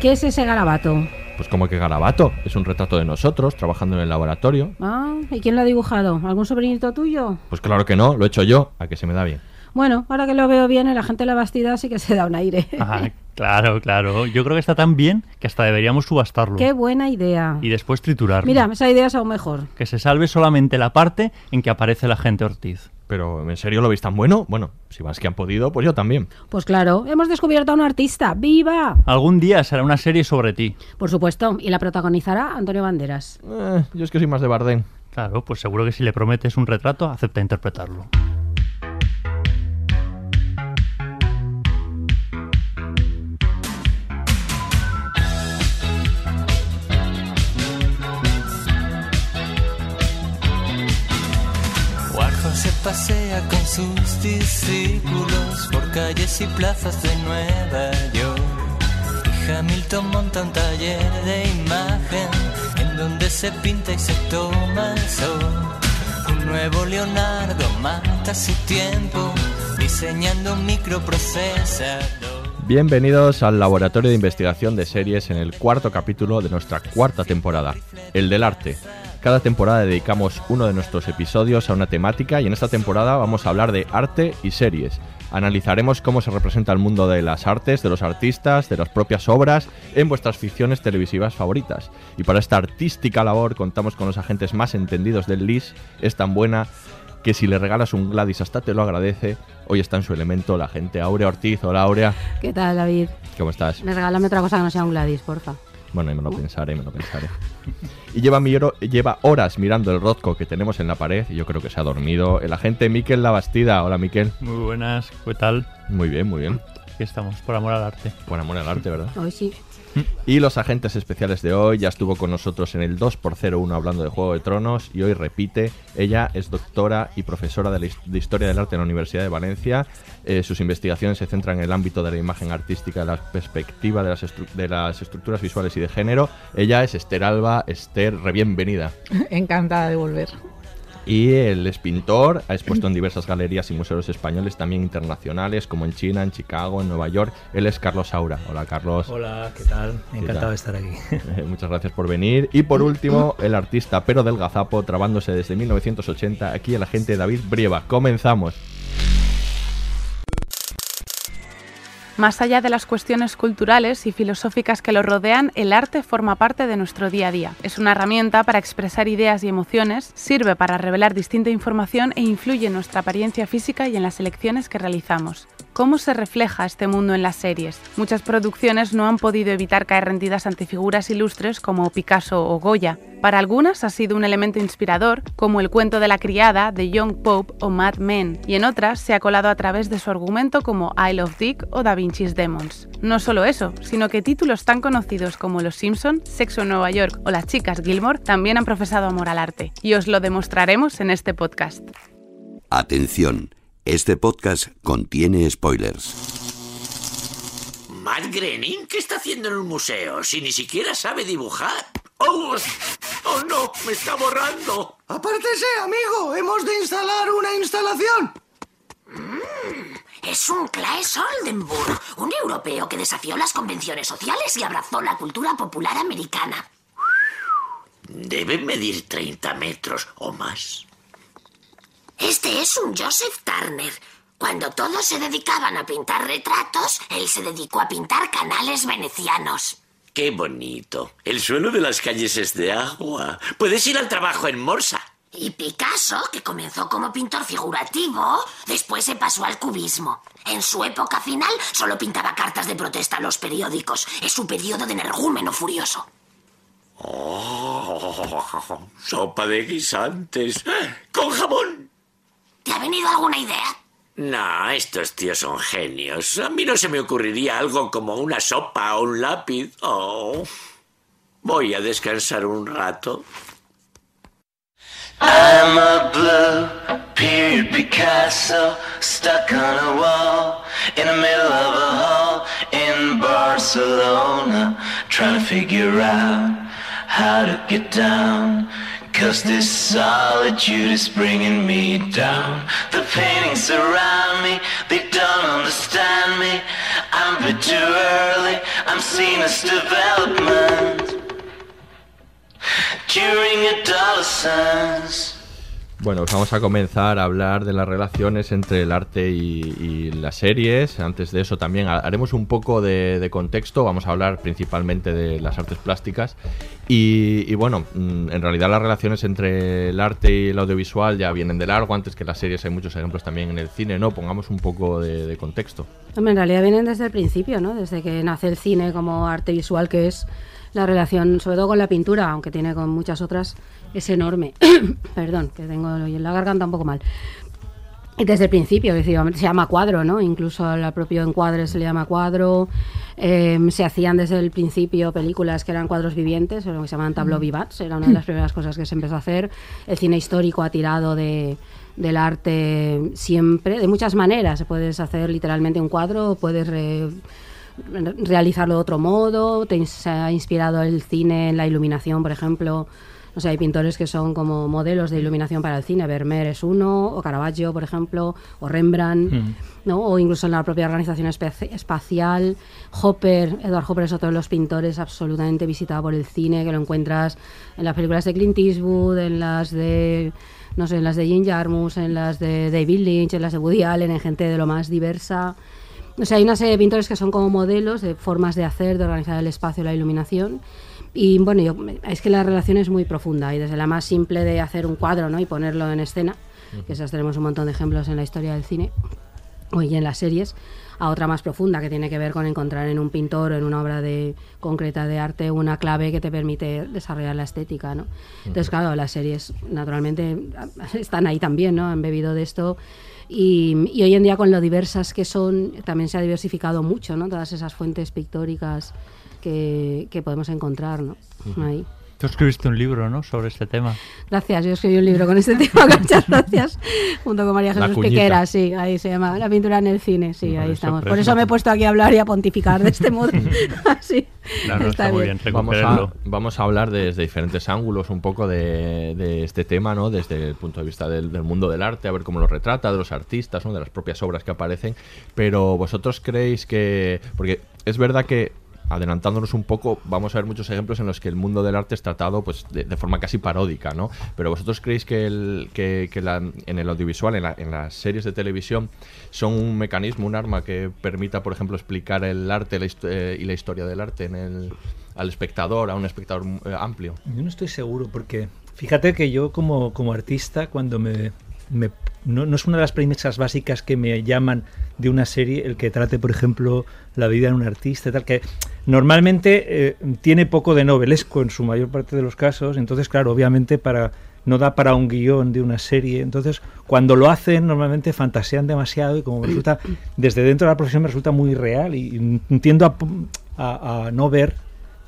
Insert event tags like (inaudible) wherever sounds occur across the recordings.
¿Qué es ese garabato? Pues como que garabato, es un retrato de nosotros trabajando en el laboratorio. Ah, ¿y quién lo ha dibujado? ¿Algún sobrinito tuyo? Pues claro que no, lo he hecho yo, a que se me da bien. Bueno, ahora que lo veo bien, la gente de la Bastida sí que se da un aire. (laughs) Ah, claro, claro. Yo creo que está tan bien que hasta deberíamos subastarlo. Qué buena idea. Y después triturarlo. Mira, esa idea es aún mejor. Que se salve solamente la parte en que aparece la gente Ortiz. Pero ¿en serio lo veis tan bueno? Bueno, si más que han podido, pues yo también. Pues claro, hemos descubierto a un artista. ¡Viva! Algún día será una serie sobre ti. Por supuesto, y la protagonizará Antonio Banderas. Eh, yo es que soy más de Bardem. Claro, pues seguro que si le prometes un retrato, acepta interpretarlo. Pasea con sus discípulos por calles y plazas de Nueva York. Y Hamilton monta un taller de imagen en donde se pinta y se toma el sol. Un nuevo Leonardo mata su tiempo diseñando un microprocesador. Bienvenidos al Laboratorio de Investigación de Series en el cuarto capítulo de nuestra cuarta temporada, el del arte. Cada temporada dedicamos uno de nuestros episodios a una temática y en esta temporada vamos a hablar de arte y series. Analizaremos cómo se representa el mundo de las artes, de los artistas, de las propias obras en vuestras ficciones televisivas favoritas. Y para esta artística labor contamos con los agentes más entendidos del LIS. Es tan buena que si le regalas un Gladys hasta te lo agradece. Hoy está en su elemento la gente Aurea Ortiz. Hola Aurea, ¿Qué tal, David? ¿cómo estás? Me regálame otra cosa que no sea un Gladys, porfa. Bueno, y me lo pensaré, me lo pensaré. Y lleva, lleva horas mirando el rosco que tenemos en la pared y yo creo que se ha dormido. El agente Miquel Labastida. Hola Miquel. Muy buenas, ¿qué tal? Muy bien, muy bien. Aquí estamos, por amor al arte. Buen amor al arte, ¿verdad? Hoy sí. Y los agentes especiales de hoy ya estuvo con nosotros en el 2x01 hablando de Juego de Tronos y hoy repite. Ella es doctora y profesora de, la Historia del Arte en la Universidad de Valencia. Eh, sus investigaciones se centran en el ámbito de la imagen artística, la perspectiva de las, de las estructuras visuales y de género. Ella es Esther Alba. Esther, re bienvenida. (laughs) Encantada de volver. Y él es pintor, ha expuesto en diversas galerías y museos españoles, también internacionales, como en China, en Chicago, en Nueva York. Él es Carlos Saura. Hola, Carlos. Hola, ¿qué tal? Encantado tal? de estar aquí. (laughs) Eh, Muchas gracias por venir. Y por último, el artista Pero del Gazapo, trabándose desde 1980, aquí el agente David Brieva. Comenzamos. Más allá de las cuestiones culturales y filosóficas que lo rodean, el arte forma parte de nuestro día a día. Es una herramienta para expresar ideas y emociones, sirve para revelar distinta información e influye en nuestra apariencia física y en las elecciones que realizamos. ¿Cómo se refleja este mundo en las series? Muchas producciones no han podido evitar caer rendidas ante figuras ilustres como Picasso o Goya. Para algunas ha sido un elemento inspirador, como el cuento de la criada de Young Pope o Mad Men, y en otras se ha colado a través de su argumento como Isle of Dick o Da Vinci's Demons. No solo eso, sino que títulos tan conocidos como Los Simpson, Sexo en Nueva York o Las chicas Gilmore también han profesado amor al arte, y os lo demostraremos en este podcast. Atención, este podcast contiene spoilers. Matt Groening, ¿qué está haciendo en un museo si ni siquiera sabe dibujar? ¡Oh! ¡Oh no! ¡Me está borrando! Apártese, amigo. Hemos de instalar una instalación. Es un Claes Oldenburg, un europeo que desafió las convenciones sociales y abrazó la cultura popular americana. Debe medir 30 metros o más. Este es un Joseph Turner, Cuando todos se dedicaban a pintar retratos, él se dedicó a pintar canales venecianos. Qué bonito. El suelo de las calles es de agua. Puedes ir al trabajo en Morsa. Y Picasso, que comenzó como pintor figurativo, después se pasó al cubismo. En su época final solo pintaba cartas de protesta a los periódicos. Es su periodo de energúmeno furioso. Oh, sopa de guisantes. ¡Con jamón! ¿Te ha venido alguna idea? No, estos tíos son genios. A mí no se me ocurriría algo como una sopa o un lápiz. Oh. Voy a descansar un rato. I'm a blue period Picasso stuck on a wall in the middle of a hall in Barcelona trying to figure out how to get down. Cause this solitude is bringing me down. The paintings around me, they don't understand me. I'm a bit too early, I'm seen as development. During adolescence. Bueno, pues vamos a comenzar a hablar de las relaciones entre el arte y, las series. Antes de eso también haremos un poco de, contexto. Vamos a hablar principalmente de las artes plásticas. Y, bueno, mm, en realidad las relaciones entre el arte y el audiovisual ya vienen de largo. Antes que las series hay muchos ejemplos también en el cine, ¿no? Pongamos un poco de, contexto. En realidad vienen desde el principio, ¿no? Desde que nace el cine como arte visual, que es la relación, sobre todo con la pintura, aunque tiene con muchas otras, es enorme. (coughs) Perdón, que tengo la garganta un poco mal. Y desde el principio, es decir, se llama cuadro, ¿no? Incluso al propio encuadre se le llama cuadro. Eh, se hacían desde el principio películas que eran cuadros vivientes, lo que se llaman tableau vivants, era una de las (coughs) primeras cosas que se empezó a hacer. El cine histórico ha tirado de, del arte siempre, de muchas maneras. Puedes hacer literalmente un cuadro, puedes re, realizarlo de otro modo. Te, se ha inspirado el cine en la iluminación, por ejemplo. O sea, hay pintores que son como modelos de iluminación para el cine. Vermeer es uno, o Caravaggio, por ejemplo, o Rembrandt, mm. ¿no? o incluso en la propia organización espacial. Hopper, Edward Hopper es otro de los pintores absolutamente visitado por el cine, que lo encuentras en las películas de Clint Eastwood, en las de no sé, en las de Jim Jarmusch, en las de David Lynch, en las de Woody Allen, en gente de lo más diversa. O sea, hay una serie de pintores que son como modelos de formas de hacer, de organizar el espacio, la iluminación. Y bueno, yo, es que la relación es muy profunda y desde la más simple de hacer un cuadro ¿no? y ponerlo en escena, que esas tenemos un montón de ejemplos en la historia del cine y en las series, a otra más profunda que tiene que ver con encontrar en un pintor o en una obra de, concreta de arte una clave que te permite desarrollar la estética. ¿no? Entonces, claro, las series naturalmente (laughs) están ahí también, ¿no? han bebido de esto. Y, y, hoy en día con lo diversas que son, también se ha diversificado mucho, ¿no? Todas esas fuentes pictóricas que, que podemos encontrar, ¿no? Uh -huh. Ahí. Tú escribiste un libro, ¿no? Sobre este tema. Gracias, yo escribí un libro con este (laughs) tema, muchas gracias. Junto con María Jesús Piquera, sí, ahí se llama La pintura en el cine, sí, no, ahí estamos. Por eso me he puesto aquí a hablar y a pontificar de este modo. (laughs) Así. Claro, está, está, muy bien, bien. Vamos a, vamos a hablar desde diferentes ángulos un poco de, de, este tema, ¿no? Desde el punto de vista del, del, mundo del arte, a ver cómo lo retrata, de los artistas, ¿no? De las propias obras que aparecen. Pero vosotros creéis que... Porque es verdad que adelantándonos un poco, vamos a ver muchos ejemplos en los que el mundo del arte es tratado pues de, forma casi paródica, ¿no? Pero vosotros creéis que, el, que, la, en el audiovisual, en, la, en, las series de televisión, son un mecanismo, un arma que permita, por ejemplo, explicar el arte eh, y la historia del arte en el, al espectador, a un espectador eh, amplio? Yo no estoy seguro porque fíjate que yo como, como artista, cuando me, me no, es una de las premisas básicas que me llaman de una serie el que trate, por ejemplo, la vida de un artista tal, que normalmente eh, tiene poco de novelesco en su mayor parte de los casos, entonces, claro, obviamente para no da para un guion de una serie, entonces cuando lo hacen normalmente fantasean demasiado y como resulta, desde dentro de la profesión me resulta muy real y entiendo a, a, no ver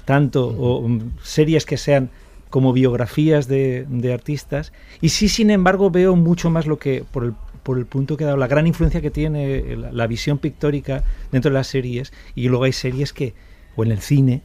tanto o series que sean como biografías de, de, artistas. Y sí, sin embargo, veo mucho más lo que, por el, por el punto que he dado, la gran influencia que tiene la, la, visión pictórica dentro de las series. Y luego hay series que, o en el cine,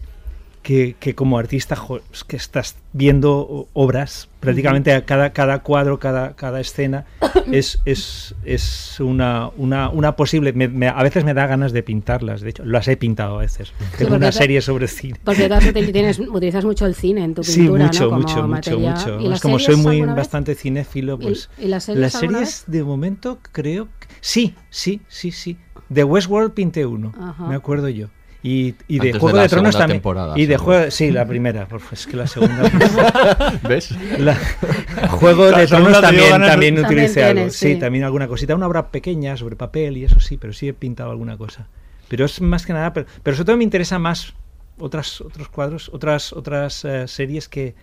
que, que como artista jo, es que estás viendo obras, prácticamente a cada, cada cuadro, cada, cada escena (coughs) es, es, es una, una, una posible... me- me- a veces me da ganas de pintarlas, de hecho, las he pintado a veces. Tengo una te- serie sobre cine. Porque tú (laughs) tienes, utilizas mucho el cine en tu Sí, pintura, mucho, ¿no? Como mucho, mucho, materia. mucho. ¿Y las Es como soy muy vez? bastante cinéfilo, ¿Y- pues... y las series de momento, creo... que- Sí, sí, sí, sí. De Westworld pinté uno, Ajá. me acuerdo yo. Y, y de Antes de Juego la de, Tronos también. temporada, y de. Juego... Sí, la primera, por- es que la segunda... (laughs) ¿Ves? La- Juego La de Tronos también, de- también También utilicé algo. tienes, Sí, sí. también alguna cosita. Una obra pequeña sobre papel y eso sí, pero sí he pintado alguna cosa. Pero es más que nada, pero, pero sobre todo me interesa más otras, otros cuadros, otras, otras eh, series que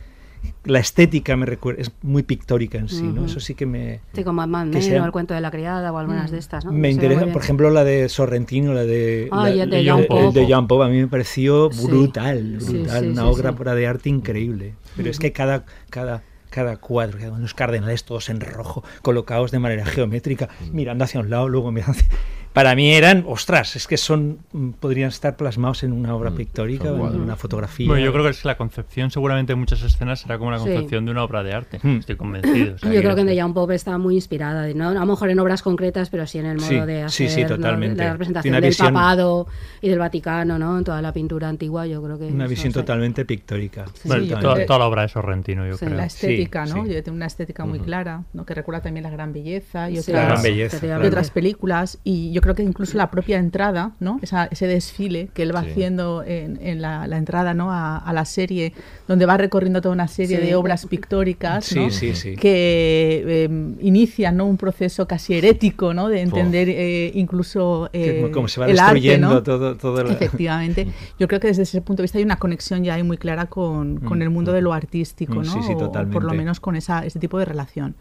la estética me recuerda, es muy pictórica en sí, ¿no? Eso sí que me... Sí, como Mad que Men sea- o El cuento de la criada o algunas de estas, ¿no? Me interesa, por ejemplo, la de Sorrentino, la de, Ah, la- y el de Jean el Paul. de Jean Paul, a mí me pareció brutal, Sí, brutal, sí, una sí, obra de arte increíble. Pero es que cada, cada, cada cuadro, unos cardenales todos en rojo, colocados de manera geométrica, mirando hacia un lado, luego mirando hacia... Para mí eran, ostras, es que son, mm, podrían estar plasmados en una obra pictórica, son o en una fotografía. Bueno, yo creo que es que la concepción seguramente en muchas escenas será como la Sí. concepción de una obra de arte. Hmm. Estoy convencido. o sea, Yo creo que en The Young Pope está muy inspirada, ¿no? a lo mejor en obras concretas, pero sí en el modo Sí, de sí, hacer sí, totalmente. la Tiene representación una del visión- papado y del Vaticano, ¿no? En toda la pintura antigua, yo creo que Una visión sí. totalmente pictórica. Bueno, Sí, yo toda, creo que- toda la obra de Sorrentino, yo Sí. creo. La estética, Sí, ¿no? sí. Yo tengo una estética muy clara, ¿no? Que recuerda también la gran belleza y Sí, otras, La gran belleza, y otras películas. Y yo creo que incluso la propia entrada, ¿no? Esa- ese desfile que él va Sí. haciendo en, en la, la entrada, ¿no? A, a la serie, donde va recorriendo toda una serie Sí. de obras pictóricas, Sí, ¿no? sí, sí. que eh, inician ¿no? un proceso casi herético, ¿no? De entender eh, incluso eh, como se va el arte, destruyendo ¿no? todo, todo la- Efectivamente. (laughs) Yo creo que desde ese punto de vista hay una conexión ya ahí muy clara con, con Mm, el mundo de mm. lo artístico, Mm, ¿no? sí, sí, O- o por lo menos con esa, ese tipo de relación.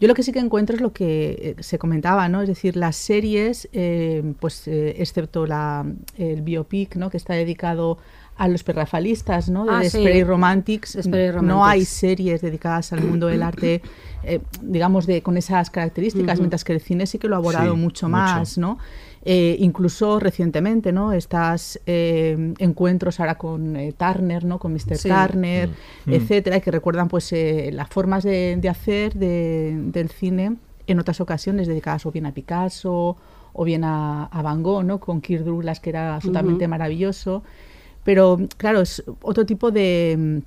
Yo lo que sí que encuentro es lo que eh, se comentaba, ¿no? Es decir, las series, eh, pues eh, excepto la, el biopic, ¿no? Que está dedicado a los perrafalistas, ¿no? De Ah, sí. Desperate Romantics. No hay series dedicadas al mundo del arte, eh, digamos, de, con esas características, mientras que el cine sí que lo ha abordado Sí, mucho mucho. más, ¿no? Eh, incluso recientemente, ¿no? Estas eh, encuentros ahora con eh, Turner, ¿no? Con Mr. Sí. Turner, Mm. etcétera, y que recuerdan pues eh, las formas de, de hacer de- del cine en otras ocasiones dedicadas o bien a Picasso o bien a, a Van Gogh, ¿no? Con Kirk Douglas, que era absolutamente maravilloso. Pero claro, es otro tipo de,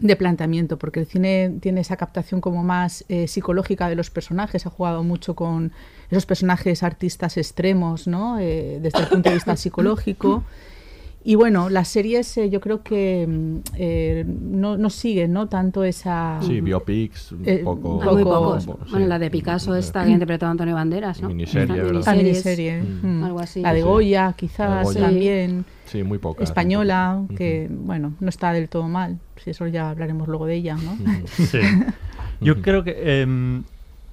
de planteamiento, porque el cine tiene esa captación como más eh, psicológica de los personajes, ha jugado mucho con esos personajes artistas extremos, ¿no? Eh, desde el punto de vista (coughs) psicológico. Y bueno, las series eh, yo creo que mm, eh, no, no siguen ¿no? tanto esa... Sí, biopics, un Eh, poco. Poco- sí. Bueno, la de Picasso esta que ha interpretado Antonio Banderas, ¿no? Miniserie, ¿verdad? Miniserie, mm. algo así. La de. Goya, quizás Goya. también. Sí, muy pocas. Española, que bueno, no está del todo mal. Si eso ya hablaremos luego de ella, ¿no? Sí. (laughs) Yo creo que.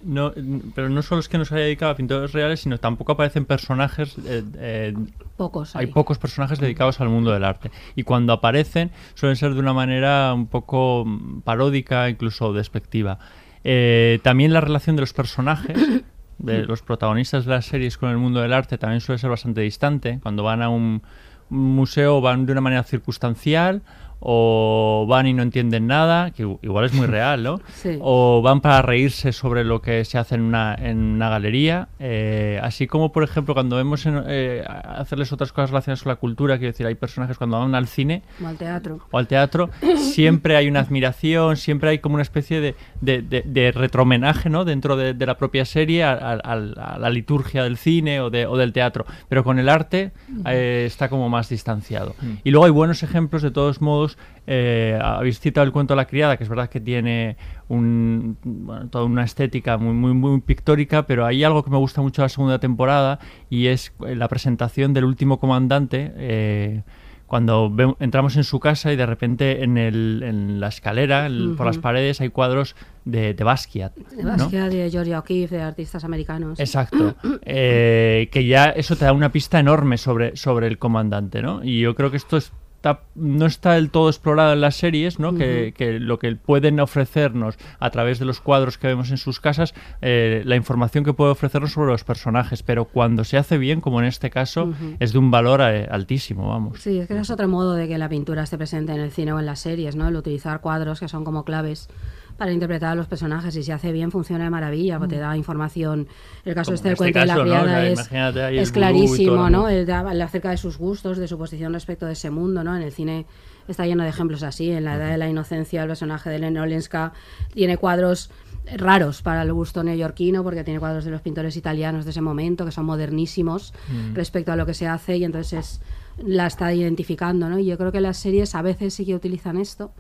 No, pero no solo es que no se haya dedicado a pintores reales, sino tampoco aparecen personajes. eh, eh, Pocos hay hay. pocos personajes dedicados al mundo del arte. Y cuando aparecen, suelen ser de una manera un poco mm, paródica, incluso despectiva. Eh, también la relación de los personajes, de (coughs) los protagonistas de las series con el mundo del arte, también suele ser bastante distante. Cuando van a un museo, van de una manera circunstancial. O van y no entienden nada, que igual es muy real, ¿no? (laughs) Sí. O van para reírse sobre lo que se hace en una, en una galería. eh, así como, por ejemplo, cuando vemos en- eh, hacerles otras cosas relacionadas con la cultura, quiero decir, hay personajes cuando van al cine O al teatro. o al teatro, (coughs) siempre hay una admiración, siempre hay como una especie de, de, de- de retromenaje ¿no? dentro de, de la propia serie a, a- a- a la liturgia del cine o, de- o del teatro. Pero con el arte eh, está como más distanciado. Mm. Y luego hay buenos ejemplos, de todos modos. Eh, habéis citado el cuento de la criada, que es verdad que tiene un, bueno, toda una estética muy, muy, muy pictórica, pero hay algo que me gusta mucho de la segunda temporada y es la presentación del último comandante. eh, cuando ve- entramos en su casa y de repente en, el, en la escalera, el- por las paredes, hay cuadros de, de Basquiat. De ¿no? Basquiat, de Georgia O'Keeffe, de artistas americanos. Exacto. (clears throat) Eh, que ya eso te da una pista enorme sobre, sobre el comandante, ¿no? Y yo creo que esto es está, no está del todo explorado en las series, ¿no? que, que lo que pueden ofrecernos a través de los cuadros que vemos en sus casas, eh, la información que puede ofrecernos sobre los personajes, pero cuando se hace bien, como en este caso, es de un valor eh, altísimo, vamos. Sí, es que es otro modo de que la pintura esté presente en el cine o en las series, ¿no? El utilizar cuadros que son como claves para interpretar a los personajes y si hace bien funciona de maravilla, porque te da información. El caso este este cuento de la criada es, clarísimo, ¿no? El de- acerca de sus gustos, de su posición respecto de ese mundo, ¿no? En el cine está lleno de ejemplos así. En la edad de la inocencia, el personaje de Len Olenska tiene cuadros raros para el gusto neoyorquino porque tiene cuadros de los pintores italianos de ese momento que son modernísimos Mm. respecto a lo que se hace y entonces es- la está identificando, ¿no? Y yo creo que las series a veces sí que utilizan esto,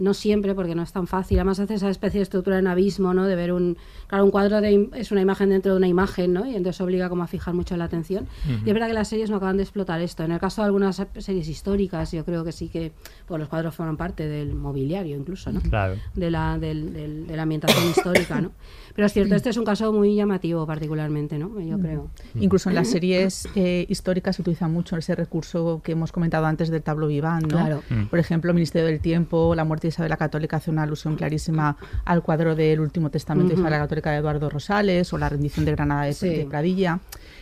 no siempre porque no es tan fácil. Además hace esa especie de estructura en abismo, ¿no? De ver un, claro, un cuadro de, es una imagen dentro de una imagen, ¿no? Y entonces obliga como a fijar mucho la atención. Ujú. Y es verdad que las series no acaban de explotar esto. En el caso de algunas series históricas, yo creo que sí que, pues los cuadros forman parte del mobiliario incluso, ¿no? Claro. De la, del- del- de la ambientación histórica, ¿no? Pero es cierto, este es un caso muy llamativo particularmente, ¿no? Yo creo. Incluso en las series eh, históricas se utiliza mucho ese recurso que hemos comentado antes del tablo vivant, ¿no? Claro. Mm. Por ejemplo, Ministerio del Tiempo, la muerte Isabel la Católica hace una alusión clarísima al cuadro del Último Testamento de Ujú. Isabel la Católica de Eduardo Rosales o la rendición de Granada de, Sí. de Pradilla.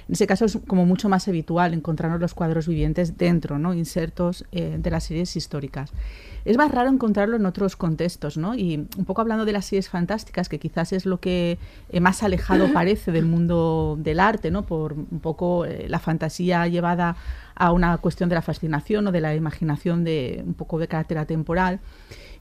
En ese caso es como mucho más habitual encontrarnos los cuadros vivientes dentro, ¿no? Insertos eh, de las series históricas. Es más raro encontrarlo en otros contextos, ¿no? Y un poco hablando de las series fantásticas, que quizás es lo que eh, más alejado (coughs) parece del mundo del arte, ¿no? Por un poco eh, la fantasía llevada a una cuestión de la fascinación o de la imaginación de un poco de carácter atemporal.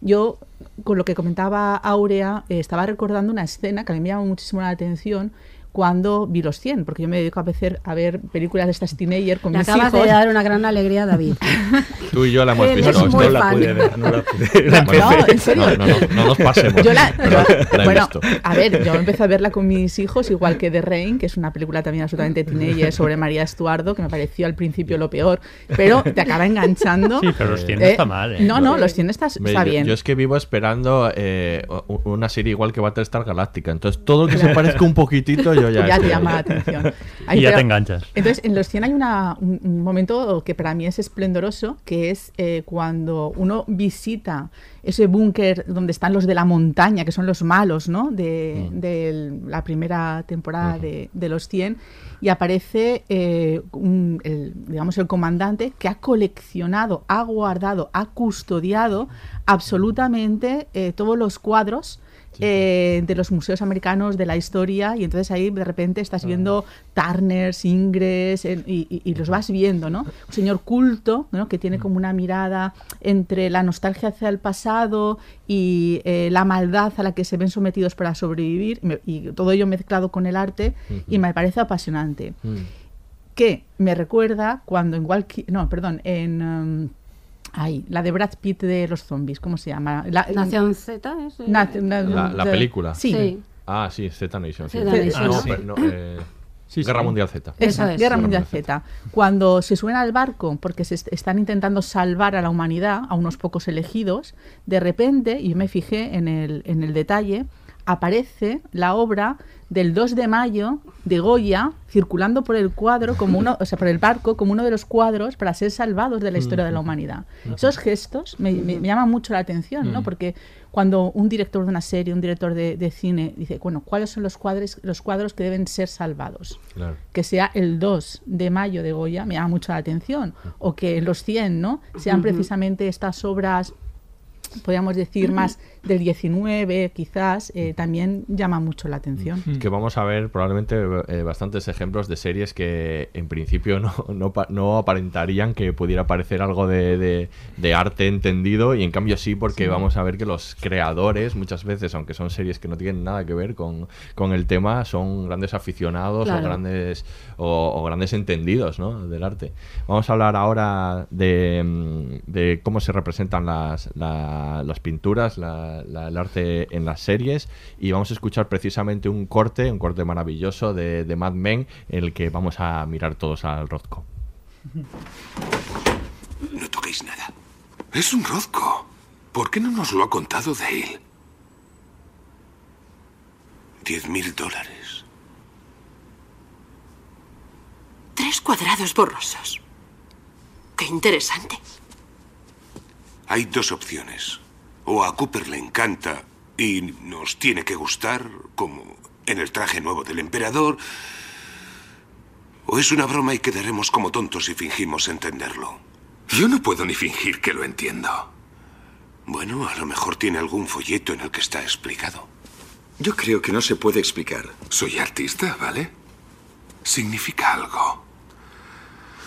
Yo, con lo que comentaba Aurea, eh, estaba recordando una escena que a me llamó muchísimo la atención cuando vi los 100, porque yo me dedico a veces a ver películas de estas teenager con Le mis acabas hijos. de dar una gran alegría David. (laughs) Tú y yo la hemos Él visto. muy no la pude ver, no la (laughs) pude No, no, en serio. No, no, no, no nos pasemos. Yo la- Pero yo- la bueno, visto. a ver, yo empecé a verla con mis hijos, igual que The Rain, que es una película también absolutamente teenager sobre María Estuardo, que me pareció al principio lo peor, pero te acaba enganchando. Sí, pero los 100 no Eh, está mal, ¿eh? No, no, los 100 está, Me- está yo- bien. Yo es que vivo esperando eh, una serie igual que Battlestar Galactica. Entonces, todo lo que se parezca un poquitito, yo ya. Ya te llama la ahí. (laughs) atención. Y ya pero- te enganchas. Entonces, en los 100 hay una- un, momento que para mí es esplendoroso, que es eh, cuando uno visita ese búnker donde están los de la montaña, que son los malos, ¿no? De, de la primera temporada de, de los 100, y aparece, eh, un- el, digamos, el comandante que ha coleccionado, ha guardado, ha custodiado absolutamente eh, todos los cuadros eh, de los museos americanos de la historia y entonces ahí de repente estás viendo Turners, Ingres eh, y, y- y los vas viendo, ¿no? Un señor culto, ¿no? Que tiene como una mirada entre la nostalgia hacia el pasado y eh, la maldad a la que se ven sometidos para sobrevivir y todo ello mezclado con el arte y me parece apasionante. Que me recuerda cuando en Walkie, no, perdón, en um, ay, la de Brad Pitt de los zombies, ¿cómo se llama? La, Nación Z es. eh, na- La, la de- película. Sí. Sí. Ah, sí, Z Nation. Sí. Z Nation. Ah, no, Ah, sí. pero no, eh, Sí, Guerra. Mundial Z. Esa, Eso es. Guerra Mundial Z. Cuando se suben al barco porque se est- están intentando salvar a la humanidad, a unos pocos elegidos, de repente, y me fijé en el, en el detalle, aparece la obra del 2 de mayo de Goya circulando por el cuadro como uno, o sea, por el barco como uno de los cuadros para ser salvados de la historia de la humanidad. Esos gestos me, me- me llaman mucho la atención, ¿no? Mm. Porque cuando un director de una serie, un director de, de cine dice, bueno, ¿cuáles son los cuadros, los cuadros que deben ser salvados? Claro. que sea el 2 de mayo de Goya me llama mucho la atención. O que los 100, ¿no? Sean precisamente estas obras, podríamos decir, más del 19, quizás, eh, también llama mucho la atención. Que vamos a ver probablemente eh, bastantes ejemplos de series que en principio no, no, no aparentarían que pudiera parecer algo de, de- de arte entendido y en cambio sí porque Sí. vamos a ver que los creadores muchas veces, aunque son series que no tienen nada que ver con, con el tema, son grandes aficionados o Claro. grandes o, o grandes entendidos ¿no? del arte. Vamos a hablar ahora de, mm, de cómo se representan las, la- las pinturas, la- la- el arte en las series y vamos a escuchar precisamente un corte, un corte maravilloso de, de Mad Men en el que vamos a mirar todos al Rothko. No toquéis nada. Es un Rozco. ¿Por qué no nos lo ha contado Dale? Diez mil dólares. Tres cuadrados borrosos. Qué interesante. Hay dos opciones. O a Cooper le encanta y nos tiene que gustar, como en el traje nuevo del emperador, o es una broma y quedaremos como tontos si fingimos entenderlo. Yo no puedo ni fingir que lo entiendo. Bueno, a lo mejor tiene algún folleto en el que está explicado. Yo creo que no se puede explicar. Soy artista, ¿vale? Significa algo.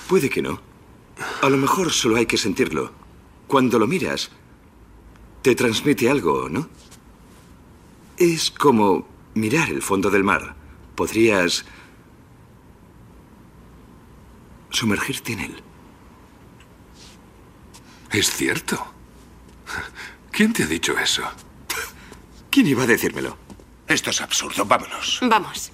Puede que no. A lo mejor solo hay que sentirlo. Cuando lo miras, te transmite algo, ¿no? Es como mirar el fondo del mar. Podrías sumergirte en él. Es cierto. ¿Quién te ha dicho eso? ¿Quién iba a decírmelo? Esto es absurdo. Vámonos. Vamos.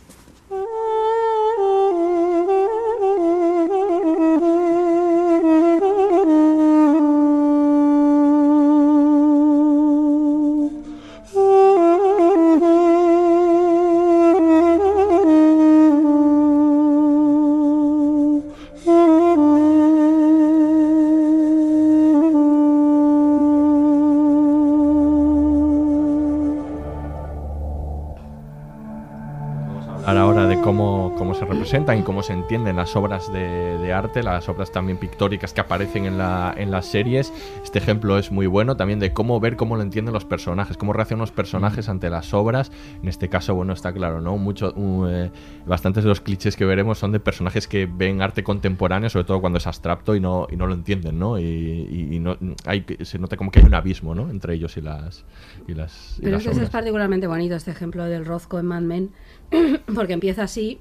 Se representan y cómo se entienden las obras de, de arte, las obras también pictóricas que aparecen en, la, en las series. Este ejemplo es muy bueno también de cómo ver cómo lo entienden los personajes, cómo reaccionan los personajes ante las obras. En este caso, bueno, está claro, ¿no? Mucho, uh, eh, bastantes de los clichés que veremos son de personajes que ven arte contemporáneo, sobre todo cuando es abstracto y no, y no lo entienden, ¿no? Y, y- y no, hay, se nota como que hay un abismo, ¿no? Entre ellos y las, y las, Pero las es, que es obras. particularmente bonito este ejemplo del Rozco en Mad Men, (clears throat) porque empieza así,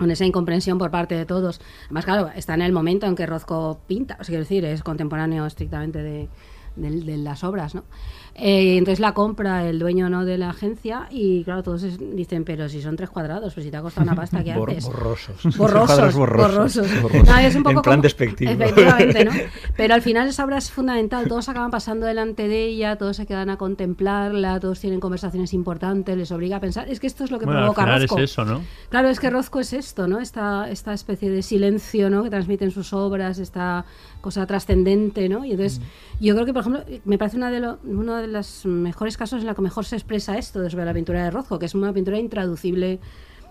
con esa incomprensión por parte de todos. Además, claro, está en el momento en que Rozco pinta, o sea, quiero decir, es contemporáneo estrictamente de, de- de las obras, ¿no? Eh, entonces la compra el dueño no de la agencia y claro, todos es- dicen, pero si son tres cuadrados, pues si te ha costado una pasta, ¿qué Bor- haces? borrosos. Borrosos, borrosos. borrosos. No, es un poco En plan como- (laughs) despectivo. Efectivamente, ¿no? Pero al final esa obra es fundamental, todos acaban pasando delante de ella, todos se quedan a contemplarla, todos tienen conversaciones importantes, les obliga a pensar. Es que esto es lo que Bueno, al provoca final Rozco. es eso, ¿no? Claro, es que Rozco es esto, ¿no? Esta, esta especie de silencio, ¿no? Que transmiten sus obras, esta cosa trascendente, ¿no? Y entonces, yo creo que, por ejemplo, me parece una de lo- uno de los mejores casos en la que mejor se expresa esto sobre la pintura de Rozco, que es una pintura intraducible,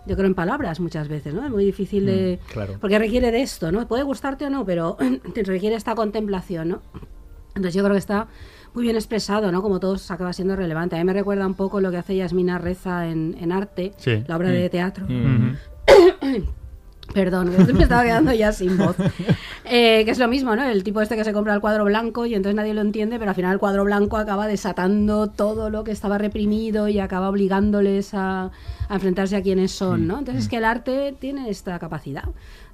yo creo, en palabras muchas veces, ¿no? Es muy difícil de... Mm, claro. Porque requiere de esto, ¿no? Puede gustarte o no, pero (clears throat) te requiere esta contemplación, ¿no? Entonces yo creo que está muy bien expresado, ¿no? Como todo acaba siendo relevante. A mí me recuerda un poco lo que hace Yasmina Reza en, en arte, Sí. la obra de Mm. teatro. Mm. (clears throat) Perdón, (laughs) me estaba quedando ya sin voz. Eh, que es lo mismo, ¿no? El tipo este que se compra el cuadro blanco y entonces nadie lo entiende, pero al final el cuadro blanco acaba desatando todo lo que estaba reprimido y acaba obligándoles a, a enfrentarse a quienes son, ¿no? Entonces es que el arte tiene esta capacidad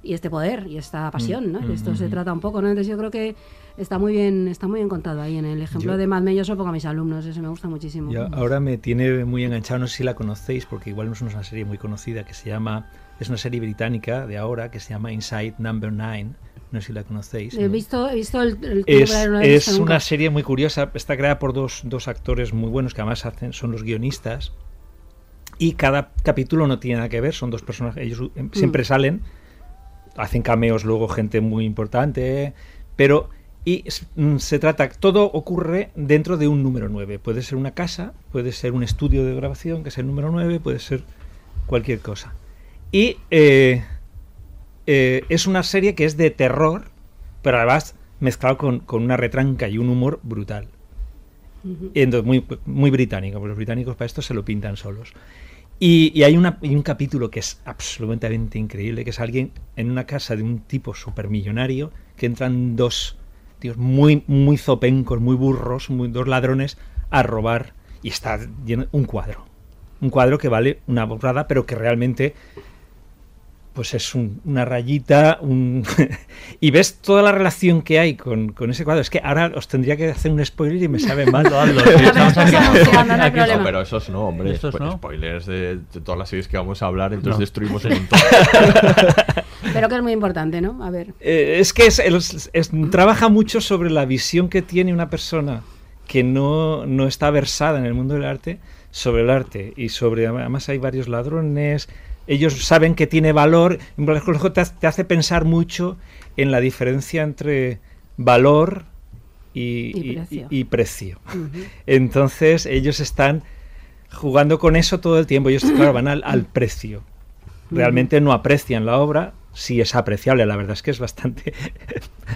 y este poder y esta pasión, ¿no? Y esto se trata un poco, ¿no? Entonces yo creo que está muy bien, está muy bien contado ahí en el ejemplo Yo- de Mad Men. Yo lo pongo a mis alumnos, eso me gusta muchísimo. Ahora me tiene muy enganchado, no sé si la conocéis, porque igual no es una serie muy conocida, que se llama, es una serie británica de ahora, que se llama Inside Number 9, no sé si la conocéis. He visto, he visto el, el Es, no es una serie muy curiosa, está creada por dos, dos actores muy buenos que además hacen, son los guionistas. Y cada capítulo no tiene nada que ver, son dos personajes, ellos eh, siempre salen, hacen cameos luego gente muy importante, pero y mm, se trata, todo ocurre dentro de un número 9. Puede ser una casa, puede ser un estudio de grabación, que es el número 9, puede ser cualquier cosa. Y eh, eh, es una serie que es de terror, pero además mezclado con, con una retranca y un humor brutal. Y entonces, muy, muy británico, porque los británicos para esto se lo pintan solos. Y, y hay, una, un capítulo que es absolutamente increíble, que es alguien en una casa de un tipo supermillonario, que entran dos tíos muy, muy zopencos, muy burros, muy, dos ladrones, a robar, y está lleno un cuadro. Un cuadro que vale una borrada, pero que realmente pues es un- una rayita, un... (laughs) y ves toda la relación que hay con, con ese cuadro. Es que ahora os tendría que hacer un spoiler y me sabe mal. (laughs) No problema. No, pero esos no, hombre. Esos Spo- no. Spoilers de, de todas las series que vamos a hablar, entonces No. destruimos el (laughs) montón. Pero que es muy importante, ¿no? A ver. Eh, es que es, es- es- trabaja mucho sobre la visión que tiene una persona que no, no está versada en el mundo del arte sobre el arte y sobre además hay varios ladrones ellos saben que tiene valor en te, hace- te hace pensar mucho en la diferencia entre valor y, Y precio. y- y precio. Ujú. Entonces ellos están jugando con eso todo el tiempo. Ellos, claro, van al, al precio. Realmente no aprecian la obra. Sí es apreciable, la verdad es que es bastante... (laughs)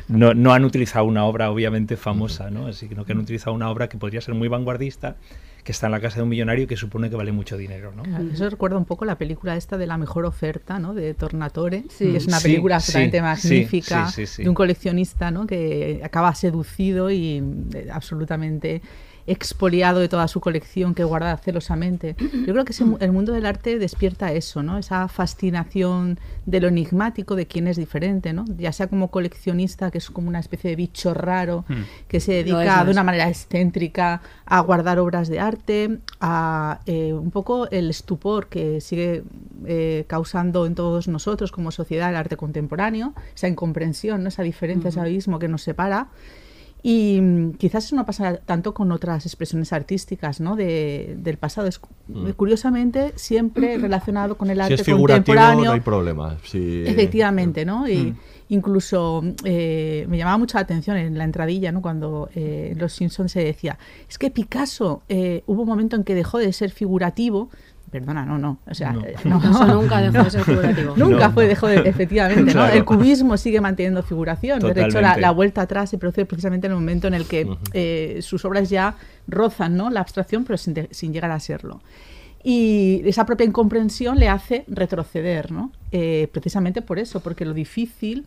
No, no han utilizado una obra obviamente famosa, ¿no? Así que han utilizado una obra que podría ser muy vanguardista, que está en la casa de un millonario y que supone que vale mucho dinero, ¿no? Eso recuerda un poco la película esta de la mejor oferta, ¿no? De Tornatore, Sí. que es una película sí, absolutamente sí, magnífica sí, sí, sí. de un coleccionista, ¿no? Que acaba seducido y eh, absolutamente expoliado de toda su colección que guarda celosamente. Yo creo que ese el mundo del arte despierta eso, ¿no? Esa fascinación de lo enigmático de quien es diferente, ¿no? Ya sea como coleccionista, que es como una especie de bicho raro, Hmm. que se dedica es, de una manera excéntrica a guardar obras de arte, a eh, un poco el estupor que sigue eh, causando en todos nosotros como sociedad el arte contemporáneo, esa incomprensión, ¿no? esa diferencia, ese abismo que nos separa. Y mm, quizás eso no pasa tanto con otras expresiones artísticas ¿no? de, del pasado. Es, Mm. Curiosamente, siempre relacionado con el Si arte es figurativo, contemporáneo. no hay problema. Si- Efectivamente, ¿no? Y Mm. incluso eh, me llamaba mucho la atención en la entradilla, ¿no? Cuando eh, Los Simpsons se decía, es que Picasso eh, hubo un momento en que dejó de ser figurativo. Perdona, no, no. O sea, No. eh, no, (laughs) Eso nunca dejó de ser figurativo. Nunca No, fue, no. dejó de, (laughs) efectivamente, ¿no? El cubismo sigue manteniendo figuración. De hecho, la, vuelta atrás se produce precisamente en el momento en el que eh, sus obras ya rozan, ¿no? La abstracción, pero sin, de- sin llegar a serlo. Y esa propia incomprensión le hace retroceder, ¿no? Eh, precisamente por eso, porque lo difícil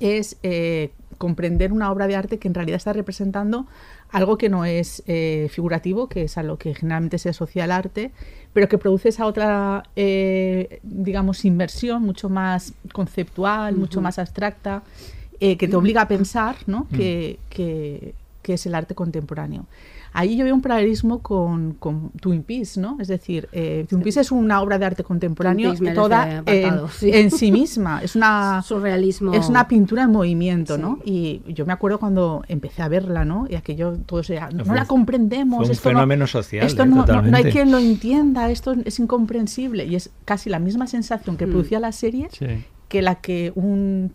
es eh, comprender una obra de arte que en realidad está representando algo que no es eh, figurativo, que es a lo que generalmente se asocia al arte, pero que produce esa otra, eh, digamos, inversión mucho más conceptual, mucho más abstracta, eh, que te obliga a pensar, ¿no? Que, que- que es el arte contemporáneo. Ahí yo veo un paralelismo con, con Twin Peaks, ¿no? Es decir, eh, Twin Peaks es una obra de arte contemporáneo toda en, sí. en sí misma. Es una (laughs) Surrealismo. es una pintura en movimiento, Sí. ¿no? Y yo me acuerdo cuando empecé a verla, ¿no? Y aquello todo sea, no, Fue la comprendemos. fue un esto no- fenómeno social, Esto ¿eh? no, no- no hay quien lo entienda, esto es incomprensible. Y es casi la misma sensación que Mm. producía la serie Sí. que la que un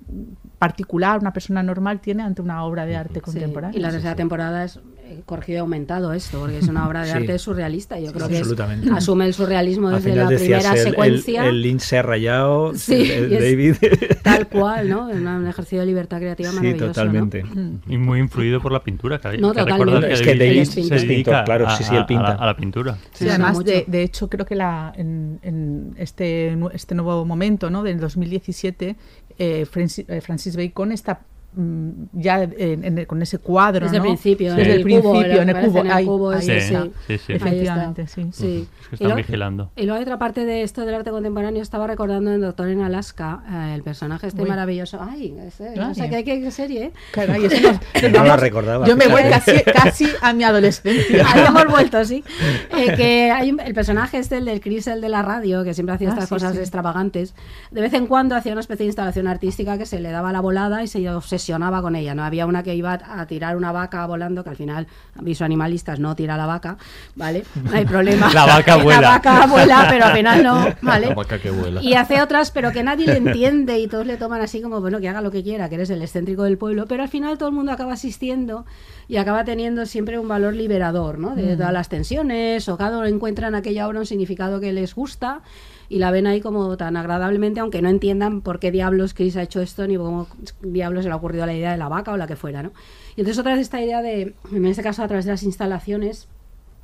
particular, una persona normal tiene ante una obra de arte Sí, contemporánea. Y la tercera temporada es eh, corregido y aumentado esto, porque es una obra de Sí. arte surrealista. Yo creo que es- asume el surrealismo Al desde la primera el, secuencia. El, el Lynch se ha rayado, Sí, el- David... Tal cual, ¿no? Un un ejercicio de libertad creativa sí, maravilloso. ¿no? totalmente. Mm. Y muy influido por la pintura. Que, No, que totalmente. recordar Es que David se es pintor. dedica claro, a- sí, sí, él pinta. A, la, a la pintura. Sí, Sí, además, de, de hecho, creo que la, en, en este, este nuevo momento, ¿no? Del 2017, eh, Francis, eh, Francis Bacon está ya en- en- con ese cuadro, Desde el ¿no? principio, Desde en el el cubo, principio, lo en el cubo. en el ahí- cubo ahí sí, sí. Ahí está. Efectivamente, sí. Sí. Es que Y están luego- vigilando. Y luego otra parte de esto del arte contemporáneo, estaba recordando en Doctor en Alaska, eh, el personaje este Uy. maravilloso. Ay, ese, no Ay. sé qué, qué, qué serie, ¿eh? Caray, (laughs) eso nos- nos No la recordaba, Yo me voy casi, casi a mi adolescencia. (laughs) Ahí hemos vuelto, sí. Eh, que hay un- el personaje este, el del Chris, el de la radio, que siempre hacía Ah, estas sí, cosas sí. extravagantes, de vez en cuando hacía una especie de instalación artística que se le daba la volada y se obsesionaba con ella. No había una que iba a tirar una vaca volando, que al final, aviso animalistas, no tira la vaca, ¿vale? No hay problema. (laughs) La vaca vuela. La vaca vuela, pero al final no, ¿vale? La vaca que vuela. Y hace otras, pero que nadie le entiende y todos le toman así como, bueno, que haga lo que quiera, que eres el excéntrico del pueblo, pero al final todo el mundo acaba asistiendo y acaba teniendo siempre un valor liberador, ¿no? De Mm. todas las tensiones, o cada uno encuentra en aquella obra un significado que les gusta y la ven ahí como tan agradablemente, aunque no entiendan por qué diablos Chris ha hecho esto ni cómo diablos se le ha ocurrido la idea de la vaca o la que fuera, ¿no? Y entonces otra vez esta idea de, en este caso a través de las instalaciones,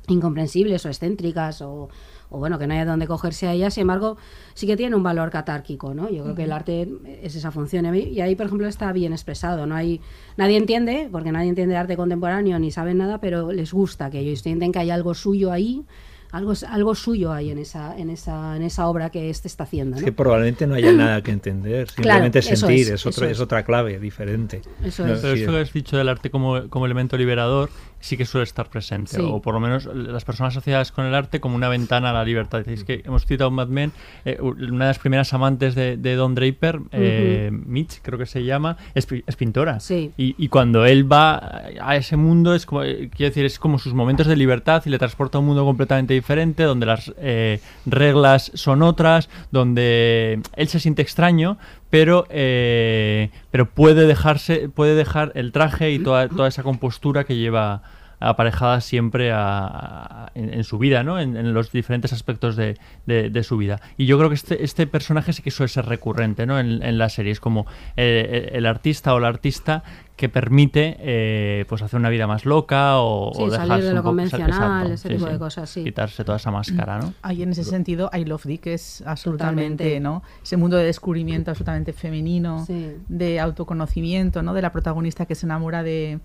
incomprensibles o excéntricas o, o bueno, que no haya dónde cogerse a ellas, sin embargo, sí que tiene un valor catárquico, ¿no? Yo creo que el arte es esa función. Y ahí, por ejemplo, está bien expresado. No hay, nadie entiende, porque nadie entiende arte contemporáneo ni sabe nada, pero les gusta que ellos sienten que hay algo suyo ahí, algo, algo suyo hay en esa, en esa, en esa obra que este está haciendo. Es ¿no? que probablemente no haya (clears throat) nada que entender, simplemente Claro, eso sentir, es, es, otro, eso es es. otra clave diferente. Eso No, es. Pero sí, esto que has dicho del arte como, como elemento liberador sí que suele estar presente, Sí. o por lo menos las personas asociadas con el arte como una ventana a la libertad. Es que hemos citado Mad Men, eh, una de las primeras amantes de, de Don Draper, eh, Mitch creo que se llama, es, pi- es pintora. Sí. Y, y cuando él va a ese mundo, es como, eh, quiero decir, es como sus momentos de libertad y le transporta a un mundo completamente diferente, donde las eh, reglas son otras, donde él se siente extraño, pero eh, pero puede dejarse puede dejar el traje y toda, toda esa compostura que lleva aparejada siempre a- a- en, en su vida, ¿no? En, en los diferentes aspectos de, de- de su vida. Y yo creo que este, este personaje sí que suele ser recurrente, ¿no? En, en la serie. Es como eh, el artista o la artista que permite eh, pues hacer una vida más loca o, Sí, o salir dejarse de lo convencional, exacto, ese sí, tipo sí. de cosas, sí. Quitarse toda esa máscara, ¿no? Ahí en ese sentido, I Love Dick es absolutamente, Totalmente. ¿no? Ese mundo de descubrimiento absolutamente femenino, Sí. de autoconocimiento, ¿no? De la protagonista que se enamora de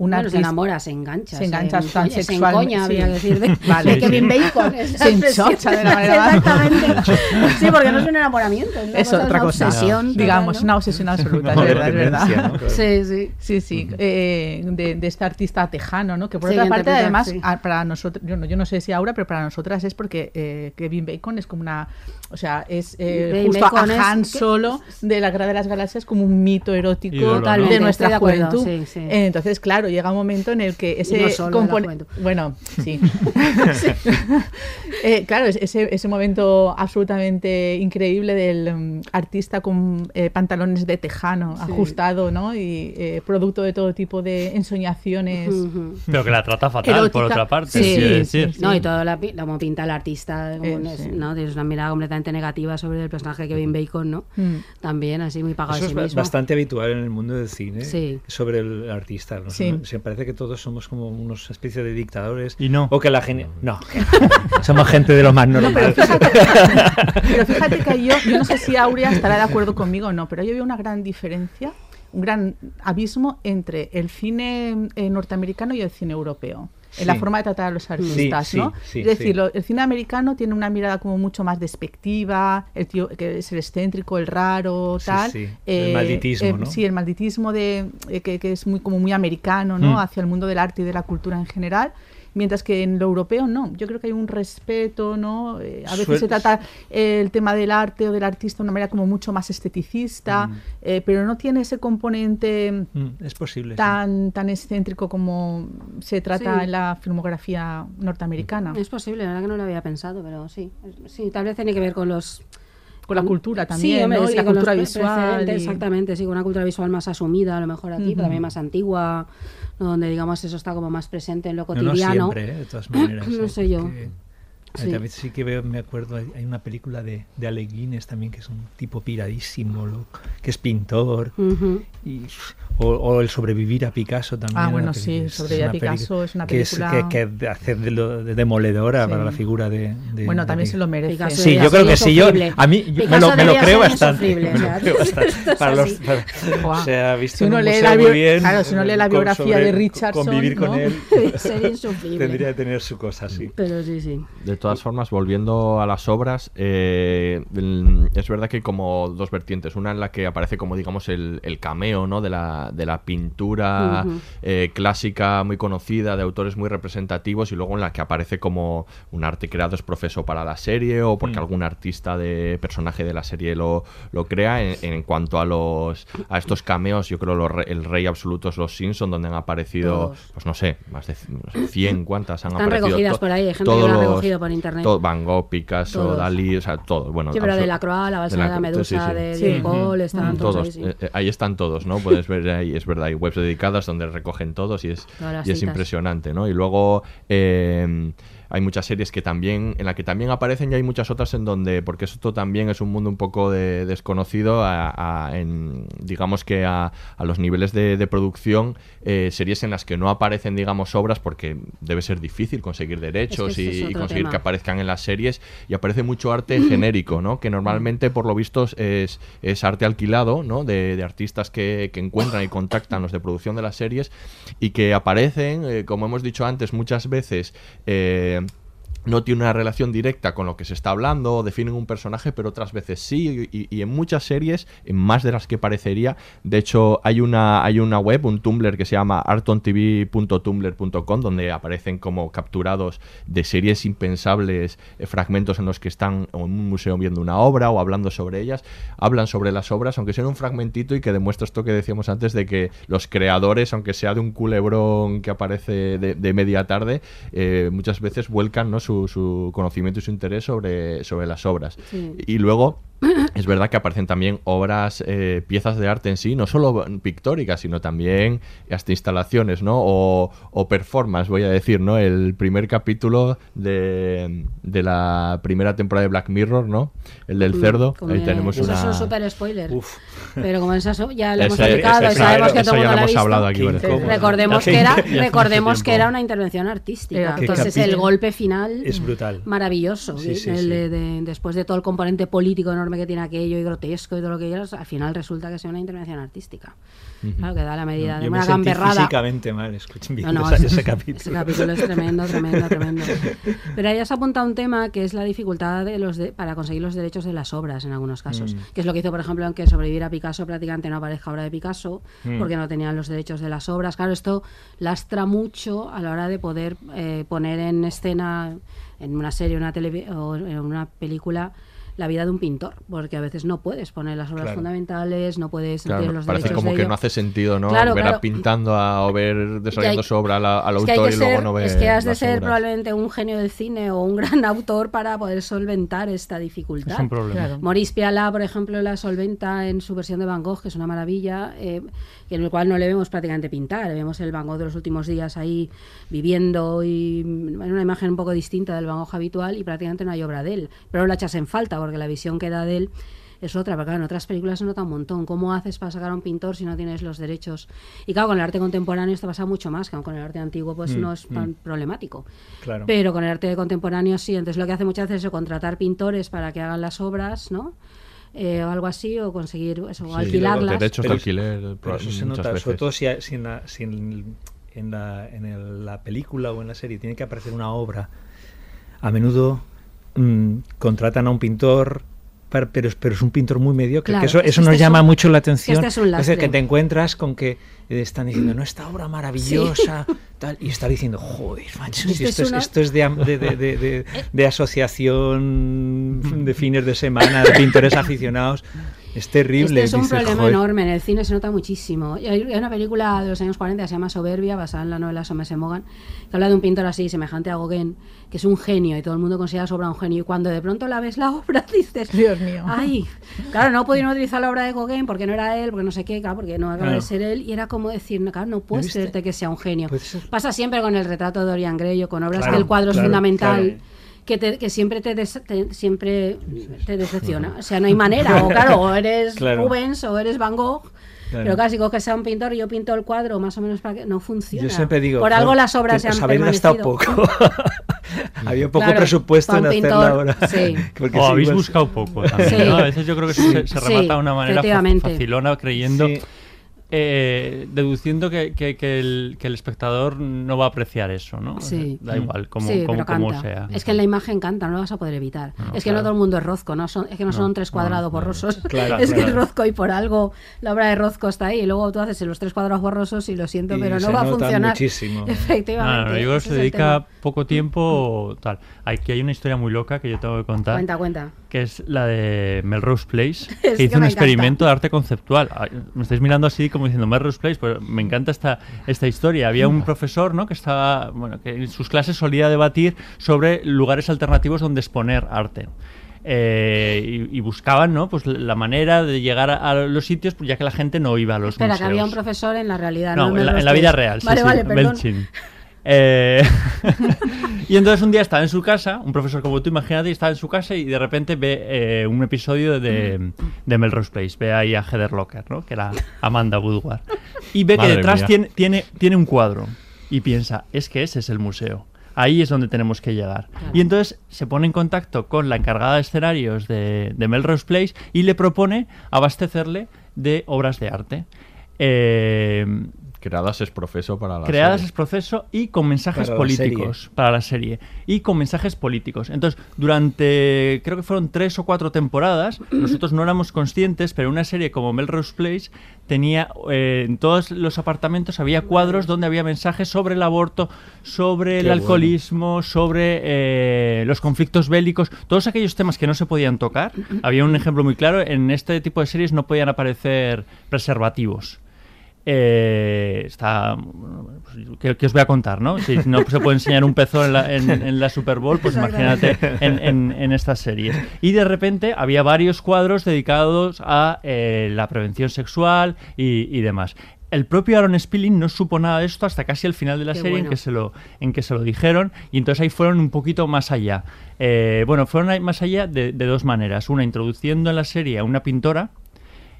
una Bueno, se enamora, se engancha. Se engancha se, tan encoña, se sexualmente. encoña, sí. decir, de, (laughs) Vale. de Kevin Bacon. esa (laughs) Se enchocha de la manera Exactamente. (laughs) Sí, porque no es un enamoramiento, es cosa, otra una cosa. obsesión. Digamos, ¿no? una obsesión absoluta, es verdad, es verdad. dependencia, ¿no? Claro. Sí, sí. Sí, sí, eh, de, de este artista tejano, ¿no? Que por Sí, otra parte, además, sí. a- para nosotros, yo no, yo no sé si ahora, pero para nosotras es porque eh, Kevin Bacon es como una, o sea, es eh, justo Bacon a Han. Solo de la Guerra de las Galaxias como un mito erótico Ídolo, ¿no? de nuestra estoy de acuerdo, juventud. sí, sí. Entonces, claro, llega un momento en el que ese no solo de la compone- juventud. bueno, (laughs) sí. Eh, claro, es- ese, ese momento absolutamente increíble del mm, artista con eh, pantalones de tejano, Sí. ajustado, ¿no? Y eh, producto de todo tipo de ensoñaciones. Pero que la trata fatal, Erótica. por otra parte, Sí, sí, decir. sí. No, y todo la, como pinta el artista, como Eh, es- sí. ¿no? Tienes una mirada completamente negativa sobre el personaje Kevin Bacon, ¿no? Mm. También, así muy pagado Eso a es sí mismo. bastante habitual en el mundo del cine Sí. sobre el artista. ¿no? Sí. Se parece que todos somos como unos especie de dictadores. Y no. O que la gente. No, (laughs) somos gente de lo más No, normal. pero fíjate, pero fíjate que yo, yo no sé si Aurea estará de acuerdo conmigo o no, pero yo veo una gran diferencia, un gran abismo entre el cine eh, norteamericano y el cine europeo. En la forma de tratar a los artistas, Sí, ¿no? sí, es decir, lo- el cine americano tiene una mirada como mucho más despectiva, el tío que es el excéntrico, el raro, tal. sí, el malditismo, ¿no? Sí, el malditismo de, eh, que, que es muy como muy americano, ¿no? Mm. Hacia el mundo del arte y de la cultura en general. Mientras que en lo europeo no, yo creo que hay un respeto, ¿no? Eh, a veces Suel- se trata el tema del arte o del artista de una manera como mucho más esteticista, eh, pero no tiene ese componente Mm, es posible. sí. tan, tan excéntrico como se trata Sí. en la filmografía norteamericana. Es posible, la verdad que no lo había pensado, pero sí. Sí, tal vez tiene que ver con los... Con la cultura también, sí, hombre, ¿no? Y la con cultura visual y- Exactamente, sí, con una cultura visual más asumida, a lo mejor aquí, Ujú. pero también más antigua. Donde digamos eso está como más presente en lo No, no cotidiano. siempre, ¿eh? de todas maneras. (laughs) no ¿eh? sé yo. Sí. También sí que veo, me acuerdo, hay, una película de, de Ale Guinness también, que es un tipo piradísimo, loco, que es pintor, Ujú. y, o, o el sobrevivir a Picasso también. Ah, bueno, sí, es Sobrevivir a Picasso es una que película- que, que hace de, lo- de demoledora Sí. para la figura de... de- Bueno, también Picasso. se lo merece. Picasso Sí, yo creo que sí, yo, a mí yo me lo, me lo creo bastante. me lo creo bastante. (laughs) es Para los, para- Guau. o sea, visto Si en uno un lee la muy bien, claro, si uno lee la biografía sobre- de Richardson, Convivir con ¿no? él (laughs) tendría que tener su cosa, sí. Pero sí, sí. Todas formas, volviendo a las obras, eh, es verdad que hay como dos vertientes. Una en la que aparece como, digamos, el, el cameo ¿no? de, la, de la pintura eh, clásica muy conocida, de autores muy representativos, y luego en la que aparece como un arte creado es profeso para la serie o porque Mm. algún artista de personaje de la serie lo, lo crea. En, en cuanto a los a estos cameos, yo creo los el rey absoluto es los Simpson, donde han aparecido, Todos. pues no sé, más de no sé, 100, ¿cuántas han Están aparecido? recogidas To- por ahí, hay gente que lo ha recogido por internet. todo- Van Gogh, Picasso, Todos. Dalí, o sea, todo. Bueno, Sí, pero de la Croix, la balsa de la medusa, de Sí. Diego Paul, están todos, todos, ahí, sí. eh, eh, ahí están todos, ¿no? Puedes ver ahí, es verdad, hay webs dedicadas donde recogen todos y es, y es impresionante, ¿no? Y luego eh, hay muchas series que también, en la que también aparecen y hay muchas otras en donde, porque esto también es un mundo un poco de- desconocido, a- a- en, digamos que a, a los niveles de, de producción, eh, series en las que no aparecen, digamos, obras porque debe ser difícil conseguir derechos y, conseguir tema. que aparezcan en las series y aparece mucho arte (laughs) genérico, ¿no? Que normalmente, por lo visto, es, es arte alquilado, ¿no? De, de artistas que, que encuentran y contactan los de producción de las series y que aparecen, eh, como hemos dicho antes, muchas veces... eh, no tiene una relación directa con lo que se está hablando, o definen un personaje, pero otras veces sí, y, en muchas series, en más de las que parecería, de hecho hay una, hay una web, un Tumblr que se llama artontv.tumblr.com, donde aparecen como capturados de series impensables, eh, fragmentos en los que están en un museo viendo una obra o hablando sobre ellas, hablan sobre las obras, aunque sea un fragmentito y que demuestra esto que decíamos antes de que los creadores, aunque sea de un culebrón que aparece de, de media tarde, eh, muchas veces vuelcan ¿no? Su conocimiento y su interés sobre, sobre las obras. Sí. Y luego (laughs) es verdad que aparecen también obras, eh, piezas de arte en sí, no solo pictóricas, sino también hasta instalaciones, ¿no? O, o performance, voy a decir, ¿no? El primer capítulo de, de la primera temporada de Black Mirror, ¿no? El del Mm, cerdo. como Ahí tenemos Eso una... es un super spoiler. Pero como esas ya lo hemos explicado y sabemos eso que todo el mundo lo ha hemos visto. hablado aquí. Recordemos que era, recordemos que era una intervención artística. Qué Entonces el golpe final Es brutal. maravilloso. Sí, sí, el sí. de- de- después de todo el componente político enorme que tiene aquello y grotesco y todo lo que quieras, al final resulta que es una intervención artística. Ujú. Claro, que da la medida de Yo me una gamberrada. físicamente mal, escuchen No, no, ese, ese- capítulo. Ese capítulo es tremendo, tremendo, tremendo. Pero ahí has apuntado un tema que es la dificultad de los de- para conseguir los derechos de las obras en algunos casos. Mm. Que es lo que hizo, por ejemplo, en que sobrevivir a Picasso prácticamente no aparezca obra de Picasso, Mm. porque no tenían los derechos de las obras. Claro, esto lastra mucho a la hora de poder eh, poner en escena, en una serie una televi- o en una película, la vida de un pintor, porque a veces no puedes poner las obras Claro. fundamentales, no puedes Claro, tener los parece derechos como de que ello. no hace sentido, ¿no? Claro, ver claro. a pintando a, o ver desarrollando hay- su obra al, autor y luego ser- no ver es que has de ser obras. probablemente un genio del cine o un (laughs) gran autor para poder solventar esta dificultad. Es un problema. Claro. Maurice Pialat, por ejemplo, la solventa en su versión de Van Gogh, que es una maravilla, eh, en el cual no le vemos prácticamente pintar, le vemos el Van Gogh de los últimos días ahí viviendo y mm, en una imagen un poco distinta del Van Gogh habitual y prácticamente no hay obra de él. Pero no la echas en falta porque la visión que da de él es otra, porque claro, en otras películas se nota un montón. ¿Cómo haces para sacar a un pintor si no tienes los derechos? Y claro, con el arte contemporáneo esto pasa mucho más, que aunque con el arte antiguo pues Mm, no es tan mm. problemático. Claro. Pero con el arte contemporáneo sí, entonces lo que hace muchas veces es contratar pintores para que hagan las obras, ¿no? Eh, o algo así, o conseguir eso, o Sí, alquilarlas. derechos de Pero- alquiler pero eso se muchas nota, veces. sobre todo si, si en, la, si en, en la, en el- la película o en la serie tiene que aparecer una obra, a menudo mm, contratan a un pintor, par- pero, es- pero es un pintor muy mediocre. Claro, que eso eso nos este es llama un- mucho la atención. este es un Entonces, que te encuentras con que eh, están diciendo, (clears throat) no, esta obra maravillosa, (laughs) tal, y está diciendo, joder, macho, si Este esto, es es, una- esto es de, de, de- de- de- (laughs) de asociación de fines de semana, de (laughs) pintores aficionados. Es terrible. Este es un problema "Joder". enorme, en el cine se nota muchísimo. Y Hay una película de los años 40 que se llama Soberbia, basada en la novela Somerset Maugham, que habla de un pintor así, semejante a Gauguin, que es un genio y todo el mundo considera su obra un genio. Y cuando de pronto la ves la (laughs) obra, dices, Dios mío. ay, claro, no pudieron utilizar la obra de Gauguin porque no era él, porque no sé qué, claro, porque no acaba Claro. de ser él. Y era como decir, no, claro, no puedes creerte que sea un genio. Pasa siempre con el retrato de Dorian Gray o con obras Claro, que el cuadro claro, es fundamental. Que, te- que siempre te, des- te- siempre te decepciona. O sea, no hay manera. O claro, o eres Claro. Rubens o eres Van Gogh. Claro. Pero casi que sea un pintor y yo pinto el cuadro más o menos para que no funciona. Yo siempre digo, por algo "Joder, las obras que se han habéis gastado permanecido". poco. (laughs) Había poco Claro, presupuesto en pintor, la obra. sí. (laughs) Porque O habéis buscado poco también, Sí. ¿no? A veces yo creo que se, se remata de una manera facilona creyendo, Sí. Eh, deduciendo que, que- que el, que el espectador no va a apreciar eso, ¿no? O sea, Sí. Da igual, como, Sí, como, como sea. Es que en la imagen canta, no lo vas a poder evitar. No, es que no todo el mundo es Rozco, no son, es que no, No, son tres cuadrados no. borrosos. Claro, (laughs) es que es. Rozco y por algo la obra de Rozco está ahí. Y luego tú haces los tres cuadrados borrosos y lo siento, Y pero no se va a funcionar. muchísimo. (laughs) Efectivamente. No, no, yo creo que ese se dedica poco tiempo tal. Aquí hay una historia muy loca que yo tengo que contar. Cuenta, cuenta. Que es la de Melrose Place, (laughs) Es que hizo un me experimento de arte conceptual. Me estáis mirando así como diciendo Melrose Place, pues me encanta esta, esta historia. Había un profesor ¿no? que estaba, bueno, que en sus clases solía debatir sobre lugares alternativos donde exponer arte. Eh, y, y buscaban ¿no? pues la manera de llegar a, a los sitios, pues, ya que la gente no iba a los Espera, museos. que había un profesor en la realidad. No, No, en la, en la vida real, sí, Vale, sí, vale, perdón. Belchin. Eh, (laughs) y entonces un día estaba en su casa, un profesor como tú, imagínate, y estaba en su casa y de repente ve eh, un episodio de, de Melrose Place. Ve ahí a Heather Locker, ¿no? que era Amanda Woodward. Y ve que detrás tiene, tiene, tiene un cuadro. Y piensa, es que ese es el museo. Ahí es donde tenemos que llegar. Y entonces se pone en contacto con la encargada de escenarios de, de Melrose Place y le propone abastecerle de obras de arte. Eh, Creadas es profeso para la creadas serie. es proceso y con mensajes Para la políticos para la serie y con mensajes políticos entonces durante creo que fueron tres o cuatro temporadas (clears throat) nosotros no éramos conscientes pero una serie como Melrose Place tenía eh, en todos los apartamentos había cuadros donde había mensajes sobre el aborto sobre el bueno. alcoholismo sobre eh, los conflictos bélicos todos aquellos temas que no se podían tocar (clears throat) había un ejemplo muy claro en este tipo de series no podían aparecer preservativos eh, está bueno, ¿qué, qué os voy a contar, no? Si no se puede enseñar un pezón en la, en- en la Super Bowl, pues imagínate en, en- estas series. Y de repente había varios cuadros dedicados a eh, la prevención sexual y, y demás. El propio Aaron Spilling no supo nada de esto hasta casi el final de la Qué serie en, que se lo, en que se lo dijeron y entonces ahí fueron un poquito más allá. Eh, bueno, fueron más allá de, de dos maneras. Una, introduciendo en la serie a una pintora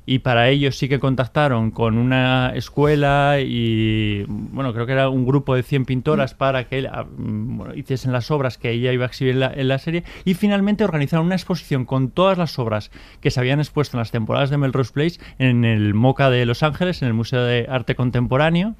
y para ello sí que contactaron con una escuela y bueno creo que era un grupo de 100 pintoras para que ah, mm, bueno, hiciesen las obras que ella iba a exhibir en la, en la serie. Y finalmente organizaron una exposición con todas las obras que se habían expuesto en las temporadas de Melrose Place en el MoCA de Los Ángeles en el Museo de Arte Contemporáneo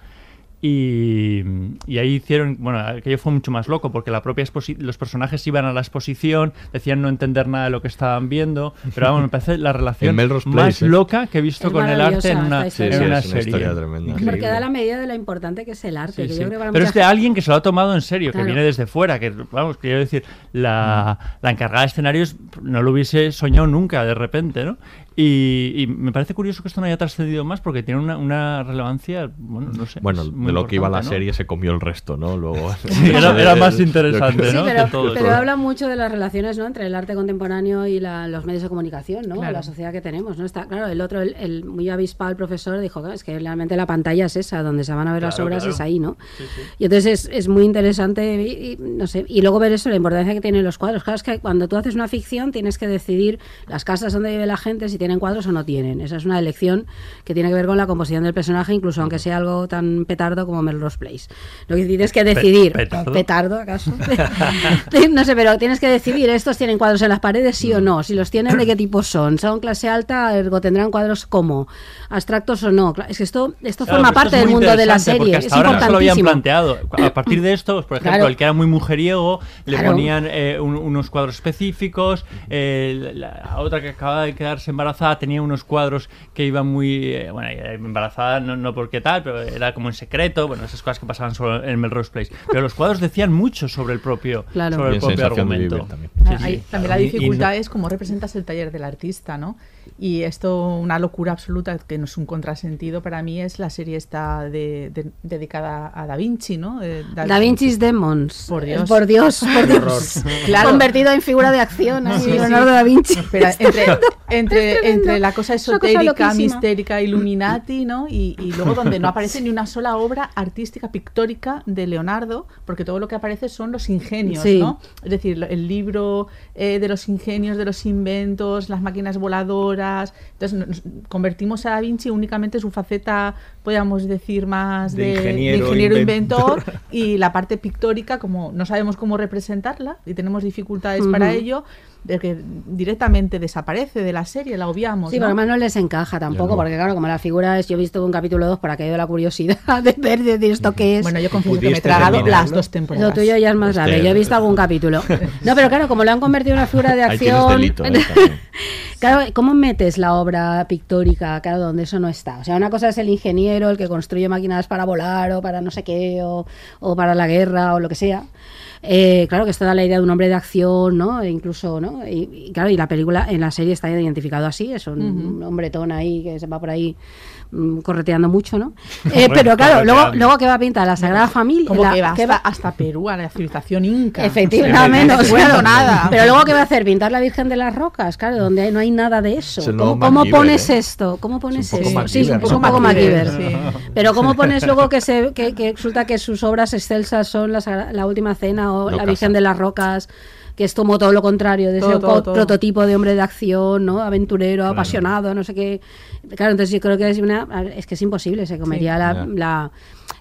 y, y ahí hicieron, bueno, aquello fue mucho más loco porque la propia exposi- los personajes iban a la exposición, decían no entender nada de lo que estaban viendo, pero vamos, me parece la relación (laughs) más Place, ¿eh? loca que he visto Es con el arte en una, esta en historia. una Sí, sí, es una serie. historia tremenda. Porque da la medida de lo importante que es el arte. Sí, que sí. yo creo que para Pero es de gente- alguien que se lo ha tomado en serio, Claro. que viene desde fuera, que vamos, quiero decir, la, la encargada de escenarios no lo hubiese soñado nunca de repente, ¿no? Y, y me parece curioso que esto no haya trascendido más porque tiene una, una relevancia, bueno, no sé. Bueno, de lo que iba la serie se comió el resto, ¿no? Luego, (laughs) (laughs) Sí, era- era más interesante, ¿no? pero, todo habla mucho de las relaciones ¿no? entre el arte contemporáneo y la- los medios de comunicación, ¿no? Claro. La sociedad que tenemos, ¿no? Está, claro, el otro, el, el muy avispado, el profesor, dijo que es que realmente la pantalla es esa, donde se van a ver las Claro, obras claro. es ahí, ¿no? Sí, sí. Y entonces es, es muy interesante y, y, no sé, y luego ver eso, la importancia que tienen los cuadros. Claro, es que cuando tú haces una ficción tienes que decidir las casas donde vive la gente si tienen cuadros o no tienen. Esa es una elección que tiene que ver con la composición del personaje, incluso aunque sea algo tan petardo como Melrose Place. Lo que tienes que decidir, petardo? petardo acaso, (laughs) (laughs) no sé, pero tienes que decidir, estos tienen cuadros en las paredes, sí o no, si los tienen, de qué tipo son, son clase alta, ergo tendrán cuadros como, abstractos o no. Es que esto, esto Claro, forma esto parte es del mundo de la serie, hasta es ahora no se lo habían importantísimo. planteado. A partir de esto, pues, por ejemplo, Claro. el que era muy mujeriego, le Claro. ponían eh, un- unos cuadros específicos. eh, la, la otra que acababa de quedarse embarazada tenía unos cuadros que iban muy. eh, bueno, embarazada no, no porque tal, pero era como en secreto. Bueno, esas cosas que pasaban solo en Melrose Place. Pero los cuadros decían mucho sobre el propio, Claro. sobre el propio argumento. también. Sí, la Y- y dificultad no- es cómo representas el taller del artista, ¿no? Y esto, una locura absoluta, que no es un contrasentido para mí, es la serie esta de, de- dedicada a Da Vinci, ¿no? Eh, Da Vinci's Demons. Por Dios. Por Dios, (laughs) por Dios. (laughs) Claro. Convertido en figura de acción, Sí, sí. Leonardo da Vinci. Pero entre, entre, la cosa cosa esotérica, loquísima. mistérica, Illuminati, ¿no? Y, y luego donde no aparece ni una sola obra artística, pictórica de Leonardo, porque todo lo que aparece son los ingenios, Sí. ¿no? Es decir, el libro eh, de los ingenios, de los inventos, las máquinas voladoras. Entonces convertimos a Da Vinci únicamente su faceta, podríamos decir, más De de, de ingeniero, ingeniero inventor. inventor y la parte pictórica, como no sabemos cómo representarla y tenemos dificultades Ujú. para ello, de que directamente desaparece de la serie, la obviamos. Sí, ¿no? pero además no les encaja tampoco, no. porque claro, como la figura es, yo he visto un capítulo 2 para que haya la curiosidad (laughs) de ver, de decir esto qué es. Bueno, yo confieso que me he ¿Pudiste tragado las dos temporadas. Lo tuyo ya es más grave, yo he visto algún capítulo. (laughs) No, pero claro, como lo han convertido en una figura de acción... delito, ¿eh? (laughs) Claro, ¿cómo metes la obra pictórica, claro, donde eso no está? O sea, una cosa es el ingeniero, el que construye máquinas para volar o para no sé qué, o, o para la guerra o lo que sea. Eh, claro que esto da la idea de un hombre de acción, ¿no? E incluso, ¿no? Y, y claro, y la película, en la serie está identificado así, es un, un hombretón ahí que se va por ahí mm, correteando mucho, ¿no? (laughs) Eh, pero claro, luego, luego que va a pintar la Sagrada Familia. Como la- que va que hasta, va- hasta Perú, a la civilización inca. Efectivamente. No claro. nada. Pero luego, ¿qué va a hacer? Pintar la Virgen de las Rocas, claro, donde hay- no hay nada de eso. ¿Cómo, nuevo cómo MacGyver, pones ¿eh? esto? ¿Cómo pones un poco eso? Sí, es un poco, ¿no? un poco MacGyver, MacGyver. sí. Pero ¿cómo pones luego que, se, que, que resulta que sus obras excelsas son la, Sagra- la Última Cena o No La Virgen casa. de las Rocas? Que es como todo lo contrario, de Todo, ese todo, po- todo. prototipo de hombre de acción, ¿no? Aventurero, apasionado, no sé qué. Claro, entonces yo creo que es una. Es que es imposible, se comería la, Ya. la-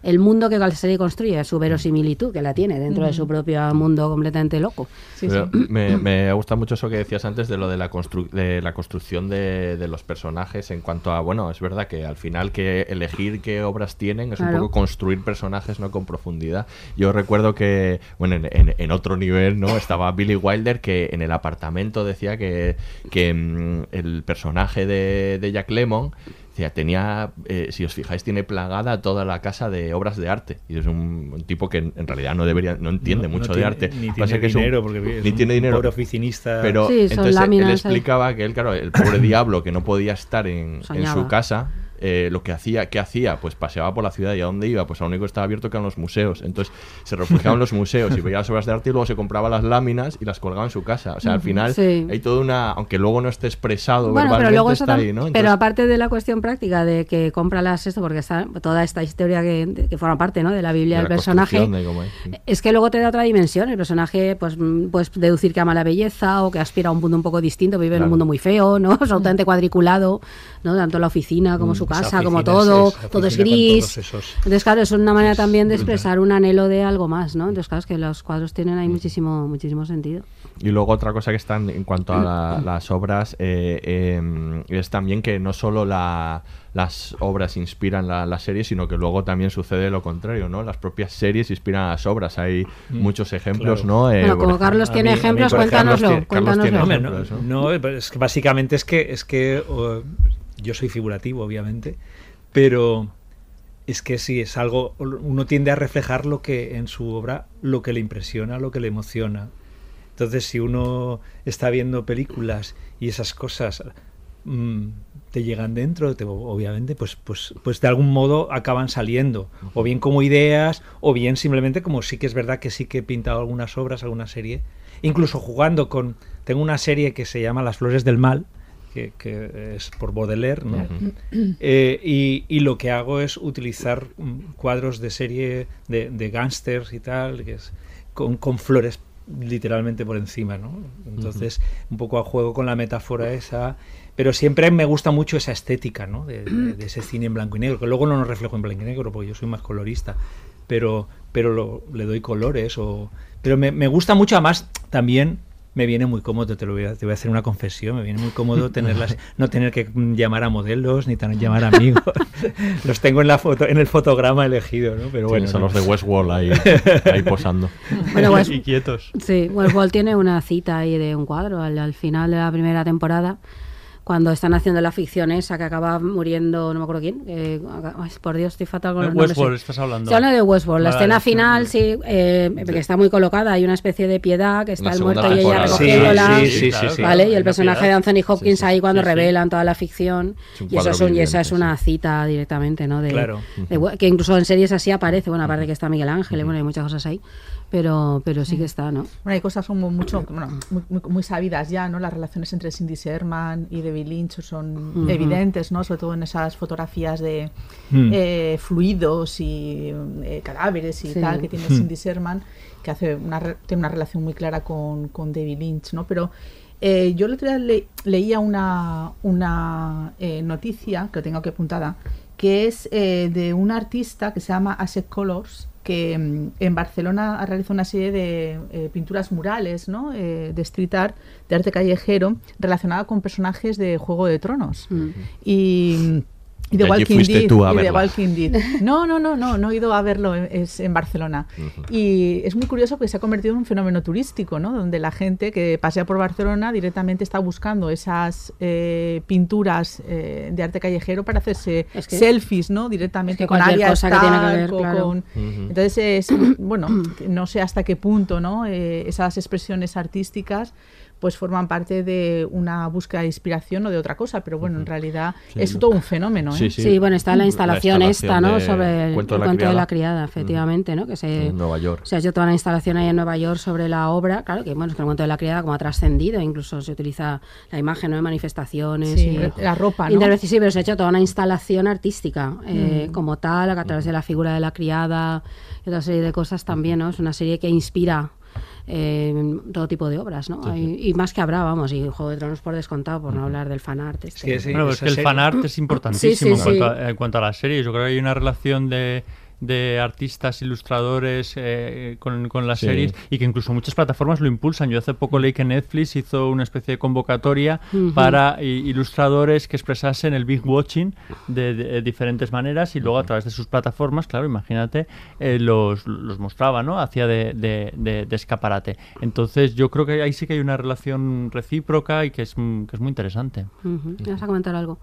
el mundo que la serie construye, su verosimilitud, que la tiene dentro de su propio mundo completamente loco. Sí, Pero sí. me, me gusta mucho eso que decías antes de lo de la, constru- de la construcción de, de los personajes en cuanto a, bueno, es verdad que al final que elegir qué obras tienen es un poco construir personajes no con profundidad. Yo recuerdo que, bueno, en, en- en otro nivel, ¿no? Estaba Billy Wilder que en el apartamento decía que, que mm, el personaje de, de Jack Lemmon decía, tenía, eh, si os fijáis, tiene plagada toda la casa de obras de arte. Y es un, un tipo que en, realidad no debería, no entiende No- no mucho de arte. Ni tiene que es un- dinero, porque es ni un tiene dinero. pobre oficinista. Pero Sí, son entonces él explicaba que él, claro, el pobre diablo que no podía estar en, su casa, eh, lo que hacía, ¿qué hacía? Pues paseaba por la ciudad y a dónde iba, pues a lo único que estaba abierto que eran los museos. Entonces se refugiaba en los museos y veía las obras de arte y luego se compraba las láminas y las colgaba en su casa. O sea, al final Sí. hay toda una, aunque luego no esté expresado Bueno, pero verbalmente, luego eso está ahí, ¿no? pero Entonces- aparte de la cuestión práctica de que compra las esto porque está toda esta historia que, de- que forma parte ¿no? de la Biblia de del la personaje de es. que luego te da otra dimensión el personaje pues mm, puedes deducir que ama la belleza o que aspira a un mundo un poco distinto vive en un Claro. mundo muy feo no (laughs) absolutamente cuadriculado no tanto la oficina como Mm, su casa como oficina todo es- todo es gris todos esos- entonces claro es una manera también de brutal. expresar un anhelo de algo más no entonces claro es que los cuadros tienen ahí muchísimo muchísimo sentido Y luego otra cosa que está en, cuanto a la- las obras eh, eh, es también que no solo la- las obras inspiran la, la serie, sino que luego también sucede lo contrario, ¿no? Las propias series inspiran a las obras. Hay Mm, muchos ejemplos, claro. ¿no? Eh, Bueno, como Carlos tiene mí- mí, ejemplos, cuéntanoslo, Carlos tiene- ejemplos, no, es que básicamente es que es que yo soy figurativo, obviamente, pero es que sí es algo uno tiende a reflejar lo que en su obra lo que le impresiona, lo que le emociona. Entonces, si uno está viendo películas y esas cosas mm, te llegan dentro, te- obviamente, pues, pues, pues de algún modo acaban saliendo, o bien como ideas, o bien simplemente como sí que es verdad que sí que he pintado algunas obras, alguna serie, incluso jugando con, tengo una serie que se llama Las Flores del Mal, que, que es por Baudelaire, ¿no? Eh, y, y lo que hago es utilizar mm, cuadros de serie de, de gángsters y tal, que es con, con flores literalmente por encima, ¿no? Entonces, un poco a juego con la metáfora esa, pero siempre me gusta mucho esa estética, ¿no? De, de- de ese cine en blanco y negro, que luego no lo reflejo en blanco y negro, porque yo soy más colorista, pero, pero lo- le doy colores, o, pero me, me gusta mucho, además, también me viene muy cómodo, te, lo voy a, te voy a hacer una confesión, me viene muy cómodo (laughs) tenerlas, no tener que mm, llamar a modelos, ni tan llamar a amigos, (laughs) los tengo en la foto, en el fotograma elegido, ¿no? Pero bueno, no. los de Westworld ahí, ahí posando. (laughs) Bueno, West- y quietos. Sí, Westworld tiene una cita ahí de un cuadro al, al final de la primera temporada, cuando están haciendo la ficción esa que acaba muriendo, no me acuerdo quién. eh, ay, por Dios, estoy fatal con Eh, los nombres, Westworld, sí. estás hablando. Se habla de Westworld. La escena sí, final, sí, eh, que está muy colocada. Hay una especie de piedad que está el muerto y ella recogiéndola. Sí, sí, sí, sí. ¿vale? Y el personaje piedad. de Anthony Hopkins Sí, sí. ahí cuando Sí, sí. revelan toda la ficción. Es un y eso es, un- y esa es una cita directamente, ¿no? De, Claro. de que incluso en series así aparece. Bueno, aparte que está Miguel Ángel, bueno, hay muchas cosas ahí. Pero, pero sí que está, ¿no? Bueno, hay cosas como mucho, bueno, muy, muy- muy sabidas ya, ¿no? Las relaciones entre Cindy Sherman y David Lynch son evidentes, ¿no? Sobre todo en esas fotografías de Mm. eh, fluidos y eh, cadáveres y Sí. tal que tiene Mm. Cindy Sherman, que hace una, re- tiene una relación muy clara con, con David Lynch, ¿no? Pero eh, yo el otro día le- leía una, una eh, noticia, que lo tengo aquí apuntada, que es eh, de un artista que se llama Asset Colors, que mm, en Barcelona ha realizado una serie de eh, pinturas murales, ¿no? Eh, de street art, de arte callejero, relacionada con personajes de Juego de Tronos. Mm. Y, y Y de Walking Dead. tú a y de verla. Walking Dead. (laughs) No, no, no, no, no he ido a verlo, es en Barcelona. Y es muy curioso porque se ha convertido en un fenómeno turístico, ¿no? Donde la gente que pasea por Barcelona directamente está buscando esas eh, pinturas eh, de arte callejero para hacerse Es que- selfies, ¿no? Directamente es que con áreas cosa que tiene que ver, claro. con-. Entonces, es, bueno, no sé hasta qué punto, ¿no? Eh, esas expresiones artísticas pues forman parte de una búsqueda de inspiración o de otra cosa, pero bueno, en realidad Sí, es no. todo un fenómeno. ¿eh? Sí, Sí, bueno, está la instalación, esta, ¿no? de Sobre el, Cuento de la cuento de criada. la criada, efectivamente, ¿no? Que se, En Nueva York. se ha hecho toda una instalación ahí en Nueva York sobre la obra. Claro, que bueno, es que el cuento de la criada como ha trascendido, incluso se utiliza la imagen, ¿no? De manifestaciones. Sí, y, la ropa, ¿no? Sí, pero se ha hecho toda una instalación artística eh, Mm. como tal, a través de la figura de la criada y otra serie de cosas también, ¿no? Es una serie que inspira eh, todo tipo de obras, ¿no? Y más que habrá, vamos, y Juego de Tronos por descontado, por no hablar del fanart. Este. que sí, Bueno, esa que el serie- fanart es importantísimo Sí, sí, en, cuanto sí. a, en cuanto a las series. Yo creo que hay una relación de, de artistas, ilustradores eh, con, con las Sí. series y que incluso muchas plataformas lo impulsan. Yo hace poco leí que Netflix hizo una especie de convocatoria para i- ilustradores que expresasen el big watching de, de diferentes maneras y luego a través de sus plataformas, claro, imagínate, eh, los, los mostraba, ¿no? Hacía de, de- de- de escaparate. Entonces yo creo que ahí sí que hay una relación recíproca y que es, mm, que es muy interesante. ¿Me ¿Vas a comentar algo?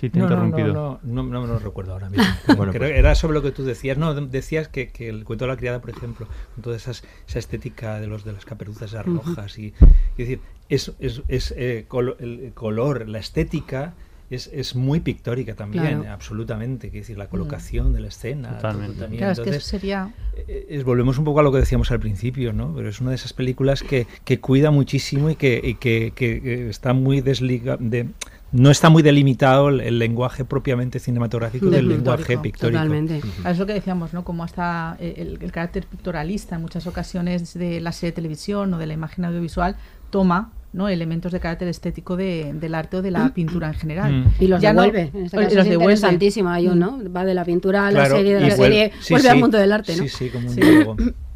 Sí, te he No, no, interrumpido. no, no, no, no me lo recuerdo ahora mismo. (laughs) Bueno, pues- era sobre lo que tú decías. No, de- decías que, que el cuento de la criada, por ejemplo, con toda esas, esa estética de los de las caperuzas esas rojas y, y decir, es, es, es, eh, el color, la estética es, es muy pictórica también, Claro. absolutamente. Quiero decir, la colocación de la escena. Totalmente. todo también. Claro, es que Entonces, sería... eh, es- volvemos un poco a lo que decíamos al principio, ¿no? Pero es una de esas películas que, que cuida muchísimo y que, y que, que- que está muy desliga, de, no está muy delimitado el, el lenguaje propiamente cinematográfico del lenguaje pictórico. Totalmente. Claro, Es lo que decíamos, ¿no? Como hasta eh, el, el carácter pictorialista en muchas ocasiones de la serie de televisión o de la imagen audiovisual toma ¿no? elementos de carácter estético de- del arte o de la pintura en general. Mm. Y los Ya no- devuelve. en este y caso los es devuelve. interesantísimo. Hay ¿no? Va de la pintura a la Claro, serie, de la serie, sí, vuelve sí. al mundo del arte, ¿no? Sí, sí, como un (clears throat)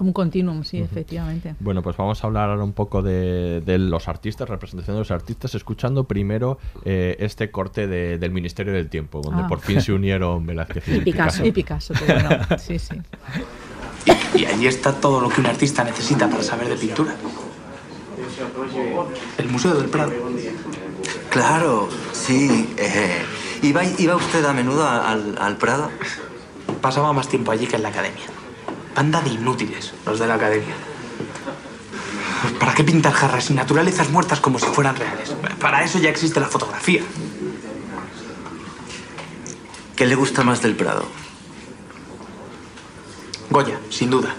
un continuum, sí, efectivamente. Bueno, pues vamos a hablar ahora un poco de, de los artistas, representación de los artistas, escuchando primero eh, este corte de- del Ministerio del Tiempo, donde Ah. por fin se unieron Velázquez y, (laughs) Y Picasso. Y Picasso, bueno. Sí, sí. Y ahí está todo lo que un artista necesita para saber de pintura. El Museo del Prado. Claro, sí. eh, ¿iba, ¿Iba usted a menudo al Prado? Pasaba más tiempo allí que en la academia. Banda de inútiles, los de la academia. ¿Para qué pintar jarras y naturalezas muertas como si fueran reales? Para eso ya existe la fotografía. ¿Qué le gusta más del Prado? Goya, sin duda.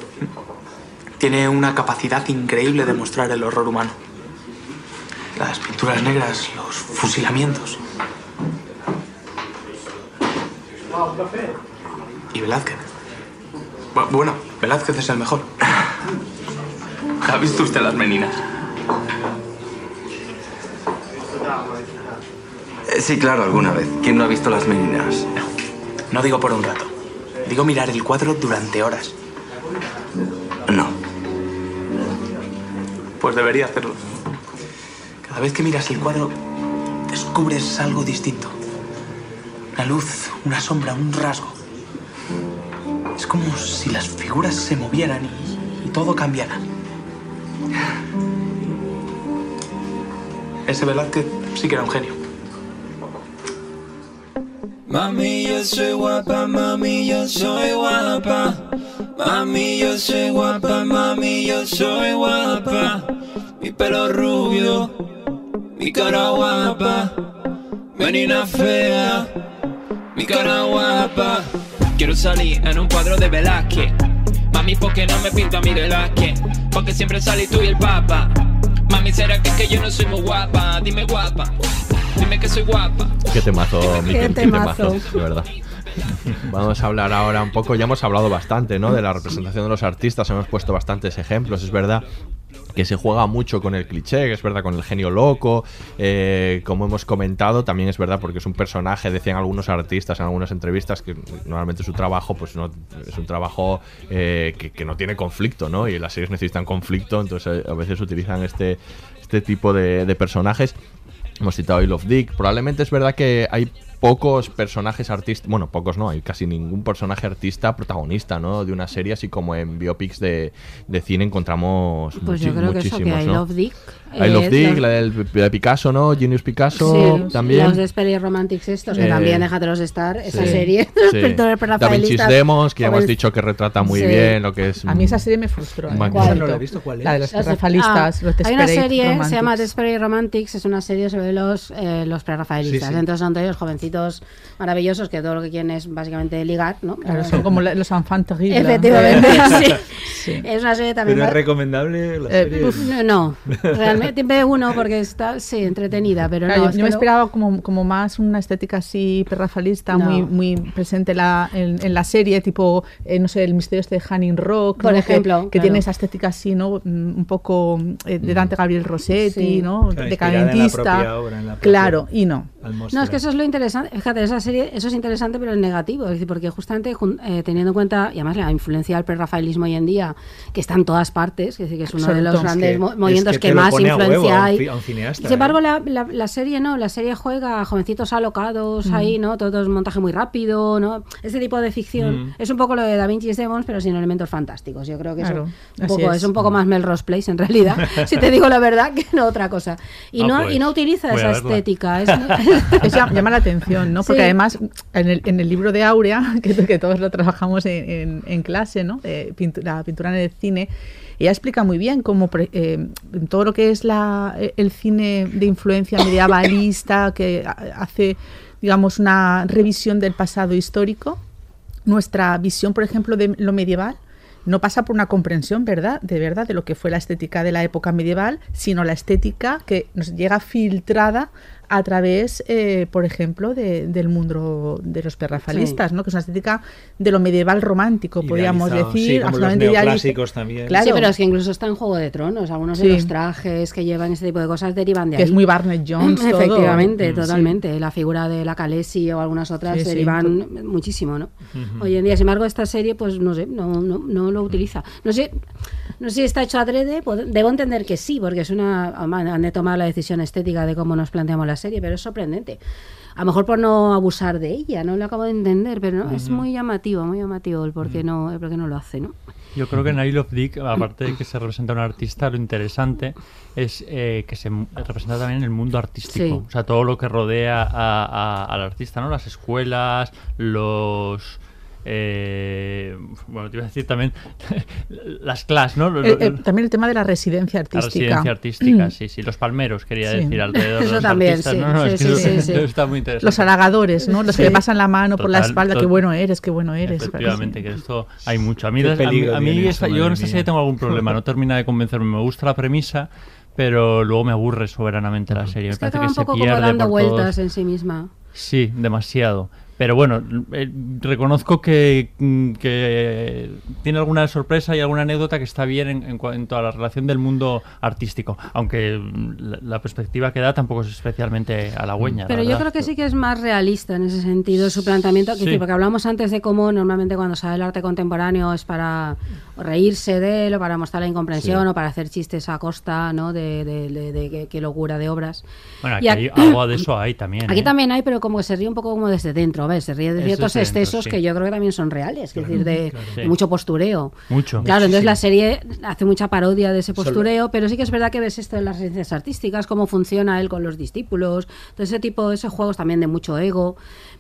Tiene una capacidad increíble de mostrar el horror humano. Las pinturas negras, los fusilamientos. Y Velázquez. Bu- Bueno, Velázquez es el mejor. ¿Ha visto usted las meninas? Eh, sí, claro, alguna vez. ¿Quién no ha visto las meninas? No digo por un rato. Digo mirar el cuadro durante horas. No. Pues debería hacerlo. Cada vez que miras el cuadro, descubres algo distinto. Una luz, una sombra, un rasgo. Es como si las figuras se movieran y, todo cambiara. Ese Velázquez sí que era un genio. Mami, yo soy guapa, mami, yo soy guapa. Mami, yo soy guapa, mami, yo soy guapa. Mi pelo rubio, mi cara guapa. Menina fea, mi cara guapa. Quiero salir en un cuadro de Velázquez. Mami, ¿por qué no me pinto a mi Velázquez? Porque siempre salí tú y el papa. Mami, ¿será que, es que yo no soy muy guapa? Dime guapa, dime que soy guapa. Qué temazo, Miquel, qué temazo. temazo, de verdad. (laughs) Vamos a hablar ahora un poco, ya hemos hablado bastante, ¿no? De la representación de los artistas, hemos puesto bastantes ejemplos, es verdad que se juega mucho con el cliché, es verdad, con el genio loco, eh, como hemos comentado, también es verdad porque es un personaje, decían algunos artistas en algunas entrevistas, que normalmente su trabajo pues no es un trabajo eh, que, no tiene conflicto, ¿no? Y las series necesitan conflicto, entonces eh, a veces utilizan este, este tipo de, de personajes. Hemos citado I Love Dick. Probablemente es verdad que hay pocos personajes artistas, bueno, pocos no, hay casi ningún personaje artista protagonista, ¿no? De una serie, así como en biopics de, de cine encontramos Pues muchi- yo creo que eso, que I ¿no? Love Dick. I Love es Dick, los- la del de Picasso, ¿no? Genius Picasso Sí, también. Los de Spelly Romantics estos, que Eh, también déjatelos estar, esa sí, serie. sí. (laughs) Da Vinci's prerrafaelistas, Demons, que ya hemos dicho que retrata muy Sí. bien lo que es... A mí esa serie me frustró. ¿eh? ¿Cuál? No la he visto, ¿cuál La de es? los prerrafaelistas, Ah, los hay una serie, se Romantics. llama Desperate Romantics, es una serie sobre los, eh, los prerrafaelistas. Sí, sí. Entonces son todos jovencitos maravillosos que todo lo que quieren es básicamente ligar, ¿no? Claro, son como los enfants terribles. Efectivamente, (laughs) sí. Sí. Es una serie también... Pero es recomendable la Eh, serie. no, realmente (laughs) ve uno (laughs) porque está, sí, entretenida, pero Claro, no. yo, yo que me lo- esperaba como, como más una estética así perrafalista, No. muy, muy presente la, en, en la serie, tipo, eh, no sé, el misterio este de Hanning Rock, Por ¿no? Que- ejemplo, que, claro. tiene esa estética así, ¿no? Mm, Un poco eh, de Dante Gabriel Rossetti, Sí. ¿no? Claro, inspirada en la Decadentista. obra, en la propia claro, y no. No, es que eso es lo interesante. Fíjate, esa serie, eso es interesante, pero en negativo. Es decir, porque justamente eh, teniendo en cuenta, y además la influencia del prerrafaelismo hoy en día, que está en todas partes, es decir, que es uno de los grandes Es que- mo- es movimientos que que, más influencia a un hay. fi- a un cineasta, Sin embargo, ¿eh? la, la- la serie no, la serie juega a jovencitos alocados Mm. ahí, ¿no? Todo es montaje muy rápido, ¿no? Ese tipo de ficción. Mm. Es un poco lo de Da Vinci's Demons, pero sin elementos fantásticos. Yo creo que Claro, eso un poco, es. es. un poco más Melrose Place en realidad, (laughs) si te digo la verdad, que no otra cosa. Y Ah, no, pues, y no utiliza esa estética. (laughs) Es, (laughs) es llam- llama la atención, ¿no? Porque Sí. además en el, en el libro de Aurea, que, que todos lo trabajamos en, en- en clase, ¿no? De pintu- la pintura en el cine, ella explica muy bien cómo eh, todo lo que es la, el cine de influencia medievalista, (coughs) que ha- hace, digamos, una revisión del pasado histórico, nuestra visión, por ejemplo, de lo medieval no pasa por una comprensión, ¿verdad? De verdad, de lo que fue la estética de la época medieval, sino la estética que nos llega filtrada a través, eh, por ejemplo, de- del mundo de los perrafalistas, Sí. ¿no? Que es una estética de lo medieval romántico, podríamos decir, sí, como los neoclásicos también. Claro. Sí, pero es que incluso está en Juego de Tronos. Algunos Sí. de los trajes que llevan este tipo de cosas derivan de Que ahí. es muy Barnett (laughs) Jones todo. Efectivamente, Mm. totalmente. La figura de la Khaleesi o algunas otras Sí, sí, derivan muchísimo, ¿no? Hoy en día, sin embargo, esta serie, pues no sé, no, no, no lo utiliza. No sé, no sé si está hecho adrede, debo entender que sí, porque es una han de tomar la decisión estética de cómo nos planteamos la serie, pero es sorprendente. A lo mejor por no abusar de ella, no lo acabo de entender, pero no, es muy llamativo, muy llamativo el por qué no, el por qué no lo hace, ¿no? Yo creo que en Isle of Dick, aparte de que se representa a un artista, lo interesante es eh, que se representa también el mundo artístico. Sí. O sea, todo lo que rodea a- a- al artista, ¿no? Las escuelas, los... eh, bueno, te iba a decir también (laughs) las clases, ¿no? Lo- Eh, lo- eh, también el tema de la residencia la artística. residencia artística, sí, sí. Los palmeros, quería Sí. decir, alrededor de Eso los también, artistas. sí, No, (laughs) no, sí, es que eso- (laughs) está muy interesante. Los halagadores, ¿no? Los que Sí. le pasan la mano por la espalda, qué bueno eres, qué bueno eres. Efectivamente, que esto hay mucho. A mí, Qué a mí- peligro a mí tiene esta- yo esta mía. serie tengo algún problema, no termina de convencerme. Me gusta la premisa, pero luego me aburre soberanamente la serie. Me Es que parece que un se poco como dando por todos- vueltas en sí misma. Sí, demasiado. Pero bueno, eh, reconozco que, mm, que tiene alguna sorpresa y alguna anécdota que está bien en, en cuanto a la relación del mundo artístico, aunque mm, la, la perspectiva que da tampoco es especialmente halagüeña. la Pero yo creo que sí que es más realista en ese sentido su planteamiento, que Sí. decir, porque hablamos antes de cómo normalmente cuando sale el arte contemporáneo es para reírse de él o para mostrar la incomprensión Sí. o para hacer chistes a costa ¿no? de, de, de- de qué, locura de obras. Bueno, Y aquí aquí- algo de eso hay también. Aquí ¿eh? también hay, pero como que se ríe un poco como desde dentro, Se ríe de ciertos excesos sí. que yo creo que también son reales, es decir, de, Claro. de mucho postureo. Mucho. Claro, entonces la serie hace mucha parodia de ese Solo- postureo, pero sí que es verdad que ves esto de las ciencias artísticas, cómo funciona él con los discípulos, todo ese tipo, esos juegos también de mucho ego.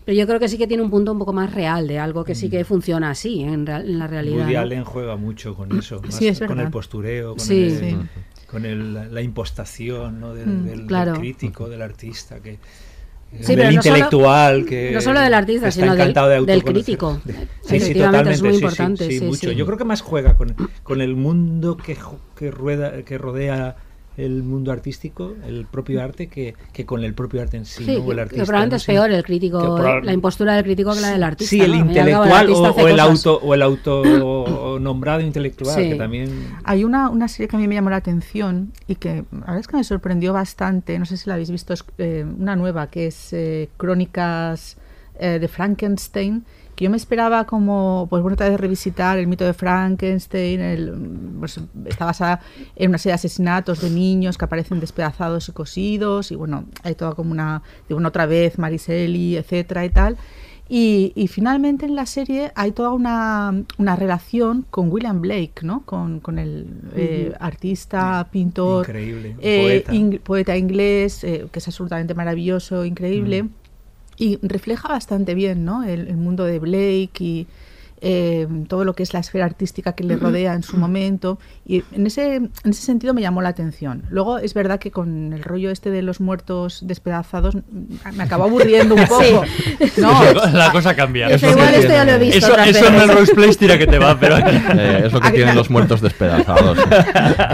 Pero yo creo que sí que tiene un punto un poco más real, de algo que sí que funciona así en, real- en la realidad. Woody ¿no? Allen juega mucho con eso, más Sí, es con el postureo, con, Sí. el- Sí. con el- la, impostación ¿no? del, Mm, del- del claro. crítico, del artista, que, Sí, del pero no solo- intelectual, que no solo del artista, está sino del- de del crítico. De- Efectivamente, es muy sí, sí, importante, sí, sí, mucho. sí. Yo creo que más juega con, con el mundo que, que rueda, que rodea el mundo artístico, el propio arte, que, que con el propio arte en sí, Sí, ¿no? O el que artista, probablemente no es peor el crítico, Que la impostura del crítico que la del artista. Sí, el ¿no? Intelectual artista o, o el auto o el auto (coughs) nombrado intelectual Sí. que también Hay una, una serie que a mí me llamó la atención y que la verdad es que me sorprendió bastante, no sé si la habéis visto, es eh, una nueva que es eh, Crónicas eh, de Frankenstein, que yo me esperaba como, pues bueno, otra vez revisitar el mito de Frankenstein, el, pues, está basada en una serie de asesinatos de niños que aparecen despedazados y cosidos, y bueno, hay toda como una, otra vez, Mariselli, etcétera y tal. Y, y finalmente en la serie hay toda una, una relación con William Blake, ¿no? Con, con el eh, artista, pintor, eh, poeta inglés, eh, que es absolutamente maravilloso, increíble. Mm. Y refleja bastante bien, ¿no? El, el mundo de Blake y eh, todo lo que es la esfera artística que le rodea en su momento. Y en ese, en ese sentido me llamó la atención. Luego es verdad que con el rollo este de los muertos despedazados me acabó aburriendo un (laughs) poco. (laughs) No, la cosa cambia. Dice, igual esto ya lo he visto Eso, eso en. Melrose Place tira que te va, pero (laughs) Eh, es lo que tienen los muertos despedazados.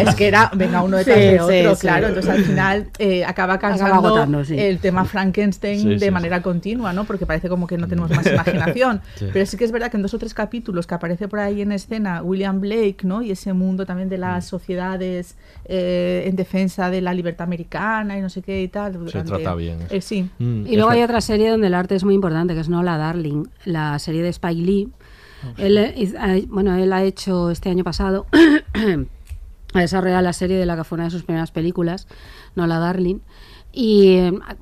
es que era, venga, uno detrás Sí, de sí, otro, sí. claro. Entonces al final eh, acaba cansando agotando, sí. el tema Frankenstein Sí, de sí, manera continua, ¿no? Porque parece como que no tenemos más imaginación. Sí. Pero sí que es verdad que en dos o tres capítulos que aparece por ahí en escena William Blake, ¿no? Y ese mundo también de Mm. las sociedades eh, en defensa de la libertad americana y no sé qué y tal. durante- trata bien. Eh, sí. Mm, Y luego hay otra serie donde el arte es muy importante, que es Nola Darling, la serie de Spike Lee. Él, hiz- ha- bueno, él ha hecho este año pasado, (coughs) ha desarrollado la serie de la que fue una de sus primeras películas, Nola Darling. Y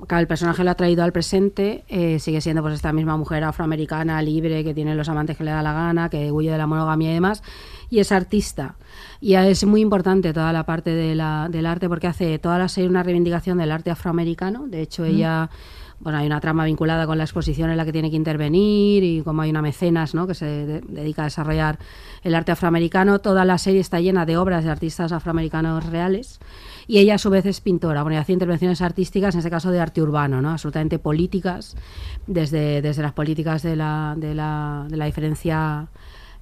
claro, el personaje lo ha traído al presente, eh, sigue siendo pues esta misma mujer afroamericana, libre, que tiene los amantes que le da la gana, que huye de la monogamia y demás, y es artista. Y es muy importante toda la parte de la- del arte porque hace toda la serie una reivindicación del arte afroamericano. De hecho, ella bueno, hay una trama vinculada con la exposición en la que tiene que intervenir y como hay una mecenas ¿no? que se de- dedica a desarrollar el arte afroamericano, toda la serie está llena de obras de artistas afroamericanos reales y ella a su vez es pintora, bueno, y hace intervenciones artísticas, en este caso de arte urbano, ¿no? absolutamente políticas, desde, desde las políticas de la, de la, de la diferencia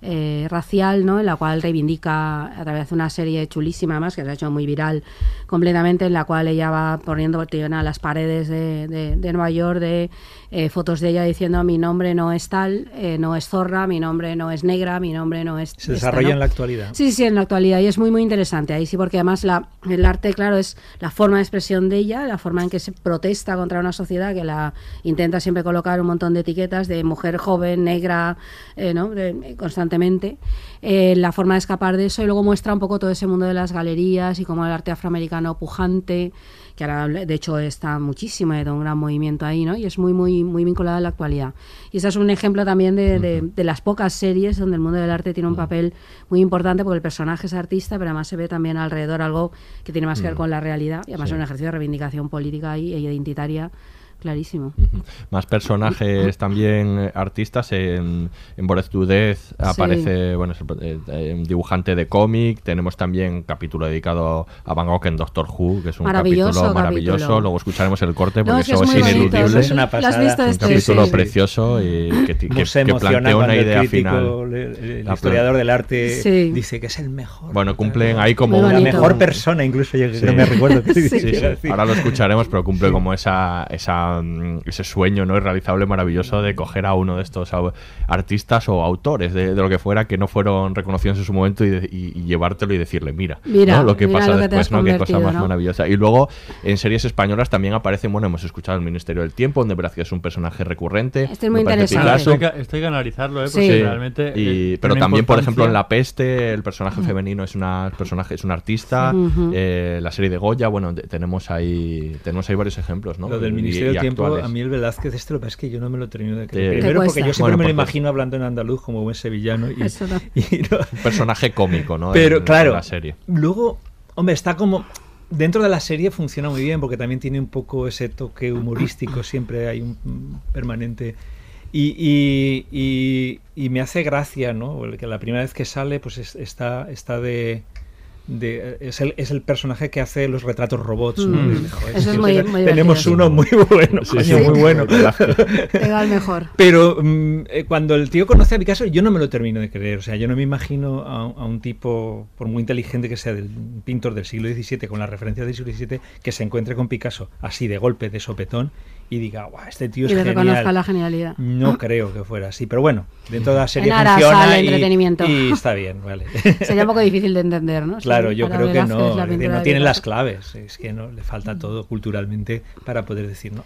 eh, racial, ¿no? en la cual reivindica a través de una serie chulísima, además, que se ha hecho muy viral completamente, en la cual ella va poniendo a las paredes de, de- de Nueva York de eh, fotos de ella diciendo mi nombre no es tal, eh, no es zorra, mi nombre no es negra, mi nombre no es... Se esta, desarrolla ¿no? en la actualidad. Sí, sí, en la actualidad y es muy, muy interesante ahí sí, porque además la, el arte, claro, es la forma de expresión de ella, la forma en que se protesta contra una sociedad que la intenta siempre colocar un montón de etiquetas de mujer joven, negra, eh, ¿no? De- eh, constantemente, eh, la forma de escapar de eso y luego muestra un poco todo ese mundo de las galerías y cómo el arte afroamericano pujante que ahora de hecho está muchísimo, hay todo un gran movimiento ahí, ¿no? Y es muy, muy, muy vinculada a la actualidad. Y ese es un ejemplo también de, de- de las pocas series donde el mundo del arte tiene un papel muy importante porque el personaje es artista, pero además se ve también alrededor algo que tiene más que ver Mm. con la realidad y además Sí. es un ejercicio de reivindicación política y, e identitaria clarísimo. Más personajes (laughs) también eh, artistas. En, en Bored to Death aparece bueno, es el- eh, un dibujante de cómic. Tenemos también un capítulo dedicado a Van Gogh en Doctor Who, que es un Maravilloso capítulo maravilloso. capítulo. Luego escucharemos el corte No, porque es que eso es es, muy bonito, ineludible. es una ¿Lo has pasada. visto un este? capítulo Sí. precioso y que, que- que emociona plantea una el idea crítico, final. el La historiador del arte Sí. dice que es el mejor. Bueno, cumplen ahí como la un- mejor persona, incluso yo que Sí. no me recuerdo (laughs) Sí, sí. Ahora lo escucharemos, pero cumple como esa, esa, mm, ese sueño no irrealizable maravilloso de coger a uno de estos artistas o autores de, de lo que fuera que no fueron reconocidos en su momento y, de- y- y llevártelo y decirle, mira, Mira, ¿no? lo que mira pasa lo que te después, ¿no? Qué cosa más ¿no? maravillosa. Y luego en series españolas también aparecen, bueno, hemos escuchado El Ministerio del Tiempo, donde Velázquez es un personaje recurrente. Este es muy interesante. Picasso. Esto hay que- analizarlo, ¿eh? Porque Sí. realmente. Y- eh, pero también, por ejemplo, en. La Peste, el personaje femenino es una personaje, es un artista. Eh, la serie de Goya, bueno, tenemos ahí tenemos ahí varios ejemplos, ¿no? Lo del Ministerio y Tiempo, actuales. a mí el Velázquez, este lo que pasa es que yo no me lo termino de Te- creer. Te Primero porque yo siempre Bueno, me lo porque- imagino hablando en andaluz como buen sevillano. Y, (laughs) Eso no. (laughs) y no- Un personaje cómico, ¿no? Pero En- en claro, la serie. luego, hombre, está como... Dentro de la serie funciona muy bien porque también tiene un poco ese toque humorístico, (coughs) siempre hay un permanente... Y, y, y- y me hace gracia, ¿no? Que la primera vez que sale, pues es- está, está de... de- es, el, es el personaje que hace los retratos robots. ¿no? Mm. De, joder, Eso es tío, muy- tenemos uno muy bueno, Sí, coño, sí. muy bueno. Pega (laughs) el mejor. Pero mm, eh, cuando el tío conoce a Picasso, yo no me lo termino de creer. O sea, yo no me imagino a, a un tipo, por muy inteligente que sea, del un pintor del siglo XVII, con la referencia del siglo XVII, que se encuentre con Picasso así de golpe, de sopetón, y diga, guau, este tío es Y le genial. reconozca la genialidad. No (laughs) creo que fuera así, pero bueno, dentro de la serie En funciona y- entretenimiento. Y, está bien, vale. (laughs) Sería un poco difícil de entender, ¿no? (laughs) Claro, Sí, yo creo que no, la es decir, pintura no tienen las claves, es que no le falta todo culturalmente para poder decir no.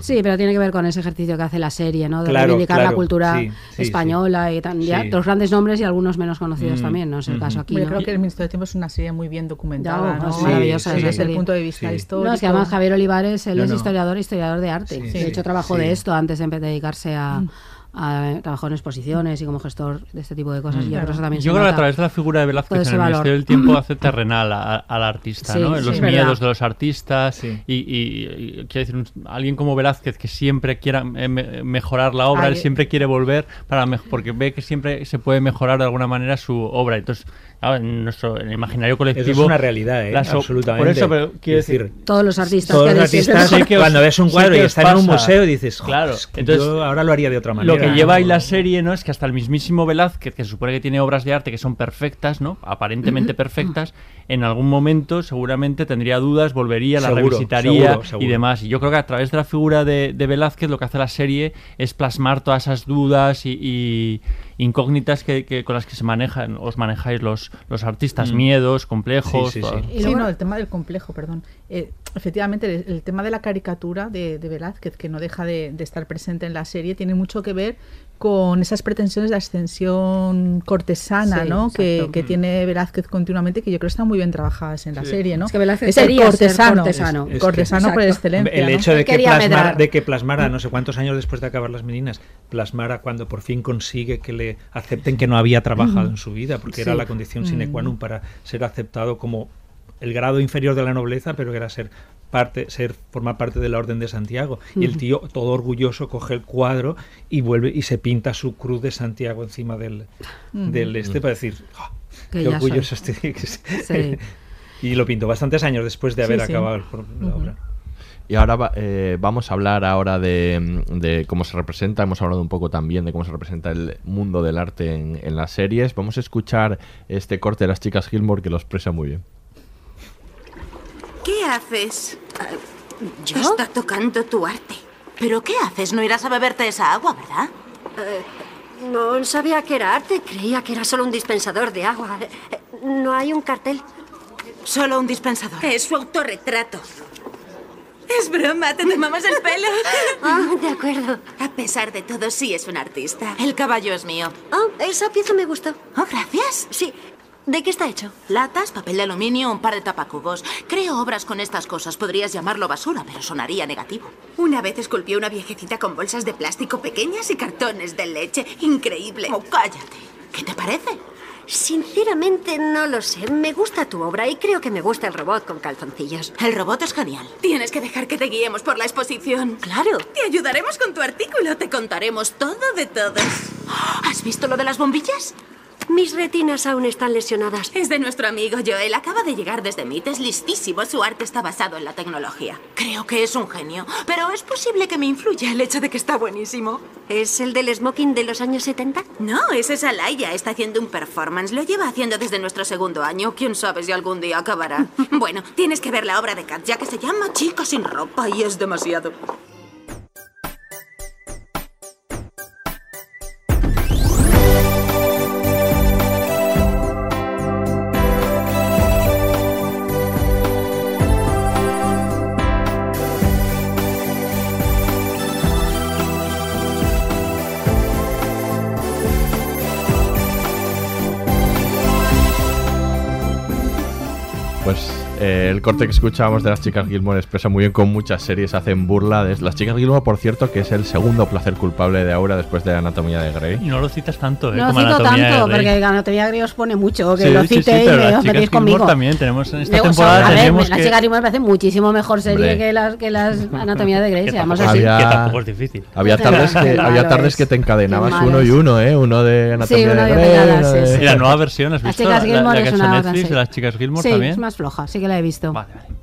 Sí, pero tiene que ver con ese ejercicio que hace la serie, ¿no? De Claro, reivindicar la cultura sí, sí, española y tan, ya, Sí. los grandes nombres y algunos menos conocidos Mm, también, no es el caso aquí. Yo ¿no? creo que El Ministerio del Tiempo es una serie muy bien documentada, Ya, ¿no? es maravillosa desde el punto de vista Sí. histórico. No, es que además Javier Olivares, él es historiador, historiador de arte. Sí, de hecho, trabajó sí. de esto antes de dedicarse a, a- trabajó en exposiciones y como gestor de este tipo de cosas. Y yo creo que eso también Yo creo que a través de la figura de Velázquez en el valor. Ministerio del Tiempo (laughs) hace terrenal al artista, Sí, ¿no? Sí, los miedos verdad. de los artistas y, y- y- quiero decir, un- alguien como Velázquez que siempre quiera eh, me- mejorar la obra, Ay, él siempre quiere volver para porque ve que siempre se puede mejorar de alguna manera su obra. Entonces, claro, en nuestro en el imaginario colectivo Eso es una realidad, ¿eh? absolutamente. Por eso, pero quiero decir, Todos los artistas. Todos que los artistas, Sé que os- cuando ves un cuadro y está en un museo, dices, "Joder, Claro, entonces, yo ahora lo haría de otra manera. Lo que lleva ahí la serie, ¿no? Es que hasta el mismísimo Velázquez, que se supone que tiene obras de arte que son perfectas, ¿no? Aparentemente perfectas, en algún momento seguramente tendría dudas, volvería, la Seguro, revisitaría seguro, seguro. y demás. Y yo creo que a través de la figura de, de Velázquez lo que hace la serie es plasmar todas esas dudas y, y incógnitas que, que- con las que se manejan, os manejáis los, los artistas, Mm. miedos, complejos. Sí, sí, todo. sí. Y Sí, luego- no, el tema del complejo, perdón. Eh, efectivamente, el, el tema de la caricatura de, de Velázquez, que no deja de, de estar presente en la serie, tiene mucho que ver con esas pretensiones de ascensión cortesana, Sí, ¿no? Que, que tiene Velázquez continuamente, que yo creo que están muy bien trabajadas en la Sí. serie, ¿no? Es que Velázquez es el cortesano, cortesano. Es- es cortesano que- por excelencia. El hecho de que, medrar. de que plasmara, no sé cuántos años después de acabar las meninas, plasmara cuando por fin consigue que le acepten que no había trabajado en su vida, porque era la condición sine qua Mm. non para ser aceptado como el grado inferior de la nobleza, pero que era ser parte, ser, formar parte de la Orden de Santiago. Y el tío, todo orgulloso, coge el cuadro y vuelve y se pinta su cruz de Santiago encima del, del este para decir, "Ah, Que qué orgulloso soy". estoy. Sí. (laughs) y lo pintó bastantes años después de haber Sí, sí. acabado la obra. Y ahora va- eh, vamos a hablar ahora de, de cómo se representa, hemos hablado un poco también de cómo se representa el mundo del arte en, en las series. Vamos a escuchar este corte de las chicas Gilmore que lo expresa muy bien. ¿Qué haces? ¿yo? Está tocando tu arte. ¿Pero qué haces? No irás a beberte esa agua, ¿verdad? Eh, no sabía que era arte, creía que era solo un dispensador de agua. Eh, eh, No hay un cartel. Solo un dispensador. Es su autorretrato. Es broma, te tomamos el pelo. (laughs) Ah, de acuerdo. A pesar de todo, sí es un artista. El caballo es mío. Ah, esa pieza me gustó. Oh, gracias. Sí. ¿De qué está hecho? Latas, papel de aluminio, un par de tapacubos. Creo obras con estas cosas. Podrías llamarlo basura, pero sonaría negativo. Una vez esculpió una viejecita con bolsas de plástico pequeñas y cartones de leche. Increíble. Oh, cállate. ¿Qué te parece? Sinceramente, no lo sé. Me gusta tu obra y creo que me gusta el robot con calzoncillos. El robot es genial. Tienes que dejar que te guiemos por la exposición. Claro. Te ayudaremos con tu artículo. Te contaremos todo de todos. ¿Has visto lo de las bombillas? Mis retinas aún están lesionadas. Es de nuestro amigo Joel. Acaba de llegar desde MIT. Es listísimo. Su arte está basado en la tecnología. Creo que es un genio, pero es posible que me influya el hecho de que está buenísimo. ¿Es el del smoking de los años 70? No, ese es Alaya. Está haciendo un performance. Lo lleva haciendo desde nuestro segundo año. Quién sabe si algún día acabará. (laughs) bueno, tienes que ver la obra de Katja que se llama Chica sin ropa y es demasiado. El corte que escuchábamos de las chicas Gilmore expresa muy bien con muchas series hacen burla de las chicas Gilmore, por cierto, que es el segundo placer culpable de Aura después de Anatomía de Grey. Y no lo citas tanto, ¿eh? No como cito Anatomía de tanto, porque Anatomía Grey os pone mucho, que Sí, lo sí, cite sí, y pero me las os chicas metéis Gilmore conmigo. también tenemos en esta Digo, temporada a ver, tenemos las que- chicas Gilmore me parece muchísimo mejor serie Hombre. que las, que las (laughs) Anatomía de Grey, Que seamos tampoco- así. Había, que tampoco es difícil. Había tardes, que, qué había malo tardes es. que te encadenabas uno y uno, ¿eh? Uno de Anatomía uno de de Grey. de- sí, sí. Y la nueva versión, ¿has Las chicas Gilmore es una Netflix sí. de las chicas Gilmore Sí, también. es más floja, sí que la he visto.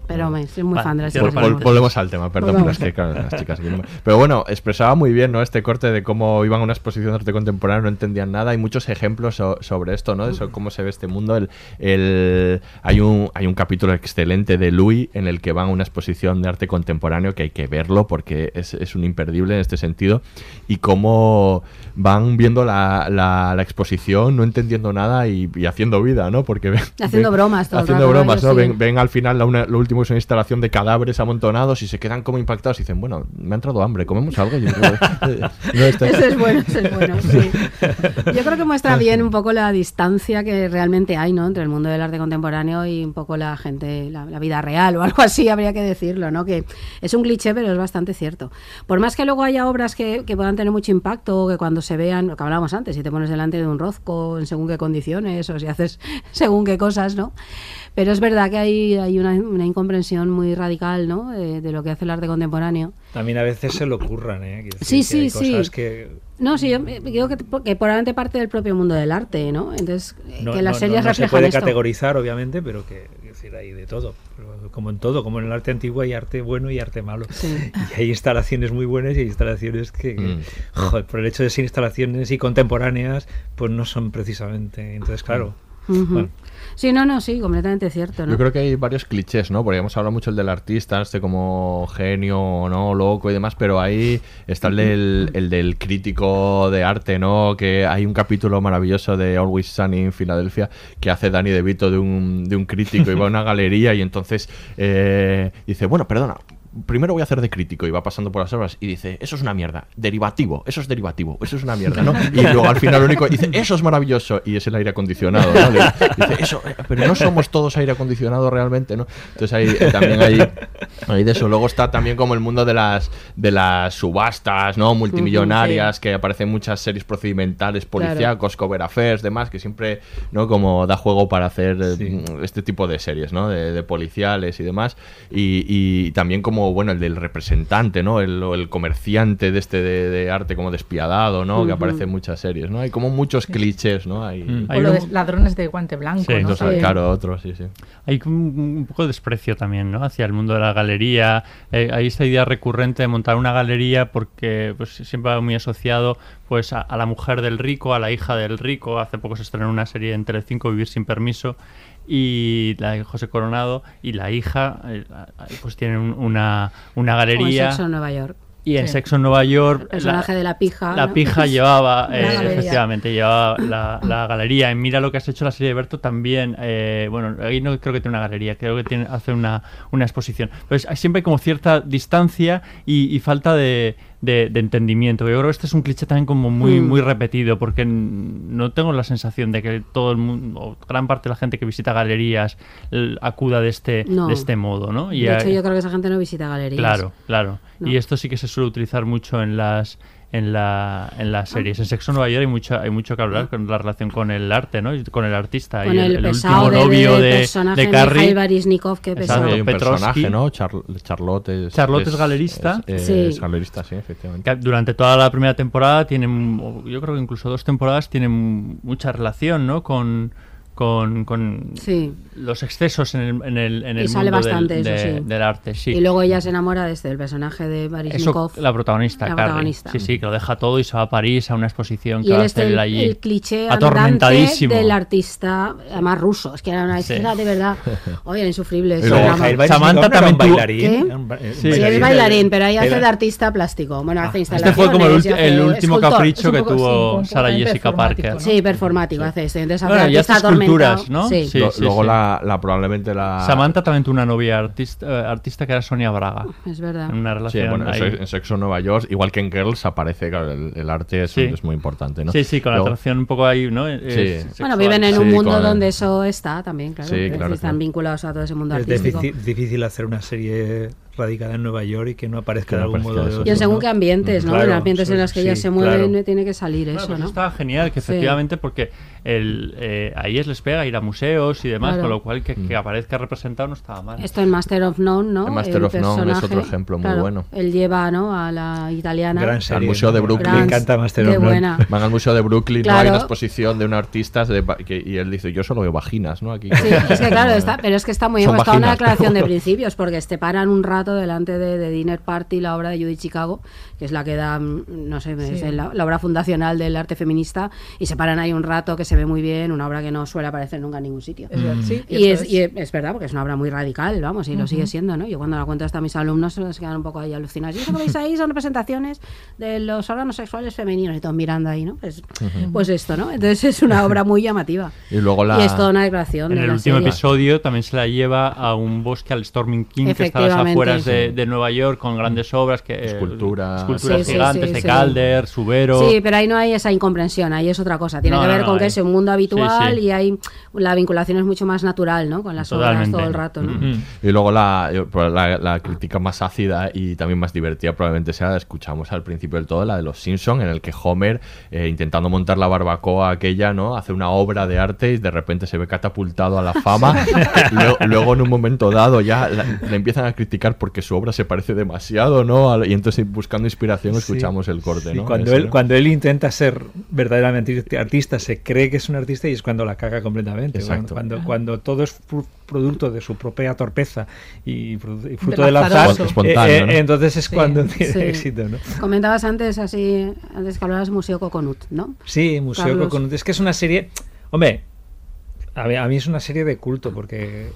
Pero me, soy muy Vale, fan de las cierro chicas Vol- Gilmore. volvemos al tema, perdón, pero es que claro, las chicas. Pero bueno, expresaba muy bien, ¿no? Este corte de cómo iban a una exposición de arte contemporáneo, no entendían nada. Hay muchos ejemplos so- sobre esto, ¿no? De eso, cómo se ve este mundo. El, el- hay, un, hay un capítulo excelente de Louis en el que van a una exposición de arte contemporáneo que hay que verlo porque es, es un imperdible en este sentido. Y cómo van viendo la, la- la exposición, no entendiendo nada y, y haciendo vida, ¿no? Porque ven, Haciendo ven- bromas todo Haciendo bromas, ¿no? sí. Ven, ven al final la una- lo último es una instalación de cadáveres amontonados y se quedan como impactados y dicen, bueno, me ha entrado hambre, comemos algo. Yo digo, "Eh, no, está- (laughs) es bueno, es bueno, sí. (laughs) Yo creo que muestra bien un poco la distancia que realmente hay, ¿no? Entre el mundo del arte contemporáneo y un poco la gente, la, la vida real o algo así, habría que decirlo, ¿no? Que es un cliché, pero es bastante cierto. Por más que luego haya obras que, que puedan tener mucho impacto, que cuando se vean, lo que hablábamos antes, si te pones delante de un rozco en según qué condiciones o si haces (laughs) según qué cosas, ¿no? Pero es verdad que hay, hay una, una incomprensión muy radical, ¿no? De, de lo que hace el arte contemporáneo. También a veces se lo curran, ¿eh? Sí, decir que sí, hay sí. cosas que No, sí, yo creo que, que probablemente parte del propio mundo del arte, ¿no? Entonces, eh, no, que las no- series no- no se reflejan puede esto. categorizar, obviamente, pero que es decir, hay de todo. Como en todo, como en el arte antiguo hay arte bueno y arte malo. Y hay instalaciones muy buenas y hay instalaciones que, que, Mm. joder, por el hecho de ser instalaciones y contemporáneas, pues no son precisamente. Entonces, claro. Bueno, Sí, no, no, sí, completamente cierto, ¿no? Yo creo que hay varios clichés, ¿no? Porque hemos hablado mucho el del artista, este como genio, ¿no? Loco y demás, pero ahí está el del, el del crítico de arte, ¿no? Que hay un capítulo maravilloso de Always Sunny en Filadelfia que hace Danny DeVito de un, de un crítico y va a una galería y entonces eh, dice, bueno, perdona, primero voy a hacer de crítico y va pasando por las obras y dice, eso es una mierda, derivativo, eso es derivativo, eso es una mierda, ¿no? (laughs) Y luego al final lo único dice, eso es maravilloso y es el aire acondicionado, ¿no? Dice, eso, eh, pero no somos todos aire acondicionado realmente, ¿no? Entonces ahí eh, también hay, hay de eso. Luego está también como el mundo de las, de las subastas, ¿no? Multimillonarias, que aparecen muchas series procedimentales, policíacos, cover affairs, demás, que siempre, ¿no? Como da juego para hacer eh, este tipo de series, ¿no? De, de policiales y demás. Y, y también como, bueno, el del representante, ¿no? El, o el comerciante de este de, de arte como despiadado, ¿no? Que aparece en muchas series, ¿no? Hay como muchos clichés, ¿no? Hay, O lo de ladrones de guante blanco, Sí, ¿no? entonces, Que- claro, otro, sí, sí. Hay como un, un poco de desprecio también, ¿no? Hacia el mundo de la galería. Eh, hay esta idea recurrente de montar una galería porque pues, siempre va muy asociado pues a, a la mujer del rico, a la hija del rico. Hace poco se estrenó una serie en Telecinco, Vivir sin permiso, y la de José Coronado y la hija eh, pues tienen un- una, una Como en galería. Sexo en Nueva York. Y en Sí. Sexo en Nueva York. El personaje de la pija, La ¿no? pija (laughs) llevaba, La eh, galería. efectivamente, llevaba la, la galería. En Mira lo que has hecho la serie de Berto también. eh, bueno, ahí no creo que tiene una galería, creo que tiene, hace una, una exposición. Pues hay- siempre hay como cierta distancia y, y falta de, de- de entendimiento. Yo creo que este es un cliché también como muy, Mm. muy repetido, porque no tengo la sensación de que todo el mundo, o gran parte de la gente que visita galerías acuda de este, No. de este modo, ¿no? de hecho, hay- yo creo que esa gente no visita galerías. Claro, claro. ¿no? Y esto sí que se suele utilizar mucho en las en la en Ah. las series. En Sexo Nueva York hay mucho hay mucho que hablar con la relación con el arte, ¿no? Y con el artista Con y el, el, pesado último de, novio de de, personaje de Carrie. Mikhail Baryshnikov, que pesado. hay un Petrovsky. personaje, ¿no? Char- Charlotte es, Charlotte es galerista. es- Sí. es galerista, sí, efectivamente. que durante toda la primera temporada tienen, yo creo que incluso dos temporadas tienen mucha relación, ¿no? Con con, con Sí. los excesos en el, en el, en el Y sale mundo del- bastante eso, de- sí. del arte, sí. Y luego ella se enamora de este, del personaje de Eso, Baryshnikov. la protagonista, La Carrie. protagonista. Sí, sí, que lo deja todo y se va a París a una exposición que Y va él a hacer el, allí. el cliché atormentadísimo. del artista, además ruso. Es que era una Sí. escena de verdad, (laughs) oye, insufrible. Mikhail Baryshnikov Samantha era un también tuvo- bailarín, era Sí, es bailarín, pero ahí hace de artista plástico. Bueno, hace Este instalaciones. fue como el, el último escultor. capricho que tuvo poco Jessica Parker. Sí, performático hace este. Entonces hace artista ¿no? Sí. Sí, Lo- sí, luego sí. La, la probablemente la Samantha también tuvo una novia artista, eh, artista que era Sonia Braga. Es verdad. En una Sí, relación bueno, en ahí. En Sexo en Nueva York, igual que en Girls, aparece, claro, el, el arte es, Sí. es muy importante, ¿no? Sí, sí, con la Luego- atracción un poco ahí, ¿no? Es Sí. sexual. Bueno, viven en un Sí, mundo el- donde eso está también, claro. Sí, claro, Están vinculados a todo ese mundo Es artístico. difícil, difícil hacer una serie radicada en Nueva York y que no aparezca Que de no algún aparezca modo o de eso. otro. Y en según ¿no? qué ambientes, ¿no? Claro, en ambientes en sí, los que ellas sí, se mueven claro. tiene que salir Bueno, eso, pues ¿no? Está genial, que Sí. efectivamente, porque el, eh, a ellas les pega ir a museos y demás, Claro. con lo cual que, Mm. que aparezca representado no estaba mal. Esto en Master of None, ¿no? En Master of None es otro ejemplo muy claro, bueno. Él lleva, ¿no? A la italiana. Gran al serie, Museo de ¿no? Brooklyn. Me encanta Master of None. Van al Museo de Brooklyn, ¿no? Claro. hay una exposición de un artista de que- y él dice, yo solo veo vaginas, ¿no? Aquí Sí, es que claro, está, pero es que está muy bien Son buscada una declaración de principios, porque te paran un rato delante de, de Dinner Party, la obra de Judy Chicago, que es la que da, mm, no sé, es Sí. la, la obra fundacional del arte feminista, y se paran ahí un rato que se ve muy bien, una obra que no suele aparecer nunca en ningún sitio. Es sí, Y es, y es verdad, porque es una obra muy radical, vamos, y lo sigue siendo, ¿no? Yo cuando la cuento hasta a mis alumnos se quedan un poco ahí alucinados. Y eso que veis ahí son representaciones de los órganos sexuales femeninos, y todos mirando ahí, ¿no? Pues, pues esto, ¿no? Entonces es una obra muy llamativa. Y luego la... Y es toda una declaración En de el la último serie. episodio también se la lleva a un bosque al Storming King, que está a las afueras de, de Nueva York, con grandes obras, que, eh, Esculturas. esculturas Sí, sí, gigantes sí, de sí. Calder, Subero. Sí, pero ahí no hay esa incomprensión, ahí es otra cosa. Tiene No, que no, ver no, con que es un mundo habitual Sí, sí. y hay la vinculación es mucho más natural, ¿no? Con las Totalmente. obras todo el rato, ¿no? Ujú. Y luego la, pues la, la crítica más ácida y también más divertida probablemente sea la escuchamos al principio del todo, la de los Simpson, en el que Homer, eh, intentando montar la barbacoa aquella, ¿no? Hace una obra de arte y de repente se ve catapultado a la fama. (laughs) (laughs) luego, luego, en un momento dado ya le empiezan a criticar porque su obra se parece demasiado, ¿no? Y entonces buscando inspiración escuchamos el corte, cuando, Ese, él, ¿no? cuando él intenta ser verdaderamente artista, se cree que es un artista y es cuando la caga completamente. Exacto. Cuando, cuando todo es pr- producto de su propia torpeza y, produ- y fruto Del del azar, eh, eh, ¿no? entonces es Sí, cuando tiene sí. éxito. ¿no? Comentabas antes así, antes que hablabas Museo Coconut, ¿no? Sí, Museo Carlos. Coconut. Es que es una serie. Hombre, a mí, a mí es una serie de culto porque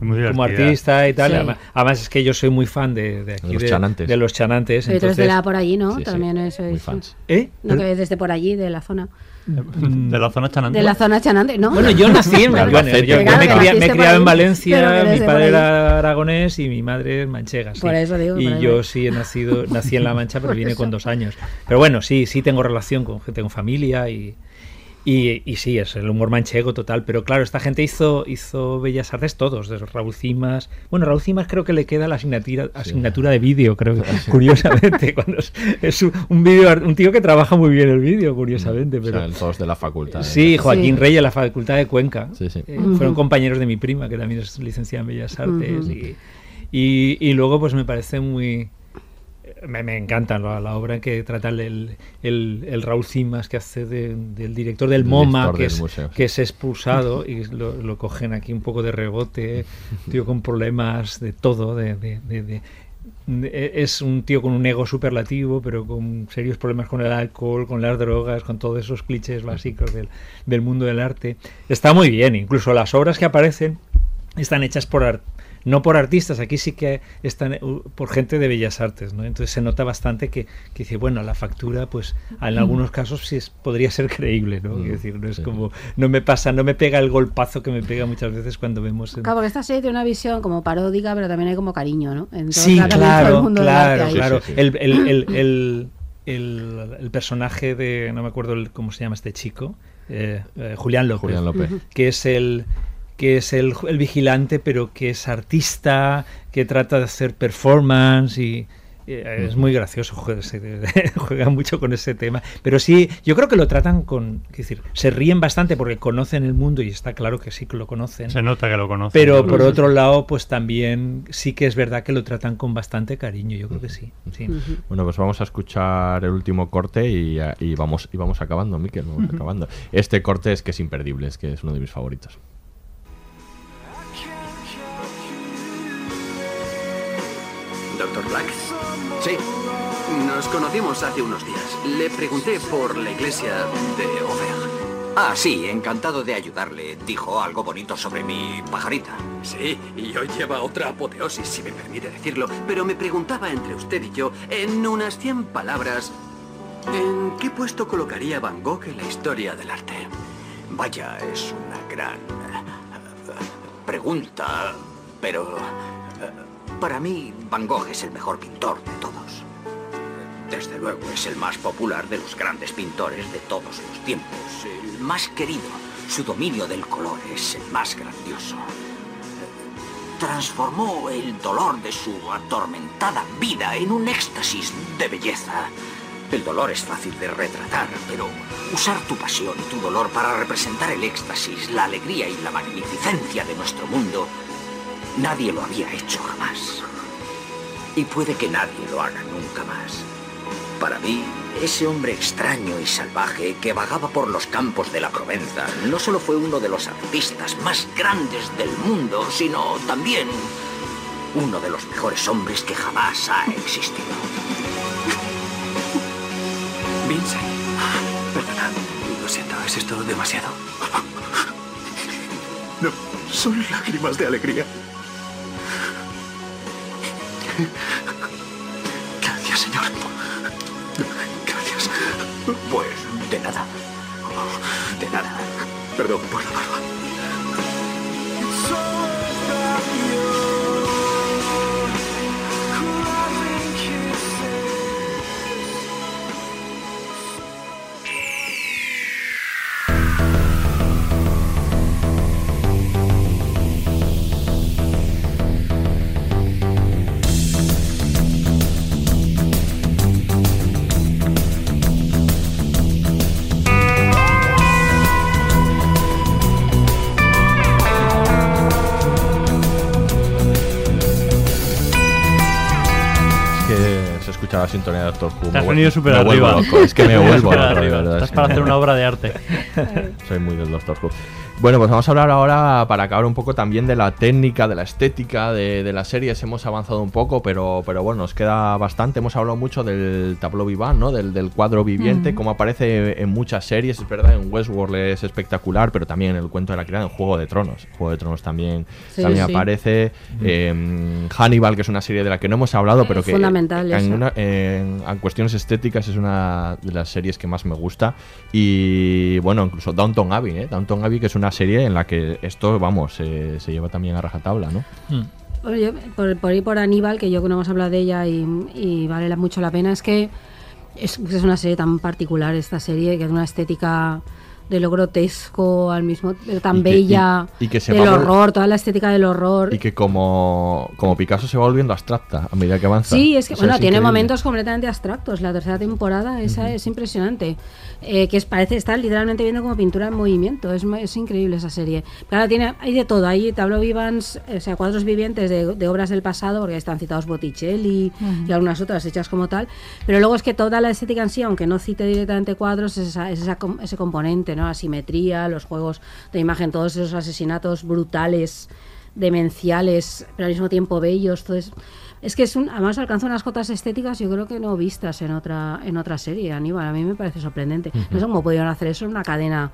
Muy como artista y tal. Sí. Además, además es que yo soy muy fan de, de aquí, De los de, chanantes. de los chanantes. Pero eres de la por allí, ¿no? Sí, sí, También muy fans. ¿Eh? No, que desde por allí, de la zona. De la zona chanante. De la zona chanante, ¿no? Bueno, yo nací en (laughs) bueno, yo, yo claro, me, cría- me criado en Valencia, mi padre era aragonés y mi madre es manchega. sí. Por eso digo, Y yo sí he nacido, nací en La Mancha, pero vine con dos años. Pero bueno, sí, sí tengo relación con gente, tengo familia y, y, y sí, es el humor manchego total. Pero claro, esta gente hizo, hizo Bellas Artes todos, desde Raúl Cimas. Bueno, Raúl Cimas creo que le queda la asignatura, asignatura de vídeo, creo que, curiosamente. (laughs) cuando es, es un, vídeo, un tío que trabaja muy bien el vídeo, curiosamente. O Pero, sea, todos de la facultad. Sí, ¿eh? Joaquín Sí. Reyes, la Facultad de Cuenca. Sí, sí. Eh. Fueron compañeros de mi prima, que también es licenciada en Bellas Artes. Y, y, y luego, pues me parece muy. Me, me encanta la, la obra que trata el, el, el Raúl Cimas, que hace de- del director del El MoMA, director que, del es, museo, sí. que es expulsado y lo, lo cogen aquí un poco de rebote. tío con problemas de todo, de- de- es un tío con un ego superlativo, pero con serios problemas con el alcohol, con las drogas, con todos esos clichés básicos del, del mundo del arte. Está muy bien, incluso las obras que aparecen están hechas por art- no por artistas, aquí sí que están eh, por gente de bellas artes, ¿no? Entonces se nota bastante que, que dice, bueno, la factura, pues en algunos casos sí es- podría ser creíble, ¿no? Quiero decir, no es como, no me pasa, no me pega el golpazo que me pega muchas veces cuando vemos... en- Claro, porque esta serie tiene una visión como paródica, pero también hay como cariño, ¿no? Entonces, Sí, todo el claro, mundo claro, claro. Sí, sí. El, el, el, el, el- el personaje de, no me acuerdo el- cómo se llama este chico, eh, eh, Julián López, Julián López. Que es el que es el, el vigilante, pero que es artista, que trata de hacer performance y eh, es muy gracioso, juega, se- (laughs) juega mucho con ese tema. Pero sí, yo creo que lo tratan con, es decir, se ríen bastante porque conocen el mundo y está claro que sí que lo conocen. Se nota que lo conocen. Pero por otro lado, pues también sí que es verdad que lo tratan con bastante cariño, yo creo que sí. sí. Bueno, pues vamos a escuchar el último corte y, y vamos y vamos acabando, Miquel, vamos acabando. Este corte es que es imperdible, es que es uno de mis favoritos. Doctor Black. Sí. Nos conocimos hace unos días. Le pregunté por la iglesia de Auvergne. Ah, sí, encantado de ayudarle. Dijo algo bonito sobre mi pajarita. Sí, y hoy lleva otra apoteosis, si me permite decirlo. Pero me preguntaba entre usted y yo, en unas 100 palabras, ¿en qué puesto colocaría Van Gogh en la historia del arte? Vaya, es una gran eh, pregunta, pero para mí Van Gogh es el mejor pintor de todos. Desde luego es el más popular de los grandes pintores de todos los tiempos, el más querido. Su dominio del color es el más grandioso. Transformó el dolor de su atormentada vida en un éxtasis de belleza. El dolor es fácil de retratar, pero usar tu pasión y tu dolor para representar el éxtasis, la alegría y la magnificencia de nuestro mundo, nadie lo había hecho jamás. Y puede que nadie lo haga nunca más. Para mí, ese hombre extraño y salvaje que vagaba por los campos de la Provenza no solo fue uno de los artistas más grandes del mundo, sino también uno de los mejores hombres que jamás ha existido. Vincent. Perdona, lo siento, ¿es esto demasiado? No, son lágrimas de alegría. Gracias, señor. Gracias. Pues de nada. De nada. Perdón por la barba. La sintonía de Doctor Who. Te has venido súper arriba. loco, Es que me vuelvo loco, de verdad, Estás es para que hacer una obra de arte. (laughs) Soy muy del Doctor Who. Bueno, pues vamos a hablar ahora, para acabar un poco también de la técnica, de la estética de, de las series. Hemos avanzado un poco, pero, pero bueno, nos queda bastante. Hemos hablado mucho del tableau vivant, ¿no? Del, del cuadro viviente, como aparece en muchas series. Es verdad, en Westworld es espectacular, pero también en el cuento de la criada, en Juego de Tronos. Juego de Tronos también, Sí, también sí. aparece. Eh, Hannibal, que es una serie de la que no hemos hablado, pero que Fundamental en, eso. una- en- en cuestiones estéticas es una de las series que más me gusta. Y bueno, incluso Downton Abbey, ¿eh? Downton Abbey, que es una serie en la que esto, vamos, se- se lleva también a rajatabla, ¿no? Oye, por, por ir por Aníbal, que yo que no hemos hablado de ella y, y vale la- mucho la pena, es que es, es una serie tan particular esta serie, que es una estética de lo grotesco al mismo pero tan Y que- bella y- y que se del va horror toda la estética del horror Y que como, como Picasso se va volviendo abstracta a medida que avanza. Sí, es que O sea, bueno, tiene increíble. momentos completamente abstractos. La tercera temporada, esa es impresionante. Eh, que es, parece estar literalmente viendo como pintura en movimiento. Es, es increíble esa serie. Claro, tiene, hay de todo. Hay tableau vivants, o sea, cuadros vivientes de, de obras del pasado, porque están citados Botticelli Ujú. y algunas otras hechas como tal. Pero luego es que toda la estética en sí, aunque no cite directamente cuadros, es, esa- es esa ese componente, ¿no? Asimetría, los juegos de imagen, todos esos asesinatos brutales demenciales, pero al mismo tiempo bellos. Todo es, que es un, además alcanza unas cotas estéticas, yo creo que no vistas en otra, en otra serie, Aníbal. A mí me parece sorprendente. No sé cómo pudieron hacer eso en una cadena.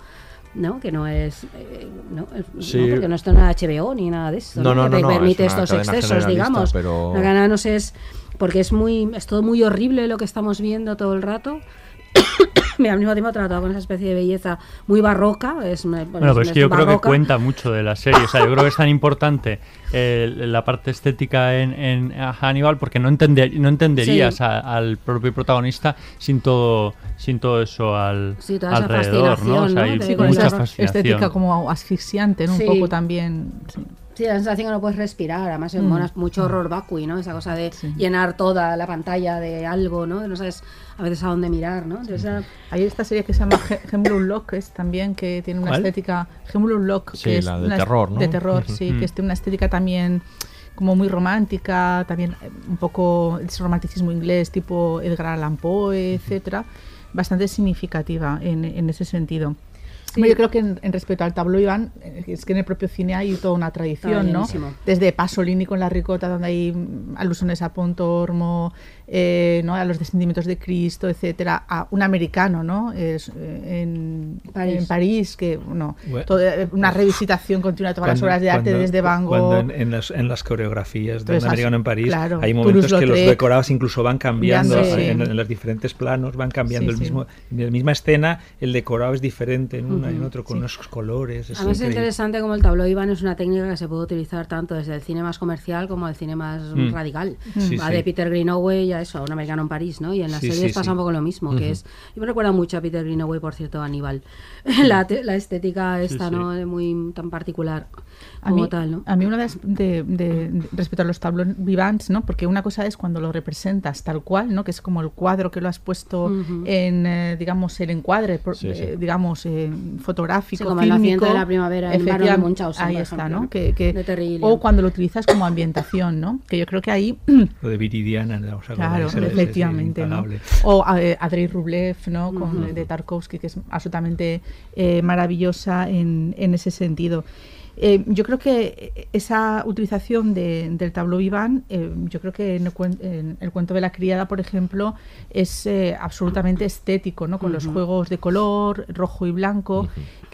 ¿no? que no es eh, no, Sí. no, porque no está en HBO ni nada de eso No, no, no, te no, permite es estos excesos digamos pero- la cadena no sé es porque es muy es todo muy horrible lo que estamos viendo todo el rato (coughs) Mira, al mismo tiempo tratado con esa especie de belleza muy barroca es Bueno, pues es que yo creo que cuenta mucho de la serie. O sea, yo creo que es tan importante (coughs) eh, la parte estética en, en Hannibal porque no, entender, no entenderías Sí. a- al propio protagonista sin todo, sin todo eso al Sí, toda esa alrededor, ¿no? O sea. Sí, con mucha esa fascinación. estética como asfixiante, ¿no? Sí. Un poco también. Sí. La sensación que no puedes respirar, además es Mm. monas- mucho horror vacui, ¿no? Esa cosa de llenar toda la pantalla de algo, ¿no? No sabes a veces a dónde mirar, ¿no? Entonces, esa- Hay esta serie que se llama Ge- Hemlock Lock, es también que tiene una ¿Cuál? estética. Hemlock Lock, Sí, que es la de una terror, ¿no? De terror, sí, Mm. que tiene una estética también como muy romántica, también eh, un poco ese romanticismo inglés, tipo Edgar Allan Poe, etcétera, bastante significativa en, en ese sentido. Yo creo que en, en respecto al tablo Iván, eh, es que en el propio cine hay toda una tradición, ¿no? Desde Pasolini con la ricota, donde hay alusiones a Pontormo, eh, ¿no? a los descendimientos de Cristo, etcétera, a un americano, ¿no? Es, eh, en, París. en París, que bueno, eh, una revisitación continua de todas las Cuando- obras de arte cuando- desde Van Cuando Gogh. en, en las, en las coreografías de un americano en París claro, hay momentos que los decorados incluso van cambiando sí. en, en los diferentes planos, van cambiando Sí, el sí. mismo en la misma escena, el decorado es diferente en una y en otro con sí. unos colores. Es Además es increíble. interesante como el tableau Iván es una técnica que se puede utilizar tanto desde el cine más comercial como el cine más Mm. radical. Sí, Va sí. de Peter Greenaway a eso, a un americano en París, ¿no? Y en las Sí, series sí, pasa un poco lo mismo, que es... Yo me recuerda mucho a Peter Greenaway, por cierto, Aníbal. (laughs) la, la estética esta. ¿no? De Muy tan particular A como mí, tal, ¿no? a mí una de, las- de- de- de- respecto a los tablones vivants, ¿no? Porque una cosa es cuando lo representas tal cual, ¿no? Que es como el cuadro que lo has puesto Ujú. en, eh, digamos, el encuadre, por- Sí, sí. eh, digamos, eh, fotográfico, Sí, como el fílmico. de la primavera en Barón de Munchausen, Ahí está, ejemplo, ¿no? Que, que- o cuando lo utilizas como ambientación, ¿no? Que yo creo que ahí Lo de Viridiana. O sea, Claro, efectivamente, ¿no? O eh, Andrei Rublev, ¿no? Con, Ujú. de Tarkovsky, que es absolutamente eh, maravillosa en, en ese sentido. Eh, yo creo que esa utilización de- del tableau vivant, eh, yo creo que en el, en el cuento de la criada, por ejemplo, es eh, absolutamente estético, ¿no? Con los juegos de color, rojo y blanco,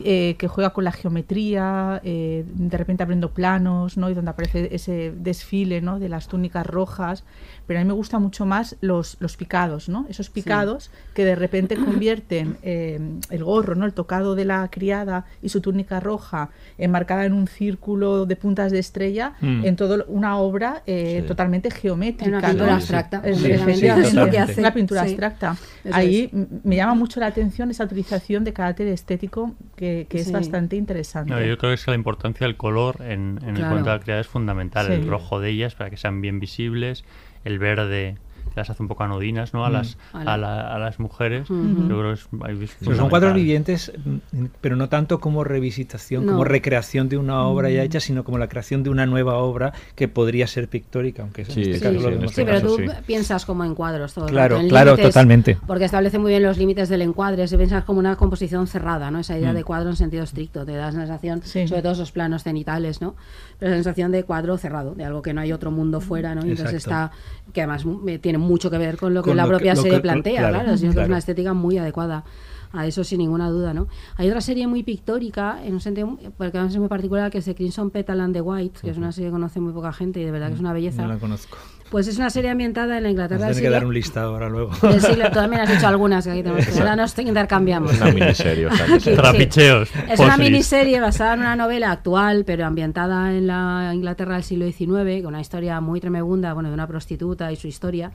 eh, que juega con la geometría, eh, de repente abriendo planos, ¿no? Y donde aparece ese desfile, ¿no? De las túnicas rojas. Pero a mí me gustan mucho más los, los picados, ¿no? Esos picados que de repente convierten (clears throat) eh, el gorro, ¿no? El tocado de la criada y su túnica roja enmarcada en un círculo de puntas de estrella Mm. en toda una obra eh, Sí. totalmente geométrica. En una pintura ¿no? abstracta, Es- completamente, efectivamente, es lo que hace. Una pintura Sí. abstracta. Eso Ahí es. me llama mucho la atención esa utilización de carácter estético que, que es Sí. bastante interesante. No, yo creo que es que la importancia del color en, en el Claro. cuento de la criada es fundamental. Sí. El rojo de ellas para que sean bien visibles, el verde que las hace un poco anodinas, ¿no? A Mm. las, a, la- a las mujeres. Ujú. Yo creo que es, es son cuadros vivientes, mm, pero no tanto como revisitación, No. como recreación de una obra ya Mm. hecha, sino como la creación de una nueva obra que podría ser pictórica, aunque Sí, en este sí, caso sí, lo este Sí, pero tú piensas como en cuadros todo Claro, en claro, límites, totalmente. Porque establece muy bien los límites del encuadre, si piensas como una composición cerrada, ¿no? Esa idea Mm. de cuadro en sentido estricto, te da la sensación, sobre todo esos planos cenitales, ¿no? Pero la sensación de cuadro cerrado, de algo que no hay otro mundo fuera, ¿no? Y entonces está, Exacto. que además eh, tiene mucho que ver con lo que Con la lo propia serie que- plantea, claro, claro, sino que es una estética muy adecuada a eso sin ninguna duda, ¿no? Hay otra serie muy pictórica, en un sentido, porque además es muy particular, que es de Crimson Petal and the White, que es una serie que conoce muy poca gente y de verdad que es una belleza. No la conozco. Pues es una serie ambientada en la Inglaterra tener que dar un listado ahora luego. (laughs) del siglo- tú también has dicho algunas que aquí tenemos. que Ahora nos intercambiamos. Una miniserie, o sea, que (laughs) sí. Trapicheos, Es una miniserie basada en una novela actual, pero ambientada en la Inglaterra del siglo XIX, con una historia muy tremenda, bueno, de una prostituta y su historia.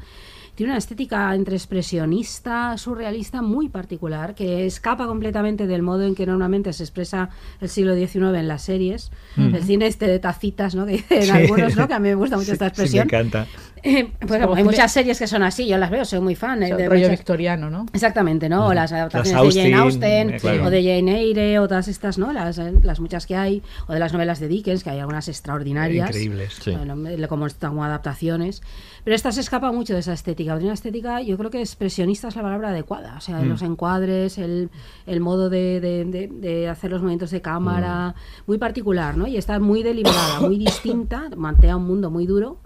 Tiene una estética entre expresionista, surrealista, muy particular, que escapa completamente del modo en que normalmente se expresa el siglo XIX en las series. Mm. El cine este de tacitas, ¿no? Que dicen Sí. algunos, ¿no? Que a mí me gusta mucho Sí, esta sí, expresión. me encanta. (laughs) Eh, pues como hay muchas series que son así, yo las veo, soy muy fan. eh, sea, de rollo muchas- victoriano, ¿no? Exactamente, ¿no? O las adaptaciones Las de Jane Austen, eh, claro. o de Jane Eyre, o todas estas, ¿no? Las, eh, las muchas que hay, o de las novelas de Dickens, que hay algunas extraordinarias. Increíbles. Sí. Bueno, como, como adaptaciones. Pero esta se escapa mucho de esa estética. Tiene una estética, yo creo que expresionista es la palabra adecuada. O sea, Mm. los encuadres, el, el modo de, de- de- de hacer los movimientos de cámara, muy particular, ¿no? Y está muy deliberada, muy distinta, mantea un mundo muy duro.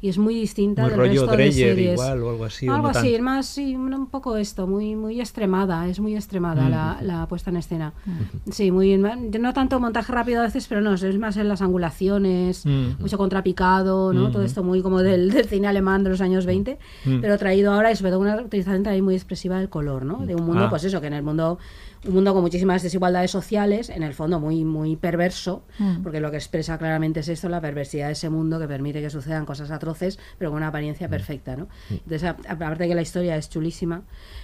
Y es muy distinta Muy del rollo resto de Dreyer series. igual, o algo así, Algo no así, tanto. más, sí, un poco esto, muy, muy extremada, es muy extremada Mm. la, la puesta en escena. Sí, muy no tanto montaje rápido a veces, pero no, es más en las angulaciones, Mm. mucho contrapicado, ¿no? Mm. Todo esto muy como del, del cine alemán de los años 20, Mm. pero traído ahora y sobre todo una utilización también muy expresiva del color, ¿no? De un mundo, Ah. pues eso, que en el mundo un mundo con muchísimas desigualdades sociales, en el fondo muy muy perverso, Mm. porque lo que expresa claramente es esto, la perversidad de ese mundo que permite que sucedan cosas atroces, pero con una apariencia perfecta, ¿no? Entonces, a- aparte de que la historia es chulísima,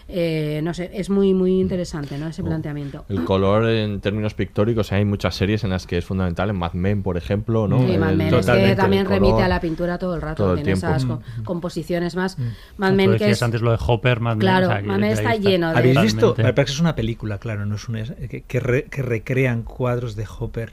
eh, no sé, es muy muy interesante, ¿no? Ese planteamiento. El color en términos pictóricos, hay muchas series en las que es fundamental, en Mad Men, por ejemplo, ¿no? Sí, Mad Men es que también remite color. a la pintura todo el rato, todo el tiene tiempo. esas Mm. co- composiciones más. Mad Tú Men que decías es antes lo de Hopper, Mad Men, Claro, o sea, que Mad Men está lleno de ¿Habéis visto? Totalmente. Es una película, claro, no es una, que, que, re- que recrean cuadros de Hopper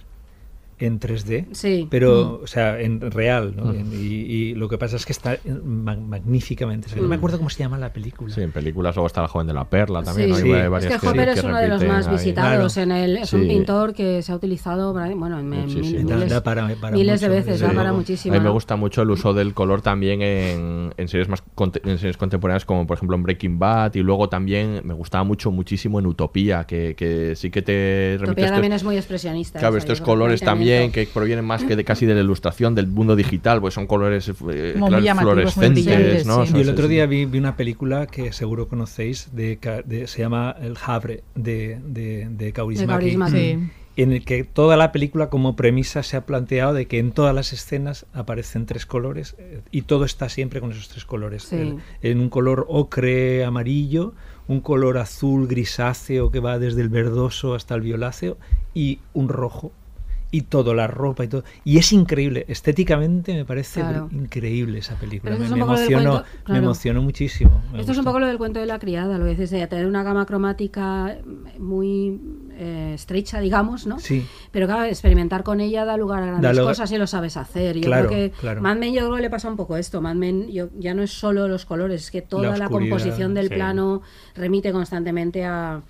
en 3D, Sí. pero, Mm. o sea, en real, ¿no? Mm. Y, y lo que pasa es que está ma- magníficamente. O sea, No me acuerdo cómo se llama la película. Sí, en películas luego está La joven de la perla también. Sí. ¿no? Hay Sí. Es que Hopper es uno de los más ahí. visitados Claro. en el es un pintor que se ha utilizado bueno en, Da- miles, da para- para miles de veces da para muchísimo A mí me gusta mucho el uso del color también en, en series más conte- en series contemporáneas como por ejemplo en Breaking Bad y luego también me gustaba mucho muchísimo en Utopía que, que sí que te remite Utopía estos- también es muy expresionista Claro, estos colores también que provienen más que de casi de la ilustración del mundo digital, pues son colores eh, fluorescentes, ¿no? sí. Y el otro día vi, vi una película que seguro conocéis, de, Ca- de- se llama El Havre, de, de, de Kaurismäki. Sí. en el que toda la película como premisa se ha planteado de que en todas las escenas aparecen tres colores eh, y todo está siempre con esos tres colores. Sí. El- en un color ocre amarillo, un color azul grisáceo que va desde el verdoso hasta el violáceo y un rojo. Y todo, la ropa y todo. Y es increíble. Estéticamente me parece Claro. increíble esa película. Me, es me emocionó, cuento, me emocionó muchísimo. me Esto es un poco lo del cuento de la criada, lo que dices, de tener una gama cromática muy eh, estrecha, digamos, ¿no? Sí. Pero claro, experimentar con ella da lugar a grandes lugar- cosas y lo sabes hacer. Yo Claro, creo que claro. Mad Men yo creo que le pasa un poco esto. Mad Men yo, ya no es solo los colores, es que toda la, composición del sí. plano remite constantemente a,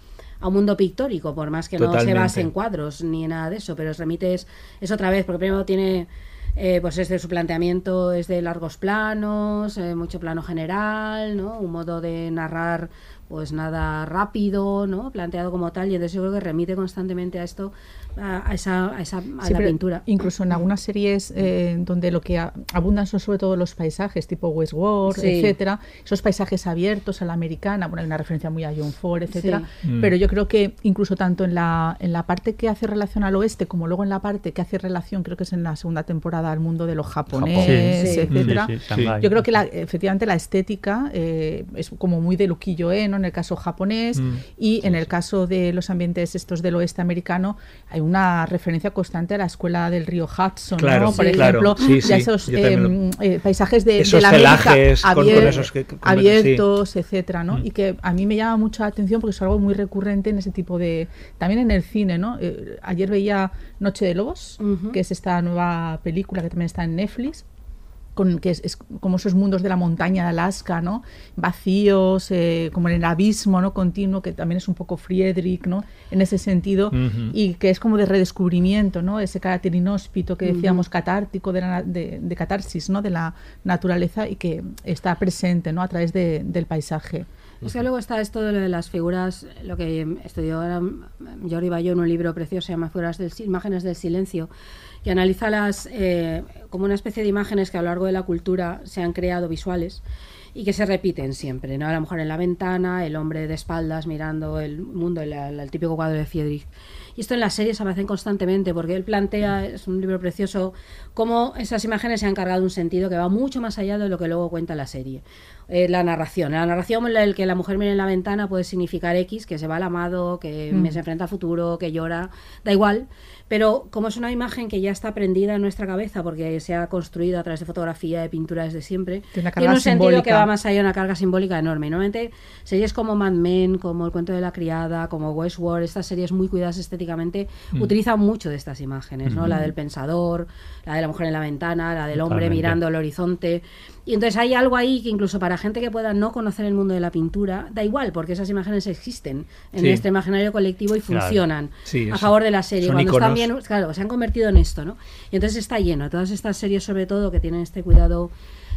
a un mundo pictórico, por más que no se base en cuadros ni en nada de eso, pero os remite es, es otra vez, porque primero tiene... eh, pues es de su planteamiento es de largos planos, eh, mucho plano general, ¿no? Un modo de narrar pues nada rápido, ¿no? Planteado como tal y entonces yo creo que remite constantemente a esto, a, a esa, a, esa, a Sí, la pero pintura. Incluso en algunas series eh, donde lo que a- abundan son sobre todo los paisajes, tipo Westworld, Sí. etcétera, esos paisajes abiertos a la americana, bueno, hay una referencia muy a John Ford, etcétera, Sí. Mm. pero yo creo que incluso tanto en la, en la parte que hace relación al oeste como luego en la parte que hace relación, creo que es en la segunda temporada, al mundo de los japoneses, Sí, sí. etcétera, Sí, sí, Shanghái. yo creo que la- efectivamente la estética eh, es como muy de Luquillo Eno, en el caso japonés, Mm. y en el caso de los ambientes estos del oeste americano, hay una referencia constante a la escuela del río Hudson, Claro, ¿no? Por sí, claro. ejemplo, Sí, esos em, eh, paisajes de, Esos de la América celajes con- con abier- esos que- con- abiertos, etcétera, ¿no? Mm. Y que a mí me llama mucho la atención porque es algo muy recurrente en ese tipo de... También en el cine, ¿no? Eh, ayer veía Noche de Lobos, que es esta nueva película que también está en Netflix, con, que es, es como esos mundos de la montaña de Alaska, ¿no? Vacíos, eh, como en el abismo, ¿no? Continuo, que también es un poco Friedrich, ¿no? En ese sentido, y que es como de redescubrimiento, ¿no? Ese carácter inhóspito que decíamos catártico, de, la na- de, de catarsis, ¿no? De la naturaleza y que está presente, ¿no? A través de- del paisaje. Es que luego está esto de lo de las figuras, lo que estudió ahora Jordi Bayón, un libro precioso, se llama Figuras del, Si- Imágenes del Silencio, que analiza las eh, como una especie de imágenes que a lo largo de la cultura se han creado visuales y que se repiten siempre, ¿no? A la mujer en la ventana, el hombre de espaldas mirando el mundo, el, el típico cuadro de Friedrich. Y esto en las series aparecen constantemente porque él plantea, es un libro precioso, cómo esas imágenes se han cargado un sentido que va mucho más allá de lo que luego cuenta la serie. Eh, la narración. La narración en la que la mujer mira en la ventana puede significar X, que se va al amado, que Mm. se enfrenta al futuro, que llora, da igual. Pero como es una imagen que ya está prendida en nuestra cabeza porque se ha construido a través de fotografía, de pintura desde siempre, Tiene un sentido que va más allá, una carga simbólica enorme. Normalmente series como Mad Men, como El cuento de la criada, como Westworld, estas series muy cuidadas estéticamente, Mm. utilizan mucho de estas imágenes, ¿no? La del pensador, la de la mujer en la ventana, la del hombre Totalmente. mirando el horizonte. Y entonces hay algo ahí que incluso para gente que pueda no conocer el mundo de la pintura, da igual, porque esas imágenes existen en Sí. nuestro imaginario colectivo y Claro. funcionan Sí, a favor de la serie. son Cuando están bien, claro, se han convertido en esto, ¿no? Y entonces está lleno. Todas estas series, sobre todo, que tienen este cuidado.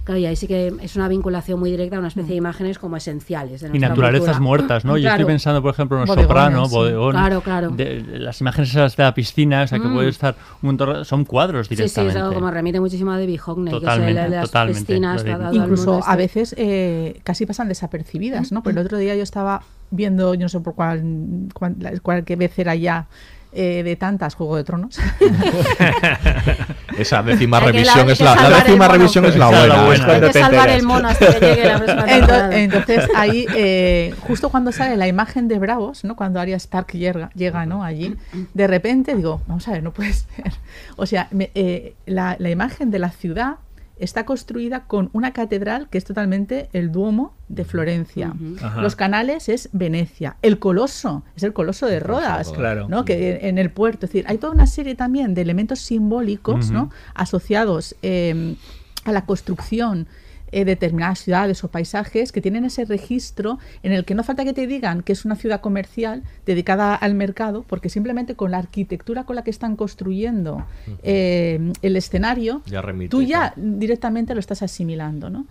Claro, y ahí sí que es una vinculación muy directa a una especie de imágenes como esenciales. de Y naturalezas cultura. muertas, ¿no? Yo Claro. estoy pensando, por ejemplo, en Bodegones, Soprano, sí. bodegones. Claro, claro. de- de las imágenes esas de la piscina, o sea, que Mm. puede estar un montón, son cuadros Sí, sí, directamente. es algo como remite muchísimo a David Hockney, que es Totalmente, de las totalmente, piscinas. lo de- dado al mundo Incluso este. a veces eh, casi pasan desapercibidas, ¿no? Pero el otro día yo estaba viendo, yo no sé por cuál, cuál, cuál que vez era ya, eh, de tantas Juego de Tronos. (laughs) Esa décima Hay revisión la- es la, la décima revisión es la es buena. buena. Hay que salvar el mono hasta que llegue la (laughs) próxima. Entonces ahí, eh, justo cuando sale la imagen de Bravos, ¿no? Cuando Arya Stark llega, llega ¿no? allí, de repente digo, vamos a ver, no puede (laughs) ser. O sea, me- eh, la, la imagen de la ciudad está construida con una catedral que es totalmente el Duomo de Florencia. Los canales es Venecia. El Coloso es el Coloso de Rodas, Claro. ¿no? que en el puerto. Es decir, hay toda una serie también de elementos simbólicos. ¿no? asociados eh, a la construcción eh, determinadas ciudades o paisajes que tienen ese registro en el que no falta que te digan que es una ciudad comercial dedicada al mercado, porque simplemente con la arquitectura con la que están construyendo eh, el escenario, Ya remite, tú ya directamente lo estás asimilando, ¿no?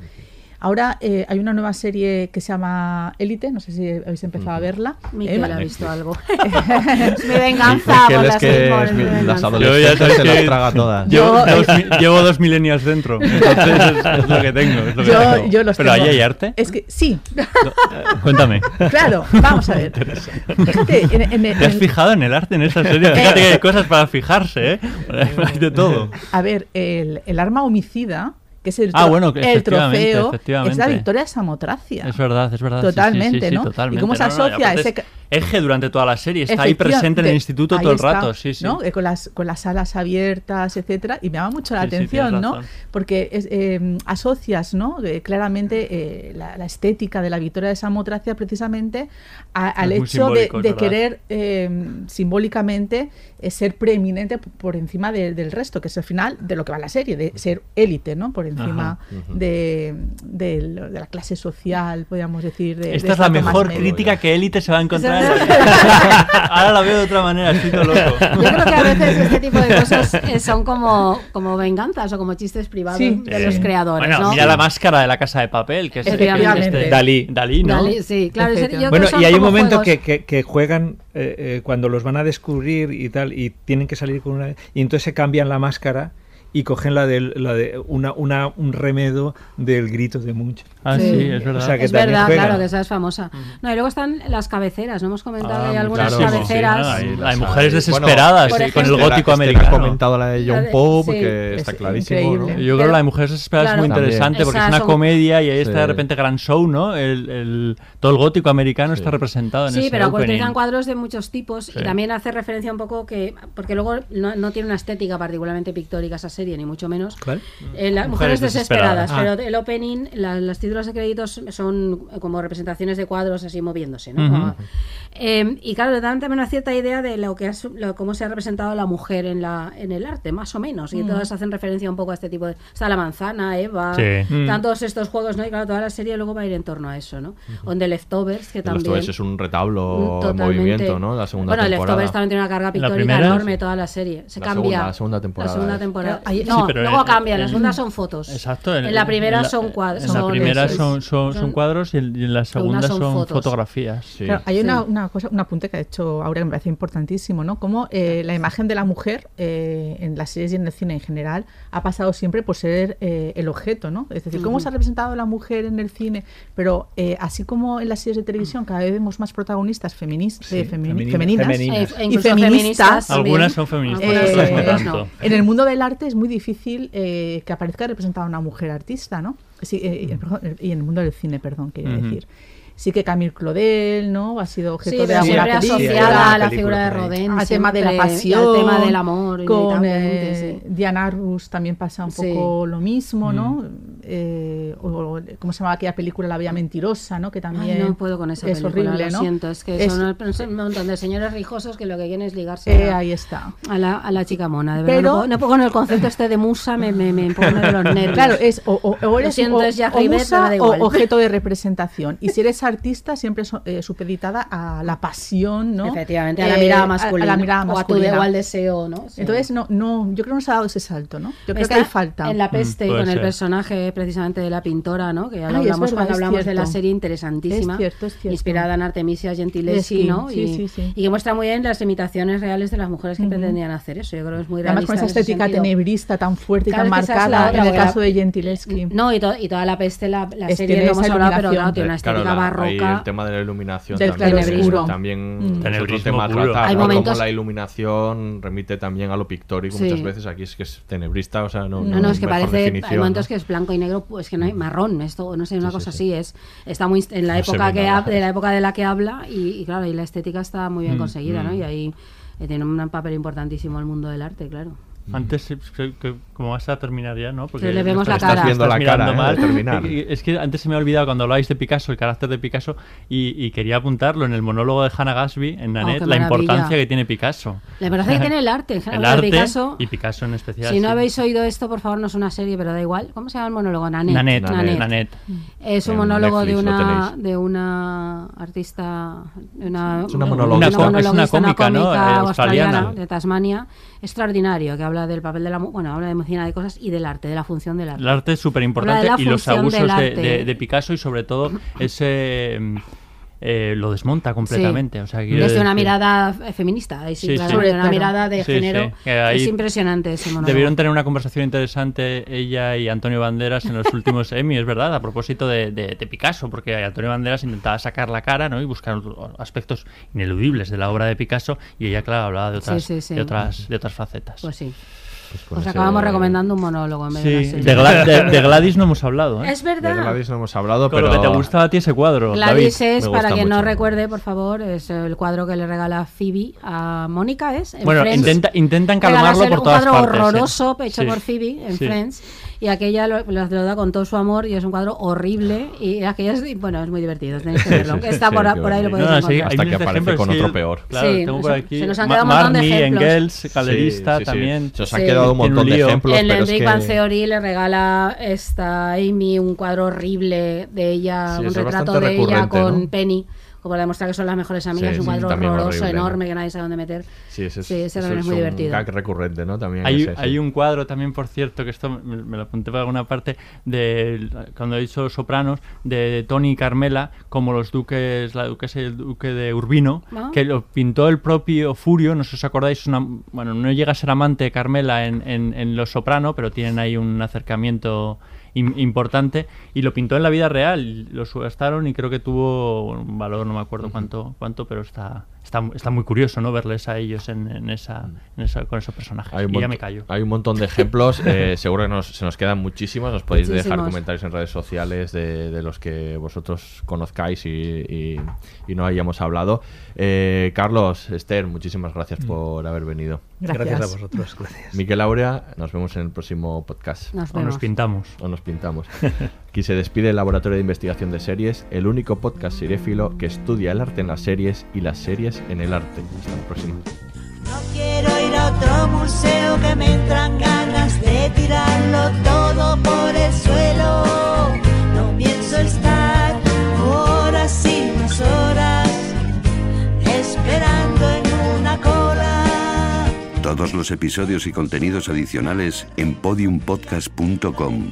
Ahora eh, hay una nueva serie que se llama Élite, no sé si habéis empezado a verla. Miquel Eh, ha visto (laughs) algo. (laughs) Es mi venganza por las que es mi las adolescentes Yo ya se las traga todas. Llevo, Yo- dos, llevo dos millennials dentro. Entonces es, es lo que tengo. es lo que Yo, tengo. yo los Pero ahí hay arte. Es que sí. Cuéntame. Claro, vamos a ver. (laughs) Fíjate, en- en- en- ¿Te has fijado en el arte en esta serie? Fíjate que hay cosas para fijarse, ¿eh? Hay de todo. A ver, el, el arma homicida, que es el, Ah, bueno, el trofeo, es la victoria de Samotracia. Es verdad, es verdad. sí, Totalmente, sí, sí, ¿no? totalmente. Y cómo se No, no, y asocia ese... es Eje durante toda la serie, está ahí presente en el instituto todo el está, rato, sí, sí. ¿no? Eh, con, las, con las alas abiertas, etcétera, y me llama mucho la atención, ¿no? razón. Porque es, eh, asocias, ¿no? Eh, claramente eh, la, la estética de la victoria de Samotracia precisamente a- al hecho de, de querer eh, simbólicamente ser preeminente por encima de- del resto, que es al final de lo que va la serie, de ser élite, ¿no? Por encima Ajá, de, la clase social, podríamos decir. De, Esta de es la mejor crítica que Élite se va a encontrar. (laughs) Ahora la veo de otra manera, estoy todo loco. Yo creo que a veces (laughs) este tipo de cosas eh, son como, como venganzas o como chistes privados Sí. de los creadores. Bueno, ¿no? mira la máscara de la casa de papel, que es este- Dalí. Dalí, ¿no? Dalí, sí, claro. ese- yo creo Bueno, y hay un momento que- que juegan eh, eh, cuando los van a descubrir y tal, y tienen que salir con una. Y entonces se cambian la máscara y cogen la de, la de una, una, un remedo del grito de Munch. Ah, sí, es verdad. O sea, que es también verdad, juegan. claro, que esa es famosa. No, y luego están las cabeceras, ¿no hemos comentado? Ah, hay algunas claro, sí, cabeceras. sí, hay- hay mujeres desesperadas Por con el ejemplo. gótico Estela americano. ha comentado la de John Pope, sí. que Es está clarísimo. increíble. ¿no? Yo creo que la de Mujeres Desesperadas es muy Claro. interesante porque es una son- comedia y ahí está de Sí. repente gran show, ¿no? El, el- todo el gótico americano está representado en Sí, ese pero utilizan cuadros de muchos tipos Sí. y también hace referencia un poco que, porque luego no, no tiene una estética particularmente pictórica esa serie, ni mucho menos. ¿Cuál? Eh, las Mujeres mujeres desesperadas, desesperadas. pero el opening, la- los títulos de créditos son como representaciones de cuadros así moviéndose, ¿no? Ujú. Como- eh, y claro, dan también una cierta idea de lo que es, lo- cómo se ha representado la mujer en la en el arte, más o menos. Y Mm. todas hacen referencia un poco a este tipo de. Está la manzana, Eva, Sí. Mm. están todos estos juegos, ¿no? Y claro, toda la serie luego va a ir en torno a eso, ¿no? O The Leftovers, que Los también. Toys es un retablo Mm, en movimiento, ¿no? La segunda bueno, temporada. Leftovers también tiene una carga pictórica enorme toda la serie. Se La cambia. segunda- la segunda temporada La segunda temporada. Ahí- no, Sí, pero luego en- cambia. La en- segunda son fotos. Exacto. En, la primera en la- son cuadros. En la primera son, son, son- cuadros y en, y en la segunda son son, fotografías. Sí. Claro, hay Sí. una, una cosa, un apunte que ha hecho Aurea que me parece importantísimo, ¿no? Como eh, la imagen de la mujer eh, en las series y en el cine en general ha pasado siempre por ser eh, el objeto, ¿no? Es decir, cómo se ha representado la mujer en el cine, pero eh, así como en las series de televisión cada vez vemos más protagonistas feministas, Sí, femeninas, femeninas. femeninas E- e y feministas. Algunas son feministas, otras no tanto. en el mundo del arte es muy difícil eh, que aparezca representada una mujer artista, ¿no? Sí, eh, y, perdón, y en el mundo del cine, perdón, quería Ujú. decir. Sí que Camille Claudel, ¿no? Ha sido objeto Sí, de alguna película. asociada a la figura de. Rodin. al tema de la pasión, Al tema del amor. con eh, sí. Diana Arbus también pasa un Sí. poco lo mismo, ¿no? Mm. Eh, o, o- ¿Cómo se llamaba aquella película La Vía Mentirosa, ¿no? Que también Ay, no puedo con esa es película, horrible, lo ¿no? siento. Es que Es- son, un montón de señores rijosos que lo que quieren es ligarse eh, a, ahí está. a la, a la chica mona. De verdad, Pero- no, puedo, no puedo con el concepto este de musa, me, me, me pone de los nervios. Claro, es o, o- o eres siento, o- es Jack o Rivet, musa o objeto de representación. Y si eres artista, siempre so- eh, supeditada a la pasión, ¿no? Efectivamente, a la Eh, mirada masculina. A, la mirada O a tu masculina. de- al deseo, ¿no? Sí. Entonces, no, no, yo creo que no se ha dado ese salto, ¿no? Yo creo Está que hay falta. En la peste, Mm, con el personaje precisamente de la pintora, ¿no? Que ya lo Ay, hablamos verdad, cuando hablamos de la cierto. serie interesantísima. Es cierto, es cierto. Inspirada en Artemisia Gentileschi, ¿no? sí, y, sí, sí. y que muestra muy bien las imitaciones reales de las mujeres que Ujú. pretendían hacer eso. Yo creo que es muy Además, con esa estética tenebrista tan fuerte y Claro, tan esa es la marcada en el caso de Gentileschi. No, y, to- y toda la peste, la, la serie no hemos hablado, pero claro, tiene una Claro, estética la- ahí barroca. el tema de la iluminación Del también, es- también Mm. es otro tema la iluminación remite también a lo pictórico muchas veces, aquí es que es tenebrista, o sea, no, No, no, es que parece, hay momentos que es blanco y negro, pues que no hay marrón, esto, no sé, una Sí, cosa sí. así, es, está muy en la No época que nada. de la época de la que habla y, y claro, y la estética está muy bien Mm, conseguida, ¿no? mm. Y ahí eh, tiene un papel importantísimo el mundo del arte, claro. Antes, eh, que- que- como vas a terminar ya, ¿no? Que le vemos la cara. Estás viendo estás la mirando cara, ¿eh? mal. de terminar. Es que antes se me ha olvidado cuando hablabais de Picasso, el carácter de Picasso, y, y quería apuntarlo en el monólogo de Hannah Gatsby, en Nanette, Oh, la importancia que tiene Picasso. La verdad es que tiene el arte, en El de arte Picasso. y Picasso en especial. Si no sí. habéis oído esto, por favor, no es una serie, pero da igual. ¿Cómo se llama el monólogo? Nanette. Nanette, Nanette. Nanette. Es un En monólogo de Netflix una, de una artista, de una, Es una monologuista. Una es una monologuista, cómica, ¿no? Eh, australiana. de Tasmania, extraordinario, que habla del papel de la bueno, habla de de cosas y del arte, de la función del arte. El arte es súper importante y los abusos de, arte. de- de Picasso y sobre todo ese eh, lo desmonta completamente. O sea, Desde una mirada feminista, ahí sí, Sí, sí. claramente, Sobre- una claro. mirada de Sí, género. sí, ahí es impresionante ese monólogo. Debieron tener una conversación interesante ella y Antonio Banderas en los (laughs) últimos Emmy, es verdad, a propósito de, de- de Picasso, porque Antonio Banderas intentaba sacar la cara ¿no? y buscar aspectos ineludibles de la obra de Picasso y ella, claro, hablaba de otras, Sí, sí, sí. De otras, de otras facetas. Pues sí. Pues con Os ese- acabamos recomendando un monólogo en vez de Sí, una serie. de, Gla- de- de (laughs) Gladys no hemos hablado. ¿eh? Es De verdad. Gladys no hemos hablado, Con pero... lo que te gusta a ti ese cuadro. Gladys David. es, para quien no recuerde, por favor, es el cuadro que le regala Phoebe a Mónica, ¿es? En Bueno, Friends. intenta, intentan calmarlo por un todas cuadro partes. ¿eh? horroroso hecho Sí. por Phoebe en Sí. Friends y aquella lo, lo- lo da con todo su amor y es un cuadro horrible y aquella es, bueno, es muy divertido, tenéis que verlo. está sí, por, qué por ahí lo podéis No, sí, encontrar. Hasta que aparece con sí, otro peor. Claro, Sí, tengo se- por aquí. se nos han Ma- quedado un montón de ejemplos. Engels, galerista Sí, sí, sí. también. Se os han Sí. quedado un montón de ejemplos, en pero el es Big que... Bang Theory le regala esta Amy un cuadro horrible de ella, Sí, un retrato de ella con ¿no? Penny como la demuestra que son las mejores amigas, Sí, un sí, cuadro horroroso, enorme, que nadie sabe dónde meter. Sí, ese es, ese ese es muy un divertido. gag recurrente, ¿no? También Hay, ese, sí. hay un cuadro también, por cierto, que esto me, me lo apunté para alguna parte, de cuando he dicho Sopranos, de Tony y Carmela, como los duques, la duquesa y el duque de Urbino, Ah. que lo pintó el propio Furio, no sé si os acordáis, una, bueno, no llega a ser amante de Carmela en, en, en Los Soprano, pero tienen ahí un acercamiento importante, y lo pintó en la vida real, lo subestaron y creo que tuvo un valor, no me acuerdo cuánto, cuánto pero está, está, está muy curioso, ¿no? Verles a ellos en, en esa, en esa, con esos personajes. Hay un, y ya me callo. hay un montón de ejemplos, (laughs) eh, seguro que nos- se nos quedan muchísimos, nos podéis dejar Muchísimos. comentarios en redes sociales de, de los que vosotros conozcáis y, y- y no hayamos hablado. Eh, Carlos, Esther, muchísimas gracias Mm. por haber venido. Gracias. Gracias a vosotros, gracias. Miquel Aurea, nos vemos en el próximo podcast. Nos O nos pintamos. O nos pintamos. Aquí se despide el Laboratorio de Investigación de Series, el único podcast seriéfilo que estudia el arte en las series y las series en el arte. Hasta la próxima. Quiero ir a otro museo que me entran ganas de tirarlo todo por el suelo. No pienso estar horas y más horas esperando en una cola. Todos los episodios y contenidos adicionales en podiumpodcast.com